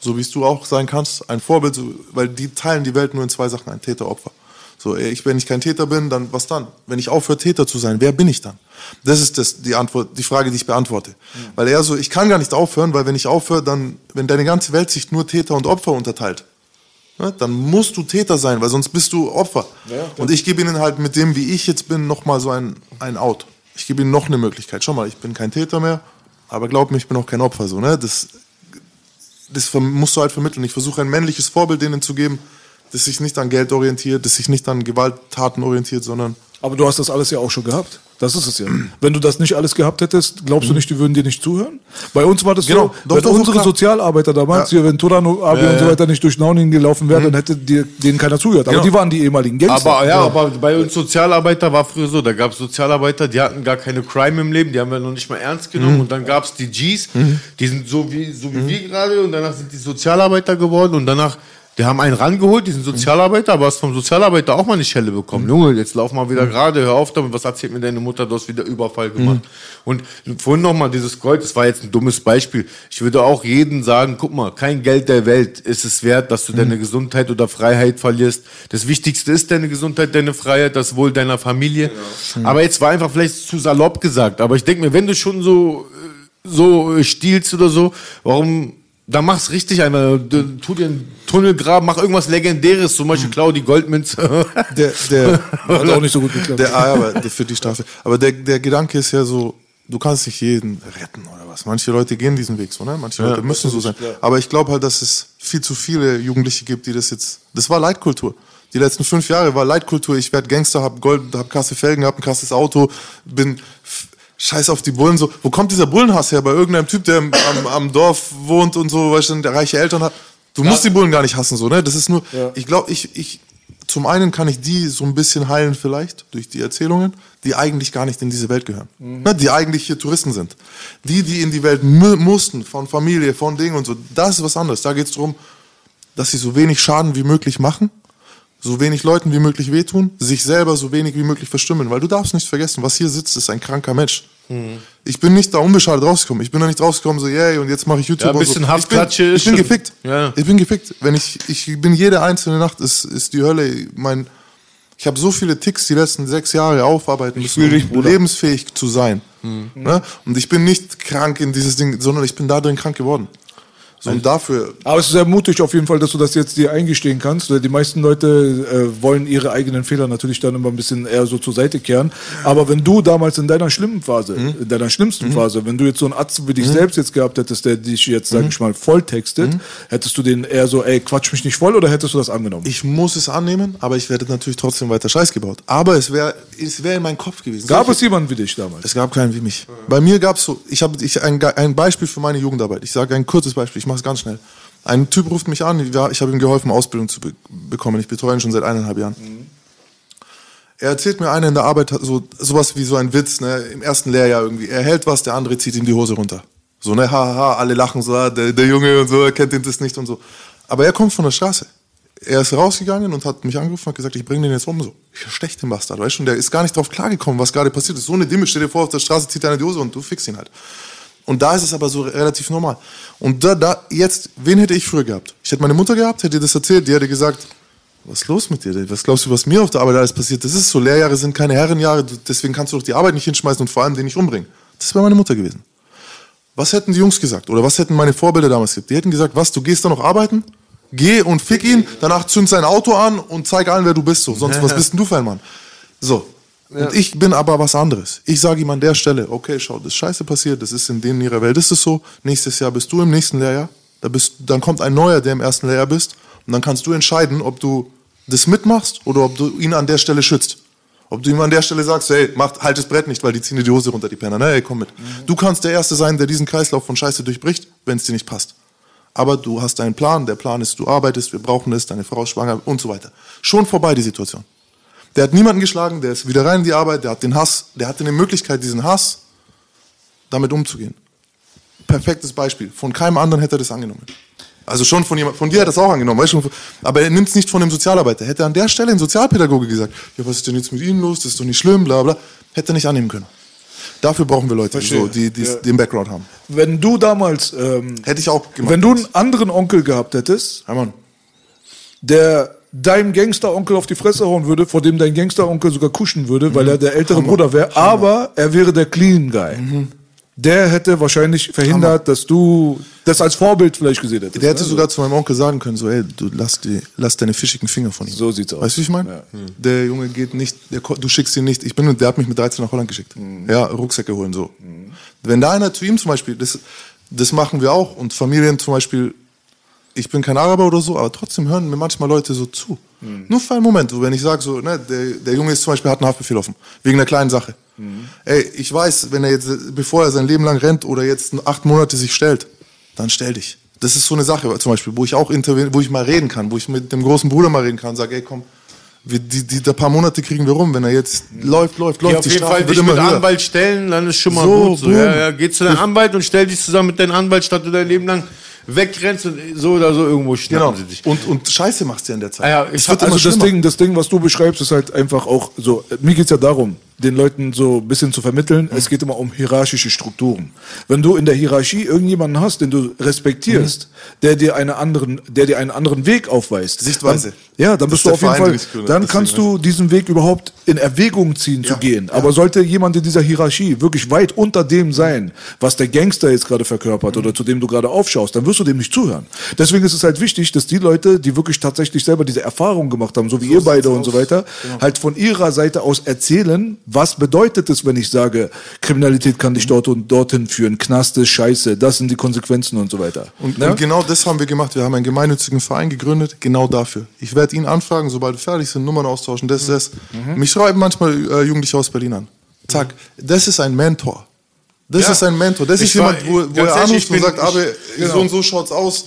so wie es du auch sein kannst, ein Vorbild, weil die teilen die Welt nur in zwei Sachen, ein Täter-Opfer. So, ey, ich, wenn ich kein Täter bin, dann was dann? Wenn ich aufhöre, Täter zu sein, wer bin ich dann? Das ist das, die Antwort, die Frage, die ich beantworte. Weil er so, ich kann gar nicht aufhören, weil wenn ich aufhöre, dann, wenn deine ganze Welt sich nur Täter und Opfer unterteilt, ne, dann musst du Täter sein, weil sonst bist du Opfer. und ich gebe ihnen halt mit dem, wie ich jetzt bin, nochmal so ein, ein Out. Ich gebe ihnen noch eine Möglichkeit. Schau mal, ich bin kein Täter mehr, aber glaub mir, ich bin auch kein Opfer. So, ne? Das, das musst du halt vermitteln. Ich versuche ein männliches Vorbild denen zu geben, das sich nicht an Geld orientiert, das sich nicht an Gewalttaten orientiert, sondern Aber du hast das alles ja auch schon gehabt. Das ist es ja. Wenn du das nicht alles gehabt hättest, glaubst du nicht, die würden dir nicht zuhören? Bei uns war das Genau. so, Doch, wenn doch, unsere klar. Sozialarbeiter damals, Ja. hier, wenn Turano, Abi und so weiter nicht durch Nauningen gelaufen wären, dann hätte dir, denen keiner zugehört. Aber Genau. die waren die ehemaligen Gangster. Aber ja, aber bei uns Sozialarbeiter war früher so, da gab es Sozialarbeiter, die hatten gar keine Crime im Leben, die haben wir noch nicht mal ernst genommen. Mhm. Und dann gab es die Gs, die sind so wie, so wie wir gerade und danach sind die Sozialarbeiter geworden und danach, die haben einen rangeholt, die sind Sozialarbeiter, aber hast vom Sozialarbeiter auch mal eine Schelle bekommen. Mhm. Junge, jetzt lauf mal wieder gerade, hör auf damit, was erzählt mir deine Mutter, du hast wieder Überfall gemacht. Und vorhin nochmal dieses Gold, das war jetzt ein dummes Beispiel. Ich würde auch jedem sagen, guck mal, kein Geld der Welt ist es wert, dass du deine Gesundheit oder Freiheit verlierst. Das Wichtigste ist deine Gesundheit, deine Freiheit, das Wohl deiner Familie. Aber jetzt war einfach vielleicht zu salopp gesagt. Aber ich denke mir, wenn du schon so, so stiehlst oder so, warum, dann mach's richtig einmal. Tu dir einen Tunnel graben, mach irgendwas Legendäres, zum Beispiel klau die Goldmünze. der, der, *laughs* Hat auch nicht so gut geklappt. der, ah, ja, aber der- für die Staffel. Aber der, der Gedanke ist ja so, du kannst nicht jeden retten oder was. Manche Leute gehen diesen Weg so, ne? Manche Leute müssen so sein. Aber ich glaube halt, dass es viel zu viele Jugendliche gibt, die das jetzt, das war Leitkultur. Die letzten fünf Jahre war Leitkultur. Ich werde Gangster, hab Gold, hab krasse Felgen, hab ein krasses Auto, bin Scheiß auf die Bullen so. Wo kommt dieser Bullenhass her? Bei irgendeinem Typ, der am, am *laughs* Dorf wohnt und so, weißt du, der reiche Eltern hat. Du musst die Bullen gar nicht hassen, so, ne? Das ist nur, ich glaube, ich, ich, zum einen kann ich die so ein bisschen heilen vielleicht durch die Erzählungen, die eigentlich gar nicht in diese Welt gehören. Ne, die eigentlich hier Touristen sind. Die, die in die Welt mussten, von Familie, von Dingen und so, das ist was anderes. Da geht es darum, dass sie so wenig Schaden wie möglich machen, so wenig Leuten wie möglich wehtun, sich selber so wenig wie möglich verstümmeln. Weil du darfst nicht vergessen, was hier sitzt, ist ein kranker Mensch. Ich bin nicht da unbeschadet rausgekommen. Ich bin da nicht rausgekommen, so, yay, und jetzt mache ich YouTube. Ja, ein bisschen so. Haftklatsche Ich bin, ich bin gefickt. Ja. Ich bin gefickt. Wenn ich, ich bin jede einzelne Nacht, ist, ist die Hölle mein, Ich habe so viele Ticks die letzten sechs Jahre aufarbeiten müssen, dich, um Bruder. lebensfähig zu sein. Ne? Und ich bin nicht krank in dieses Ding, sondern ich bin da drin krank geworden. So, und dafür, Aber es ist sehr mutig auf jeden Fall, dass du das jetzt dir eingestehen kannst. Die meisten Leute äh, wollen ihre eigenen Fehler natürlich dann immer ein bisschen eher so zur Seite kehren. Aber wenn du damals in deiner schlimmen Phase, in deiner schlimmsten Phase, wenn du jetzt so einen Arzt wie dich selbst jetzt gehabt hättest, der dich jetzt, sag ich mal, volltextet, hättest du den eher so, ey, quatsch mich nicht voll oder hättest du das angenommen? ich muss es annehmen, aber ich werde natürlich trotzdem weiter Scheiß gebaut. Aber es wäre es wär in meinem Kopf gewesen. Gab Solche- es jemanden wie dich damals? Es gab keinen wie mich. Bei mir gab es so, ich habe ich, ein, ein Beispiel für meine Jugendarbeit. Ich sage ein kurzes Beispiel, ich mache es ganz schnell. Ein Typ ruft mich an, ich habe ihm geholfen, Ausbildung zu be bekommen. Ich betreue ihn schon seit eineinhalb Jahren. Er erzählt mir einer in der Arbeit so sowas wie so ein Witz, ne, im ersten Lehrjahr irgendwie. Er hält was, der andere zieht ihm die Hose runter. So, ne, haha, alle lachen so, ah, der, der Junge und so, er kennt ihn das nicht und so. Aber er kommt von der Straße. Er ist rausgegangen und hat mich angerufen und gesagt, ich bringe den jetzt um so. Ich stech den Bastard, weißt du? Und der ist gar nicht drauf klargekommen, was gerade passiert ist. So eine Dimme, stell dir vor, auf der Straße zieht einer die Hose und du fixst ihn halt. Und da ist es aber so relativ normal. Und da, da, jetzt, wen hätte ich früher gehabt? Ich hätte meine Mutter gehabt, hätte ihr das erzählt, die hätte gesagt, was ist los mit dir? Was glaubst du, was mir auf der Arbeit alles passiert? Das ist so, Lehrjahre sind keine Herrenjahre, deswegen kannst du doch die Arbeit nicht hinschmeißen und vor allem den nicht umbringen. Das wäre meine Mutter gewesen. Was hätten die Jungs gesagt? Oder was hätten meine Vorbilder damals gesagt? Die hätten gesagt, was, du gehst da noch arbeiten? Geh und fick ihn, danach zünd sein Auto an und zeig allen, wer du bist. So. Sonst, was bist denn du für ein Mann? So. Und ich bin aber was anderes. Ich sage ihm an der Stelle, okay, schau, das ist scheiße passiert, das ist in denen ihrer Welt, ist es so. Nächstes Jahr bist du im nächsten Lehrjahr. Da bist, dann kommt ein neuer, der im ersten Lehrjahr bist. Und dann kannst du entscheiden, ob du das mitmachst oder ob du ihn an der Stelle schützt. Ob du ihm an der Stelle sagst, hey, mach, halt das Brett nicht, weil die ziehen dir die Hose runter, die Penner. Ne, hey, komm mit. Du kannst der Erste sein, der diesen Kreislauf von Scheiße durchbricht, wenn es dir nicht passt. Aber du hast deinen Plan, der Plan ist, du arbeitest, wir brauchen es, deine Frau ist schwanger und so weiter. Schon vorbei die Situation. Der hat niemanden geschlagen, der ist wieder rein in die Arbeit, der hat den Hass, der hatte eine Möglichkeit, diesen Hass damit umzugehen. Perfektes Beispiel. Von keinem anderen hätte er das angenommen. Also schon von jemand, von dir hat er das auch angenommen, weißt du, aber er nimmt es nicht von dem Sozialarbeiter. Hätte er an der Stelle ein Sozialpädagoge gesagt, ja, was ist denn jetzt mit Ihnen los, das ist doch nicht schlimm, bla bla, hätte er nicht annehmen können. Dafür brauchen wir Leute, Verstehe. so, die, die Ja. den Background haben. Wenn du damals, ähm, Hätte ich auch gemacht. wenn du einen anderen Onkel gehabt hättest, ja, Mann. der deinem Gangsteronkel auf die Fresse hauen würde, vor dem dein Gangsteronkel sogar kuschen würde, weil er der ältere Bruder wäre, aber er wäre der Clean Guy. Der hätte wahrscheinlich verhindert, dass du das als Vorbild vielleicht gesehen hättest. Der hätte ne? sogar zu meinem Onkel sagen können, so, ey, du lass, die, lass deine fischigen Finger von ihm. So sieht's aus. Weißt du, wie ich meine? Der Junge geht nicht, der, du schickst ihn nicht. Ich bin, der hat mich mit 13 nach Holland geschickt. Ja, Rucksäcke holen, so. Wenn da einer zu ihm zum Beispiel, das, das machen wir auch. Und Familien zum Beispiel, ich bin kein Araber oder so, aber trotzdem hören mir manchmal Leute so zu. Nur für einen Moment, wo wenn ich sage, so, ne, der, der Junge ist zum Beispiel, hat einen Haftbefehl offen. Wegen einer kleinen Sache. Ey, ich weiß, wenn er jetzt, bevor er sein Leben lang rennt oder jetzt acht Monate sich stellt, dann stell dich. Das ist so eine Sache zum Beispiel, wo ich auch wo ich mal reden kann, wo ich mit dem großen Bruder mal reden kann, sage, ey, komm, wir, die, die, die paar Monate kriegen wir rum, wenn er jetzt läuft, läuft, läuft, Ja, auf jeden Fall dich mit Anwalt stellen, dann ist schon mal So, gut. So. Ja, ja, geh zu deinem Anwalt und stell dich zusammen mit deinem Anwalt, statt du dein Leben lang wegrennst und so oder so irgendwo schnappen Genau. sie dich. Und, und Scheiße machst du ja in der Zeit. Ah ja, es ich wird hab- immer Also das. Ding, das Ding, was du beschreibst, ist halt einfach auch so. Mir geht's ja darum, den Leuten so ein bisschen zu vermitteln. Es geht immer um hierarchische Strukturen. Wenn du in der Hierarchie irgendjemanden hast, den du respektierst, der dir einen anderen, der dir einen anderen Weg aufweist, Sichtweise. Dann, ja, dann Das bist du auf jeden Fall, dann kannst du diesen Weg überhaupt in Erwägung ziehen zu Ja, gehen. ja. Aber sollte jemand in dieser Hierarchie wirklich weit unter dem sein, was der Gangster jetzt gerade verkörpert oder zu dem du gerade aufschaust, dann wirst du dem nicht zuhören. Deswegen ist es halt wichtig, dass die Leute, die wirklich tatsächlich selber diese Erfahrung gemacht haben, so wie ihr beide und so weiter, halt von ihrer Seite aus erzählen, was bedeutet es, wenn ich sage, Kriminalität kann dich dort und dorthin führen, Knast ist scheiße, das sind die Konsequenzen und so weiter. Und, Ne? und genau das haben wir gemacht. Wir haben einen gemeinnützigen Verein gegründet, genau dafür. Ich werde ihn anfragen, sobald wir fertig sind, Nummern austauschen, das, das. Mhm. Mich schreiben manchmal äh, Jugendliche aus Berlin an. Zack, das ist ein Mentor. Das Ja. ist ein Mentor. Das Ich ist war- jemand, wo, wo er anruft und sagt, aber genau. so und so schaut's aus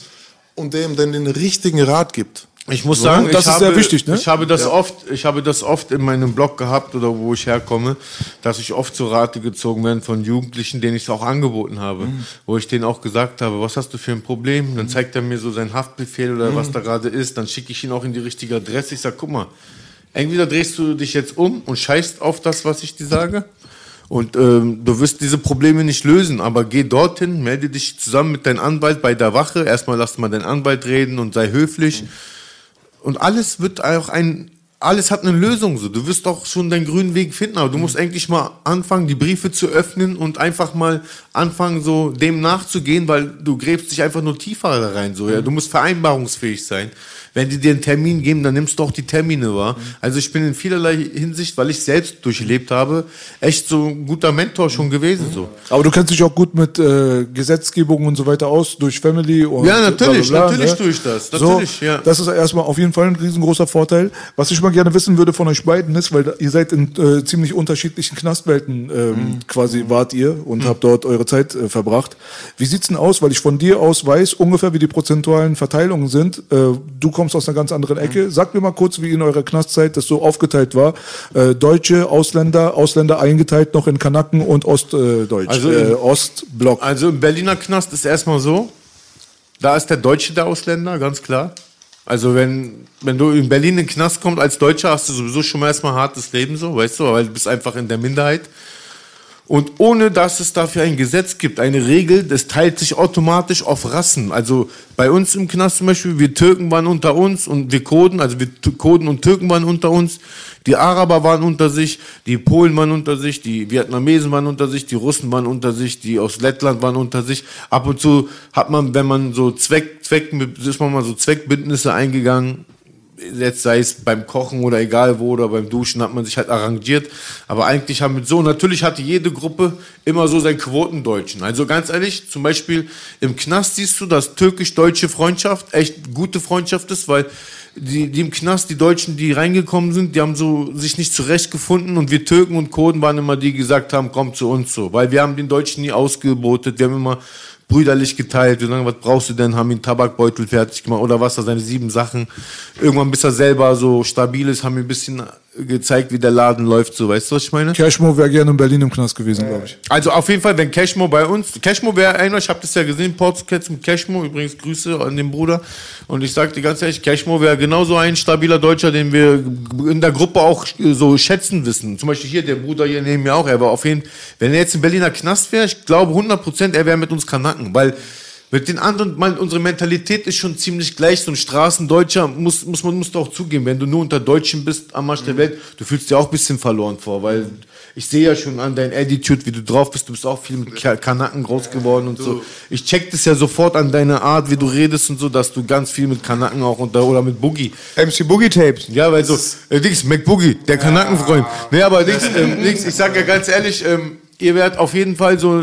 und dem dann den richtigen Rat gibt. Ich muss So, sagen, das ich ist habe, sehr wichtig, ne? Ich habe das oft, ich habe das oft in meinem Blog gehabt oder wo ich herkomme, dass ich oft zu Rate gezogen werde von Jugendlichen, denen ich es auch angeboten habe, Mhm. wo ich denen auch gesagt habe, was hast du für ein Problem? Dann zeigt er mir so seinen Haftbefehl oder Mhm. was da gerade ist, dann schicke ich ihn auch in die richtige Adresse. Ich sag, guck mal, entweder drehst du dich jetzt um und scheißt auf das, was ich dir sage. Und ähm, du wirst diese Probleme nicht lösen, aber geh dorthin, melde dich zusammen mit deinem Anwalt bei der Wache. Erstmal lass mal deinen Anwalt reden und sei höflich. Und alles wird auch ein alles hat eine Lösung so. Du wirst doch schon deinen grünen Weg finden, aber du musst eigentlich mal anfangen, die Briefe zu öffnen und einfach mal anfangen, so dem nachzugehen, weil du gräbst dich einfach nur tiefer rein. So, ja. Du musst vereinbarungsfähig sein. Wenn die dir einen Termin geben, dann nimmst du auch die Termine wahr. Also ich bin in vielerlei Hinsicht, weil ich selbst durchlebt habe, echt so ein guter Mentor schon gewesen. So. Aber du kennst dich auch gut mit äh, Gesetzgebung und so weiter aus, durch Family und Ja, natürlich, bla bla bla, natürlich tue ich das, So, natürlich, ja. Das ist erstmal auf jeden Fall ein riesengroßer Vorteil. Was ich mal gerne wissen würde von euch beiden ist, weil ihr seid in äh, ziemlich unterschiedlichen Knastwelten ähm, Mhm. quasi wart ihr und habt dort eure Zeit äh, verbracht. Wie sieht's denn aus? Weil ich von dir aus weiß ungefähr, wie die prozentualen Verteilungen sind. Äh, du kommst aus einer ganz anderen Ecke. Mhm. Sagt mir mal kurz, wie in eurer Knastzeit das so aufgeteilt war. Äh, Deutsche, Ausländer, Ausländer eingeteilt noch in Kanaken und Ostdeutsch. Also äh, Ostblock. Also im Berliner Knast ist erstmal so, da ist der Deutsche der Ausländer, ganz klar. Also wenn, wenn du in Berlin in den Knast kommst als Deutscher, hast du sowieso schon mal erstmal hartes Leben so, weißt du, weil du bist einfach in der Minderheit. Und ohne dass es dafür ein Gesetz gibt, eine Regel, das teilt sich automatisch auf Rassen. Also bei uns im Knast zum Beispiel, wir Türken waren unter uns und wir Kurden, also wir Kurden und Türken waren unter uns, die Araber waren unter sich, die Polen waren unter sich, die Vietnamesen waren unter sich, die Russen waren unter sich, die aus Lettland waren unter sich. Ab und zu hat man, wenn man so Zweck, Zweck, ist man mal so Zweckbündnisse eingegangen, jetzt sei es beim Kochen oder egal wo oder beim Duschen hat man sich halt arrangiert. Aber eigentlich haben wir so, natürlich hatte jede Gruppe immer so seinen Quotendeutschen. Also ganz ehrlich, zum Beispiel im Knast siehst du, dass türkisch-deutsche Freundschaft echt gute Freundschaft ist, weil die, die im Knast, die Deutschen, die reingekommen sind, die haben so sich nicht zurechtgefunden und wir Türken und Kurden waren immer die, die gesagt haben, komm zu uns so. Weil wir haben den Deutschen nie ausgebotet, wir haben immer brüderlich geteilt. Wir sagen, was brauchst du denn? Haben ihn Tabakbeutel fertig gemacht oder was seine sieben Sachen. Irgendwann, bis er selber so stabil ist, haben wir ein bisschen gezeigt, wie der Laden läuft. So, weißt du, was ich meine? Cashmo wäre gerne in Berlin im Knast gewesen, glaube ich. Also auf jeden Fall, wenn Cashmo bei uns, Cashmo wäre einer, ich habe das ja gesehen, Portscats mit Cashmo, übrigens Grüße an den Bruder. Und ich sag dir ganz ehrlich, Cashmo wäre genauso ein stabiler Deutscher, den wir in der Gruppe auch so schätzen wissen. Zum Beispiel hier, der Bruder hier neben mir auch, er war auf jeden wenn er jetzt im Berliner Knast wäre, ich glaube 100 Prozent, er wäre mit uns Kanaken, weil mit den anderen, man, unsere Mentalität ist schon ziemlich gleich. So ein Straßendeutscher muss, muss man muss auch zugeben, wenn du nur unter Deutschen bist am Arsch der Welt, du fühlst dich auch ein bisschen verloren vor, weil ich sehe ja schon an deinem Attitude, wie du drauf bist, du bist auch viel mit Ka- Kanaken groß geworden und so. Ich check das ja sofort an deiner Art, wie du redest und so, dass du ganz viel mit Kanaken auch unter, oder mit Boogie. MC Boogie Tapes. Ja, weil so, äh, Dings, McBoogie, der Kanakenfreund. Nee, aber Dings, ähm, Dings, ich sag ja ganz ehrlich, ähm, ihr werdet auf jeden Fall so,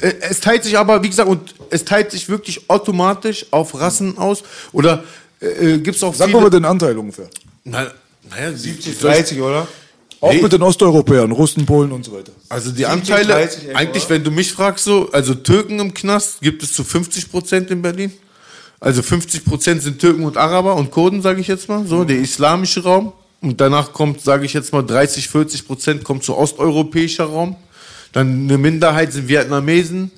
äh, es teilt sich aber, wie gesagt, und es teilt sich wirklich automatisch auf Rassen aus. Oder äh, äh, gibt's auch Sag viele... mal den Anteil ungefähr. Na, naja, 70, 30, oder? Auch Nee. mit den Osteuropäern, Russen, Polen und so weiter. Also die 70, Anteile, 30 irgendwo, eigentlich, oder? wenn du mich fragst, so, also Türken im Knast gibt es zu 50 Prozent in Berlin. Also 50 Prozent sind Türken und Araber und Kurden, sage ich jetzt mal, so, der islamische Raum. Und danach kommt, sage ich jetzt mal, 30, 40 Prozent kommt zu osteuropäischer Raum. Dann eine Minderheit sind Vietnamesen.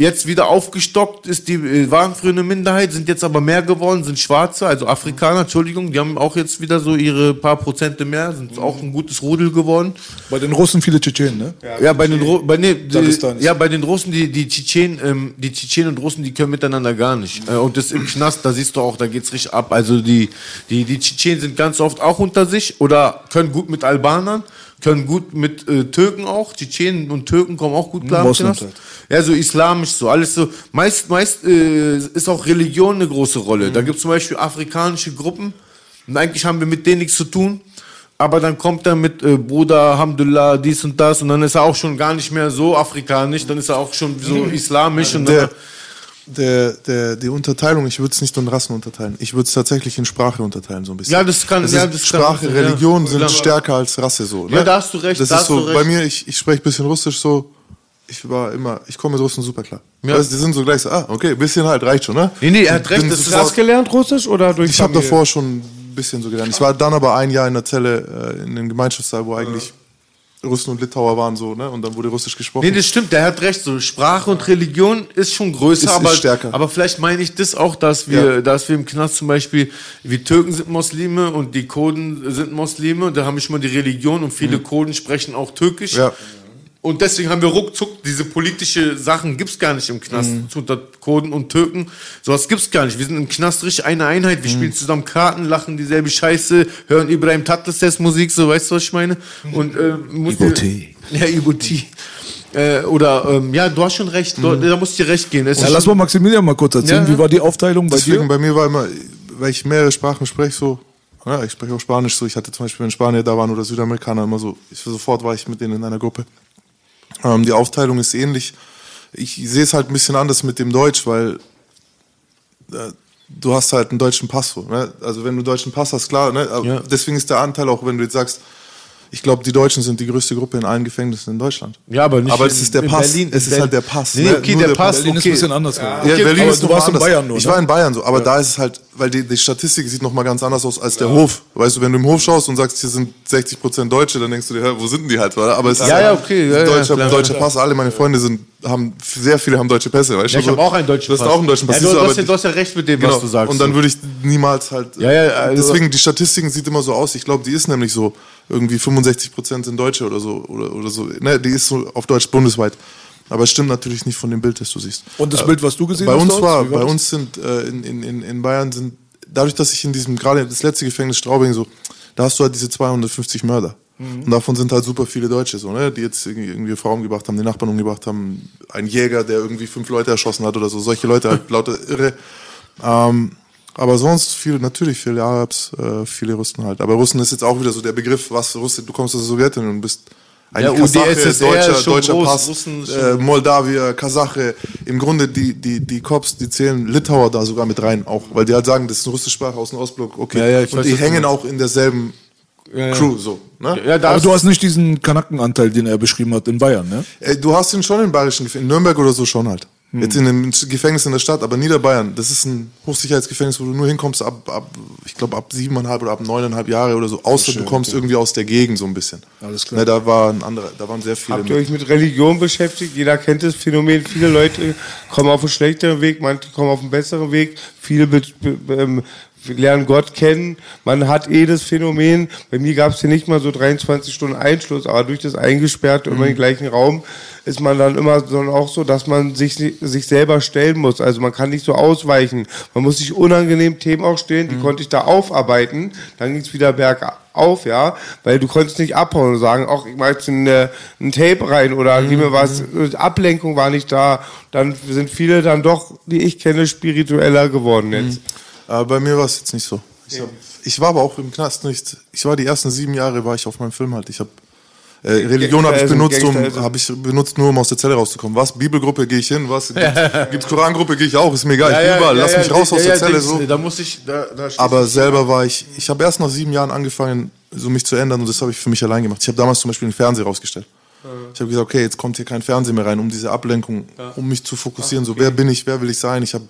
Jetzt wieder aufgestockt ist die, äh, waren früher eine Minderheit, sind jetzt aber mehr geworden, sind Schwarze, also Afrikaner, Entschuldigung, die haben auch jetzt wieder so ihre paar Prozente mehr, sind auch ein gutes Rudel geworden. Bei den Russen viele Tschetschenen, ne? Ja, bei den, Ru bei, nee, die, ja, bei den Russen, die, die Tschetschenen, ähm, die Tschetschenen und Russen, die können miteinander gar nicht. Äh, und das im Knast, da siehst du auch, da geht's richtig ab. Also die, die, die Tschetschenen sind ganz oft auch unter sich oder können gut mit Albanern, können gut mit äh, Türken auch. Tschetschenen und Türken kommen auch gut klar. Knast. halt. Ja, so islamisch, so alles so. Meist, meist äh, ist auch Religion eine große Rolle. Da gibt's zum Beispiel afrikanische Gruppen und eigentlich haben wir mit denen nichts zu tun. Aber dann kommt er mit äh, Bruder, Alhamdulillah, dies und das und dann ist er auch schon gar nicht mehr so afrikanisch, dann ist er auch schon so *laughs* islamisch und dann, Der, der, die Unterteilung, ich würde es nicht in Rassen unterteilen. Ich würde es tatsächlich in Sprache unterteilen, so ein bisschen. Ja, das kann- Es ja, ist das kann- Sprache, ja, Religion sind klar. stärker als Rasse, so. Ne? Ja, da hast du recht, Das da ist hast so, du recht. bei mir, ich, ich spreche ein bisschen Russisch so. Ich war immer, ich komme mit Russen super klar. Ja. Weißt, die sind so gleich so, ah, okay, ein bisschen halt reicht schon, ne? Nee, nee, er hat recht, das ist Hast du gelernt Russisch oder durch Ich habe davor schon ein bisschen so gelernt. Ich war dann aber ein Jahr in der Zelle, äh, in dem Gemeinschaftsteil, wo eigentlich Russen und Litauer waren so, ne? Und dann wurde Russisch gesprochen. Nee, das stimmt, der hat recht. So Sprache und Religion ist schon größer, Ist- ist aber, stärker. aber vielleicht meine ich das auch, dass wir, Ja. dass wir im Knast zum Beispiel, wir Türken sind Muslime und die Kurden sind Muslime. Da haben wir schon mal die Religion und viele Kurden sprechen auch Türkisch. Mhm. Ja. Und deswegen haben wir ruckzuck, diese politische Sachen gibt's gar nicht im Knast. Mhm. Unter Kurden und Türken. Sowas gibt's gar nicht. Wir sind im Knast richtig eine Einheit. Mhm. Wir spielen zusammen Karten, lachen dieselbe Scheiße, hören Ibrahim Tatlises Musik, so weißt du, was ich meine? Und, äh, T. Ja, Ibo T. Äh, oder, ähm, ja, du hast schon recht. Du, da musst du dir recht gehen. Es Ja, lass mal Maximilian mal kurz erzählen. Ja. Wie war die Aufteilung bei Deswegen dir? bei mir war immer, weil ich mehrere Sprachen spreche, so, ja, ich spreche auch Spanisch, so, ich hatte zum Beispiel, wenn Spanier da waren oder Südamerikaner, immer so, ich, sofort war ich mit denen in einer Gruppe. Ähm, die Aufteilung ist ähnlich. Ich sehe es halt ein bisschen anders mit dem Deutsch, weil äh, du hast halt einen deutschen Pass. Ne? Also wenn du einen deutschen Pass hast, klar. Ne? Ja. Deswegen ist der Anteil auch, wenn du jetzt sagst, ich glaube, die Deutschen sind die größte Gruppe in allen Gefängnissen in Deutschland. Ja, aber nicht Aber in- es ist der in Pass. Berlin. es In ist halt Berlin. der Pass. Nee, ne? okay, Nur der Pass, Berlin ist okay. ein bisschen anders. Ja. Ja, Berlin ist du warst in anders. Bayern nur, Ich ne? war in Bayern so, aber da ist es halt, weil die, die Statistik sieht noch mal ganz anders aus als der Hof. Weißt du, wenn du im Hof schaust und sagst, hier sind 60 Prozent Deutsche, dann denkst du dir, wo sind denn die halt? Oder? Aber es ist Ja, halt ja, okay, ja, ja, deutscher, deutscher Pass. Alle meine Freunde sind, haben, sehr viele haben deutsche Pässe. Weißt Ja, ich du? habe auch einen deutschen Du hast auch einen deutschen Pass. Ja, du, du, hast ja, du ja recht mit dem, Genau. was du sagst. Und dann würde ich niemals halt. Ja, ja, also- deswegen, die Statistiken sieht immer so aus. Ich glaube, die ist nämlich so, irgendwie 65 Prozent sind Deutsche oder so. Oder, oder so. Ne, die ist so auf Deutsch bundesweit. Aber es stimmt natürlich nicht von dem Bild, das du siehst. Und das Bild, was du gesehen bei hast uns dort, war, bei uns sind äh, in, in, in, Bayern sind, dadurch, dass ich in diesem, gerade das letzte Gefängnis Straubing so, da hast du halt diese 250 Mörder. Mhm. Und davon sind halt super viele Deutsche, so, ne, die jetzt irgendwie Frauen umgebracht haben, die Nachbarn umgebracht haben, ein Jäger, der irgendwie fünf Leute erschossen hat oder so, solche Leute halt lauter irre. Ähm, aber sonst viel, natürlich viele Arabs, äh, viele Russen halt. Aber Russen ist jetzt auch wieder so der Begriff, was Russe, du kommst aus der Sowjetunion und bist ein Ja, Kasache, deutscher, deutscher groß, Pass, Russen äh, Moldawier, Kasache. Im Grunde die, die, die Cops, die zählen Litauer da sogar mit rein auch, weil die halt sagen, das ist eine russische Sprache aus dem Ostblock, okay. Ja, ja, ich und weiß, die hängen auch in derselben Crew, so. Ne? ja, da Aber du hast nicht diesen Kanackenanteil, den er beschrieben hat in Bayern, ne? Äh, Du hast ihn schon in bayerischen in Nürnberg oder so schon halt. Hm. Jetzt in einem Gefängnis in der Stadt, aber Niederbayern, das ist ein Hochsicherheitsgefängnis, wo du nur hinkommst ab, ab ich glaube, ab siebeneinhalb oder ab neuneinhalb Jahre oder so, außer du kommst irgendwie aus der Gegend so ein bisschen. Alles klar. Ne, da war ein anderer, da waren sehr viele. Habt ihr euch mit Religion beschäftigt? Jeder kennt das Phänomen. Viele Leute kommen auf einen schlechteren Weg, manche kommen auf einen besseren Weg. Viele be be ähm, lernen Gott kennen. Man hat eh das Phänomen. Bei mir gab es hier nicht mal so 23 Stunden Einschluss, aber durch das Eingesperrte immer im gleichen Raum ist man dann immer so auch so, dass man sich sich selber stellen muss. Also man kann nicht so ausweichen. Man muss sich unangenehm Themen auch stellen. Die konnte ich da aufarbeiten. Dann ging es wieder bergauf, ja, weil du konntest nicht abhauen und sagen, ach, ich mach jetzt ein, ein Tape rein oder gib mir was. Ablenkung war nicht da. Dann sind viele dann doch, die ich kenne, spiritueller geworden jetzt. Aber bei mir war es jetzt nicht so. Ich, hab, ich war aber auch im Knast nicht. Ich war die ersten sieben Jahre war ich auf meinem Film halt. Ich habe äh, Religion habe ich Gangster- benutzt, um Gangster- habe ich benutzt nur um aus der Zelle rauszukommen. Was Bibelgruppe gehe ich hin? Was *laughs* gibt, gibt's Korangruppe gehe ich auch? Ist mir egal. ich bin überall. Lass mich raus aus der Zelle so. Da muss ich, da, da Aber selber war ich. Ich habe erst nach sieben Jahren angefangen, so mich zu ändern und das habe ich für mich allein gemacht. Ich habe damals zum Beispiel den Fernseher rausgestellt. Ich habe gesagt, okay, jetzt kommt hier kein Fernsehen mehr rein, um diese Ablenkung, um mich zu fokussieren. So, wer bin ich, wer will ich sein? Ich habe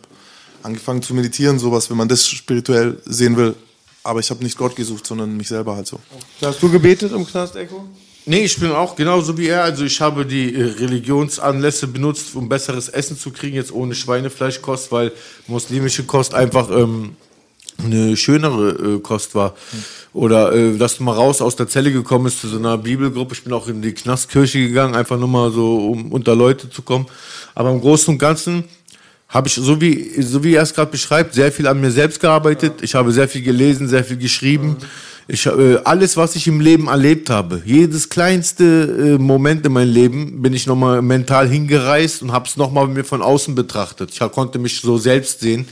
angefangen zu meditieren, sowas, wenn man das spirituell sehen will. Aber ich habe nicht Gott gesucht, sondern mich selber halt so. Hast du gebetet im Knast, Echo? Nee, ich bin auch genauso wie er. Also ich habe die äh, Religionsanlässe benutzt, um besseres Essen zu kriegen, jetzt ohne Schweinefleischkost, weil muslimische Kost einfach ähm, eine schönere äh, Kost war. Oder äh, dass du mal raus aus der Zelle gekommen bist zu so einer Bibelgruppe. Ich bin auch in die Knastkirche gegangen, einfach nur mal so, um unter Leute zu kommen. Aber im Großen und Ganzen habe ich, so wie, so wie er es gerade beschreibt, sehr viel an mir selbst gearbeitet. Ich habe sehr viel gelesen, sehr viel geschrieben. Ich, äh, alles, was ich im Leben erlebt habe, jedes kleinste äh, Moment in meinem Leben, bin ich nochmal mental hingereist und habe es nochmal mir von außen betrachtet. Ich konnte mich so selbst sehen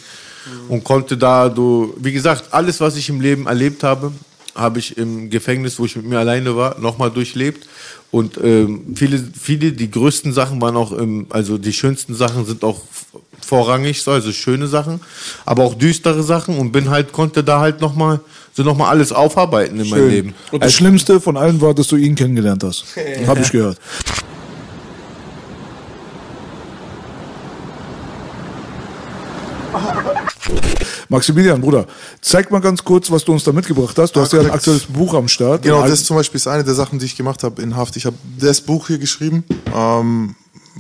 und konnte da, du, wie gesagt, alles, was ich im Leben erlebt habe, habe ich im Gefängnis, wo ich mit mir alleine war, nochmal durchlebt. Und ähm, viele, viele, die größten Sachen waren auch, ähm, also die schönsten Sachen sind auch vorrangig, so, also schöne Sachen, aber auch düstere Sachen und bin halt, konnte da halt nochmal, so nochmal alles aufarbeiten in meinem Leben. Und das Schlimmste von allen war, dass du ihn kennengelernt hast. *laughs* Habe ich gehört. *laughs* Maximilian, Bruder, zeig mal ganz kurz, was du uns da mitgebracht hast. Du hast ja ein aktuelles Buch am Start. Genau, das zum Beispiel ist eine der Sachen, die ich gemacht habe in Haft. Ich habe das Buch hier geschrieben. Ähm,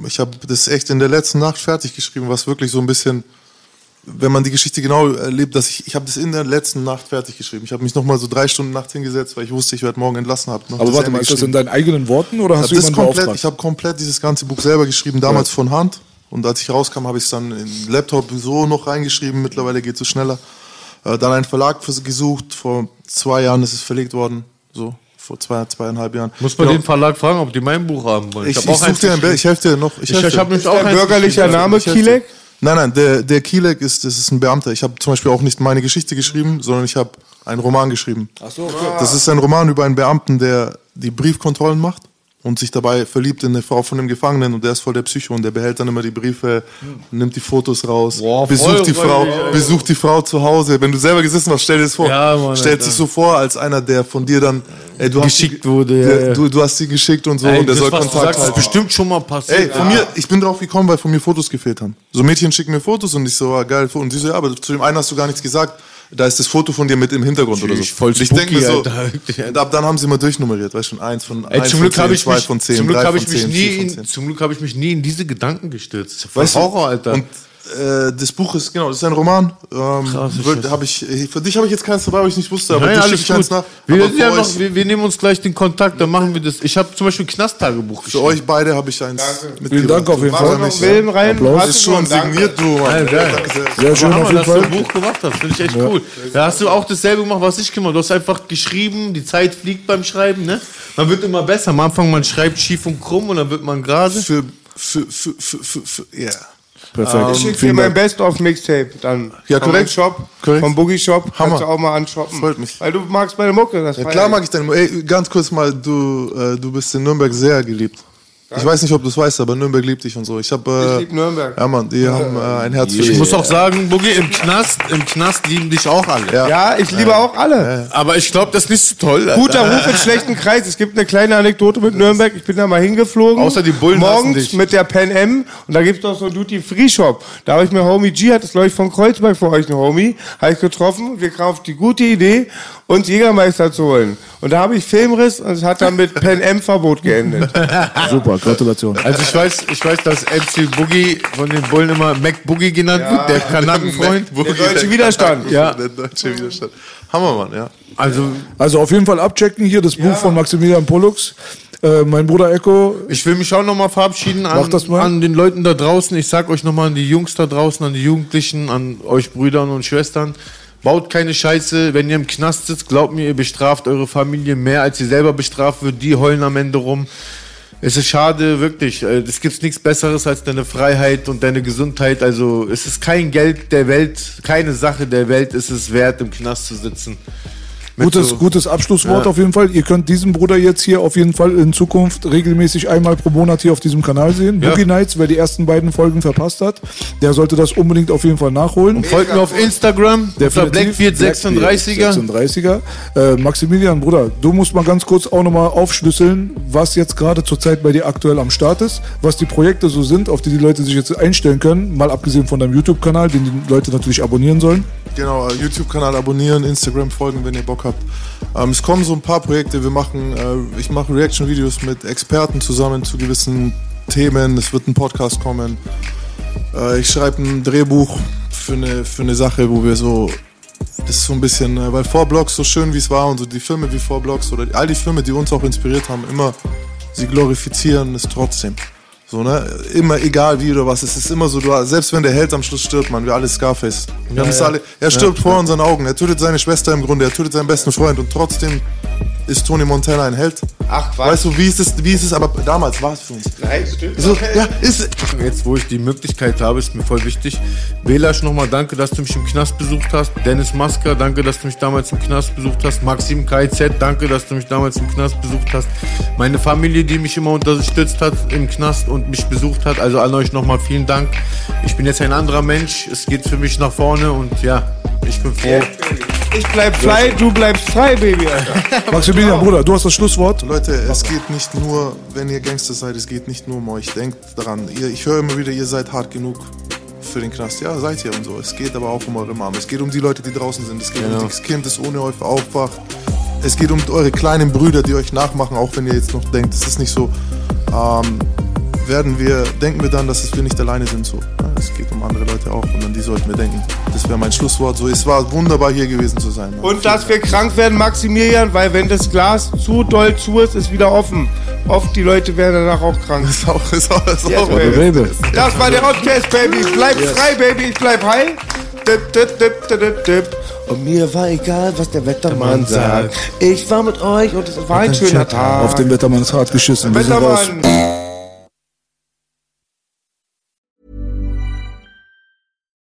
ich habe das echt in der letzten Nacht fertig geschrieben, was wirklich so ein bisschen wenn man die Geschichte genau erlebt, dass ich, ich habe das in der letzten Nacht fertig geschrieben. Ich habe mich nochmal so drei Stunden nachts hingesetzt, weil ich wusste, ich werde morgen entlassen. Hab Aber warte Ende mal, ist das in deinen eigenen Worten oder hast hab du das komplett? Ich habe komplett dieses ganze Buch selber geschrieben, damals von Hand. Und als ich rauskam, habe ich es dann in den Laptop so noch reingeschrieben. Mittlerweile geht es so schneller. Äh, dann einen Verlag für, gesucht. Vor zwei Jahren ist es verlegt worden. So, vor zwei, zweieinhalb Jahren. Muss man den Verlag fragen, ob die mein Buch haben wollen. Ich, ich, hab auch such dir ein Bild, ich helfe dir noch. Ich, ich dir. habe nämlich Ist auch eins bürgerlicher. Name Ich. Kilek? Nein, nein, der, der Kilek ist, das ist ein Beamter. Ich habe zum Beispiel auch nicht meine Geschichte geschrieben, sondern ich habe einen Roman geschrieben. Ach so, okay. Das ist ein Roman über einen Beamten, der die Briefkontrollen macht und sich dabei verliebt in eine Frau von einem Gefangenen und der ist voll der Psycho und der behält dann immer die Briefe, nimmt die Fotos raus, Boah, besucht die Frau, ey. besucht die Frau zu Hause. Wenn du selber gesessen hast, stell dir das vor. Ja, Mann, Stellt sich so vor als einer, der von dir dann ey, du Geschickt hast die, wurde, Der, ja. Du, du hast sie geschickt und so Ey, und der das, soll Kontakt sagst, ist halten. bestimmt schon mal passiert. Ey, von mir, ich bin drauf gekommen, weil von mir Fotos gefehlt haben. So Mädchen schicken mir Fotos und ich so, ah, geil. Und sie so, ja, aber zu dem einen hast du gar nichts gesagt. Da ist das Foto von dir mit im Hintergrund oder so. Natürlich, voll ich denke mir so, Alter. *laughs* ab dann haben sie mal durchnummeriert, weißt du, schon eins von Ey, eins zum von Glück zehn, ich zwei mich, von zehn, zum Glück drei von ich mich zehn, nie vier von in, zehn. zum Glück habe ich mich nie in diese Gedanken gestürzt. Voll Weißt? Horror, Alter. Und äh, das Buch ist, genau, das ist ein Roman. Ähm, Krass, ich hab ich, äh, für dich habe ich jetzt keins dabei, weil ich nicht wusste, aber Nein, du alles schickst eins nach. Wir, ja für, noch, wir, wir nehmen uns gleich den Kontakt, dann machen wir das. Ich habe zum Beispiel ein Knasttagebuch für geschrieben. euch beide habe ich eins mitgebracht. Vielen Dank auf jeden Fall. noch nicht, Willen rein. Applaus. Hast Ist du schon Danke. signiert, du, Mann. Ja, geil. Danke sehr. Sehr schön auf jeden dass du Fall. ein Buch gemacht hast, finde ich echt cool. Da hast du auch dasselbe gemacht, was ich gemacht habe. Du hast einfach geschrieben, die Zeit fliegt beim Schreiben, ne? Man wird immer besser. Am Anfang man schreibt schief und krumm und dann wird man gerade. Für, für, für, für, für, für, ja. Perfekt. Ich schicke dir mein Dank. Best-of-Mixtape dann. Ja, Vom korrekt. Shop, Korrekt. vom Boogie Shop. Hammer. Kannst du auch mal anshoppen. Freut mich. Weil du magst meine Mucke. Das Ja, klar ich. mag ich deine. Ey, ganz kurz mal, du, äh, du bist in Nürnberg sehr geliebt. Ich weiß nicht, ob du es weißt, aber Nürnberg liebt dich und so. Ich habe. Äh, Ich lieb Nürnberg. Ja, Mann, die haben äh, ein Herz für Ich dich. muss auch sagen, Boogie, im Knast, im Knast lieben dich auch alle. Ja. Ja, ich liebe auch alle. Aber ich glaube, das ist nicht so toll. Guter Ruf in schlechten Kreis. Es gibt eine kleine Anekdote mit Nürnberg. Ich bin da mal hingeflogen. Außer die Bullen Morgens dich. mit der Pan M. Und da gibt's doch so einen Duty-Free-Shop. Da habe ich mir Homie G, hat das glaube ich von Kreuzberg von euch, ein Homie, habe ich getroffen. Wir kamen auf die gute Idee, uns Jägermeister zu holen. Und da habe ich Filmriss und es hat dann mit Pan M-Verbot geendet. *laughs* Super, Gratulation. Also ich weiß, ich weiß, dass MC Boogie von den Bullen immer Mac Boogie genannt wird, der Kanackenfreund. Der deutsche Widerstand. Ja. Der deutsche Widerstand. Hammer, Mann, ja. Also Also auf jeden Fall abchecken hier das Buch von Maximilian Pollux. Äh, mein Bruder Echo. Ich will mich auch nochmal verabschieden an, Mach das mal. an den Leuten da draußen. Ich sag euch nochmal an die Jungs da draußen, an die Jugendlichen, an euch Brüdern und Schwestern. Baut keine Scheiße. Wenn ihr im Knast sitzt, glaubt mir, ihr bestraft eure Familie mehr, als ihr selber bestraft wird. Die heulen am Ende rum. Es ist schade, wirklich. Äh, Es gibt nichts Besseres als deine Freiheit und deine Gesundheit. Also es ist kein Geld der Welt, keine Sache der Welt ist es wert, im Knast zu sitzen. Gutes, so- gutes Abschlusswort Ja. auf jeden Fall. Ihr könnt diesen Bruder jetzt hier auf jeden Fall in Zukunft regelmäßig einmal pro Monat hier auf diesem Kanal sehen. Ja. Boogie Nights, wer die ersten beiden Folgen verpasst hat, der sollte das unbedingt auf jeden Fall nachholen. Folgt mir auf Instagram, Definitiv. Blackbeard 36er. 36er. Äh, Maximilian, Bruder, du musst mal ganz kurz auch nochmal aufschlüsseln, was jetzt gerade zurzeit bei dir aktuell am Start ist, was die Projekte so sind, auf die die Leute sich jetzt einstellen können, mal abgesehen von deinem YouTube-Kanal, den die Leute natürlich abonnieren sollen. Genau, äh, YouTube-Kanal abonnieren, Instagram folgen, wenn ihr Bock habt. Ähm, es kommen so ein paar Projekte. Wir machen, äh, ich mache Reaction-Videos mit Experten zusammen zu gewissen Themen. Es wird ein Podcast kommen. Äh, ich schreibe ein Drehbuch für eine, für eine Sache, wo wir so, ist so ein bisschen, äh, weil Vorblocks so schön wie es war und so die Filme wie Vorblocks oder all die Filme, die uns auch inspiriert haben, immer, sie glorifizieren es trotzdem. So, ne? Immer egal wie oder was. Es ist immer so, du, selbst wenn der Held am Schluss stirbt, man, wir alle Scarface. Wir haben es alle, er stirbt vor unseren Augen. Er tötet seine Schwester im Grunde, er tötet seinen besten Freund und trotzdem ist Tony Montana ein Held. Ach, Quatsch. Weißt du, wie ist es, wie ist es, aber damals war es für uns. Nein, stimmt. So, ja, ist, Jetzt, wo ich die Möglichkeit habe, ist mir voll wichtig. Belasch, nochmal danke, dass du mich im Knast besucht hast. Dennis Masker, danke, dass du mich damals im Knast besucht hast. Maxim KZ, danke, dass du mich damals im Knast besucht hast. Meine Familie, die mich immer unterstützt hat im Knast und mich besucht hat. Also an euch nochmal vielen Dank. Ich bin jetzt ein anderer Mensch. Es geht für mich nach vorne und ja, ich bin froh. Ich bleib frei, du bleibst frei, Baby. *laughs* Maximilian, Bruder, du hast das Schlusswort. Leute, es geht nicht nur, wenn ihr Gangster seid, es geht nicht nur um euch. Denkt daran, ihr, ich höre immer wieder, ihr seid hart genug für den Knast. Ja, seid ihr und so. Es geht aber auch um eure Mom. Es geht um die Leute, die draußen sind. Es geht um das Kind, das ohne euch aufwacht. Es geht um eure kleinen Brüder, die euch nachmachen, auch wenn ihr jetzt noch denkt, es ist nicht so. Ähm, werden wir, denken wir dann, dass wir nicht alleine sind. So. es geht um andere Leute auch und an die sollten wir denken. Das wäre mein Schlusswort. So, es war wunderbar hier gewesen zu sein. Und dass wir krank werden, Maximilian, weil wenn das Glas zu doll zu ist, ist wieder offen. Oft die Leute werden danach auch krank. Das ist auch, ist auch, ist Yes, auch baby. Baby. Das war der Podcast, Baby. Bleib frei, Baby. Ich bleib high. Dip, dip, dip, dip, dip. Und mir war egal, was der Wettermann sagt. Ich war mit euch und es war ein schöner Tag. Auf den Wettermann ist hart geschissen. Wir sind raus. Wettermann.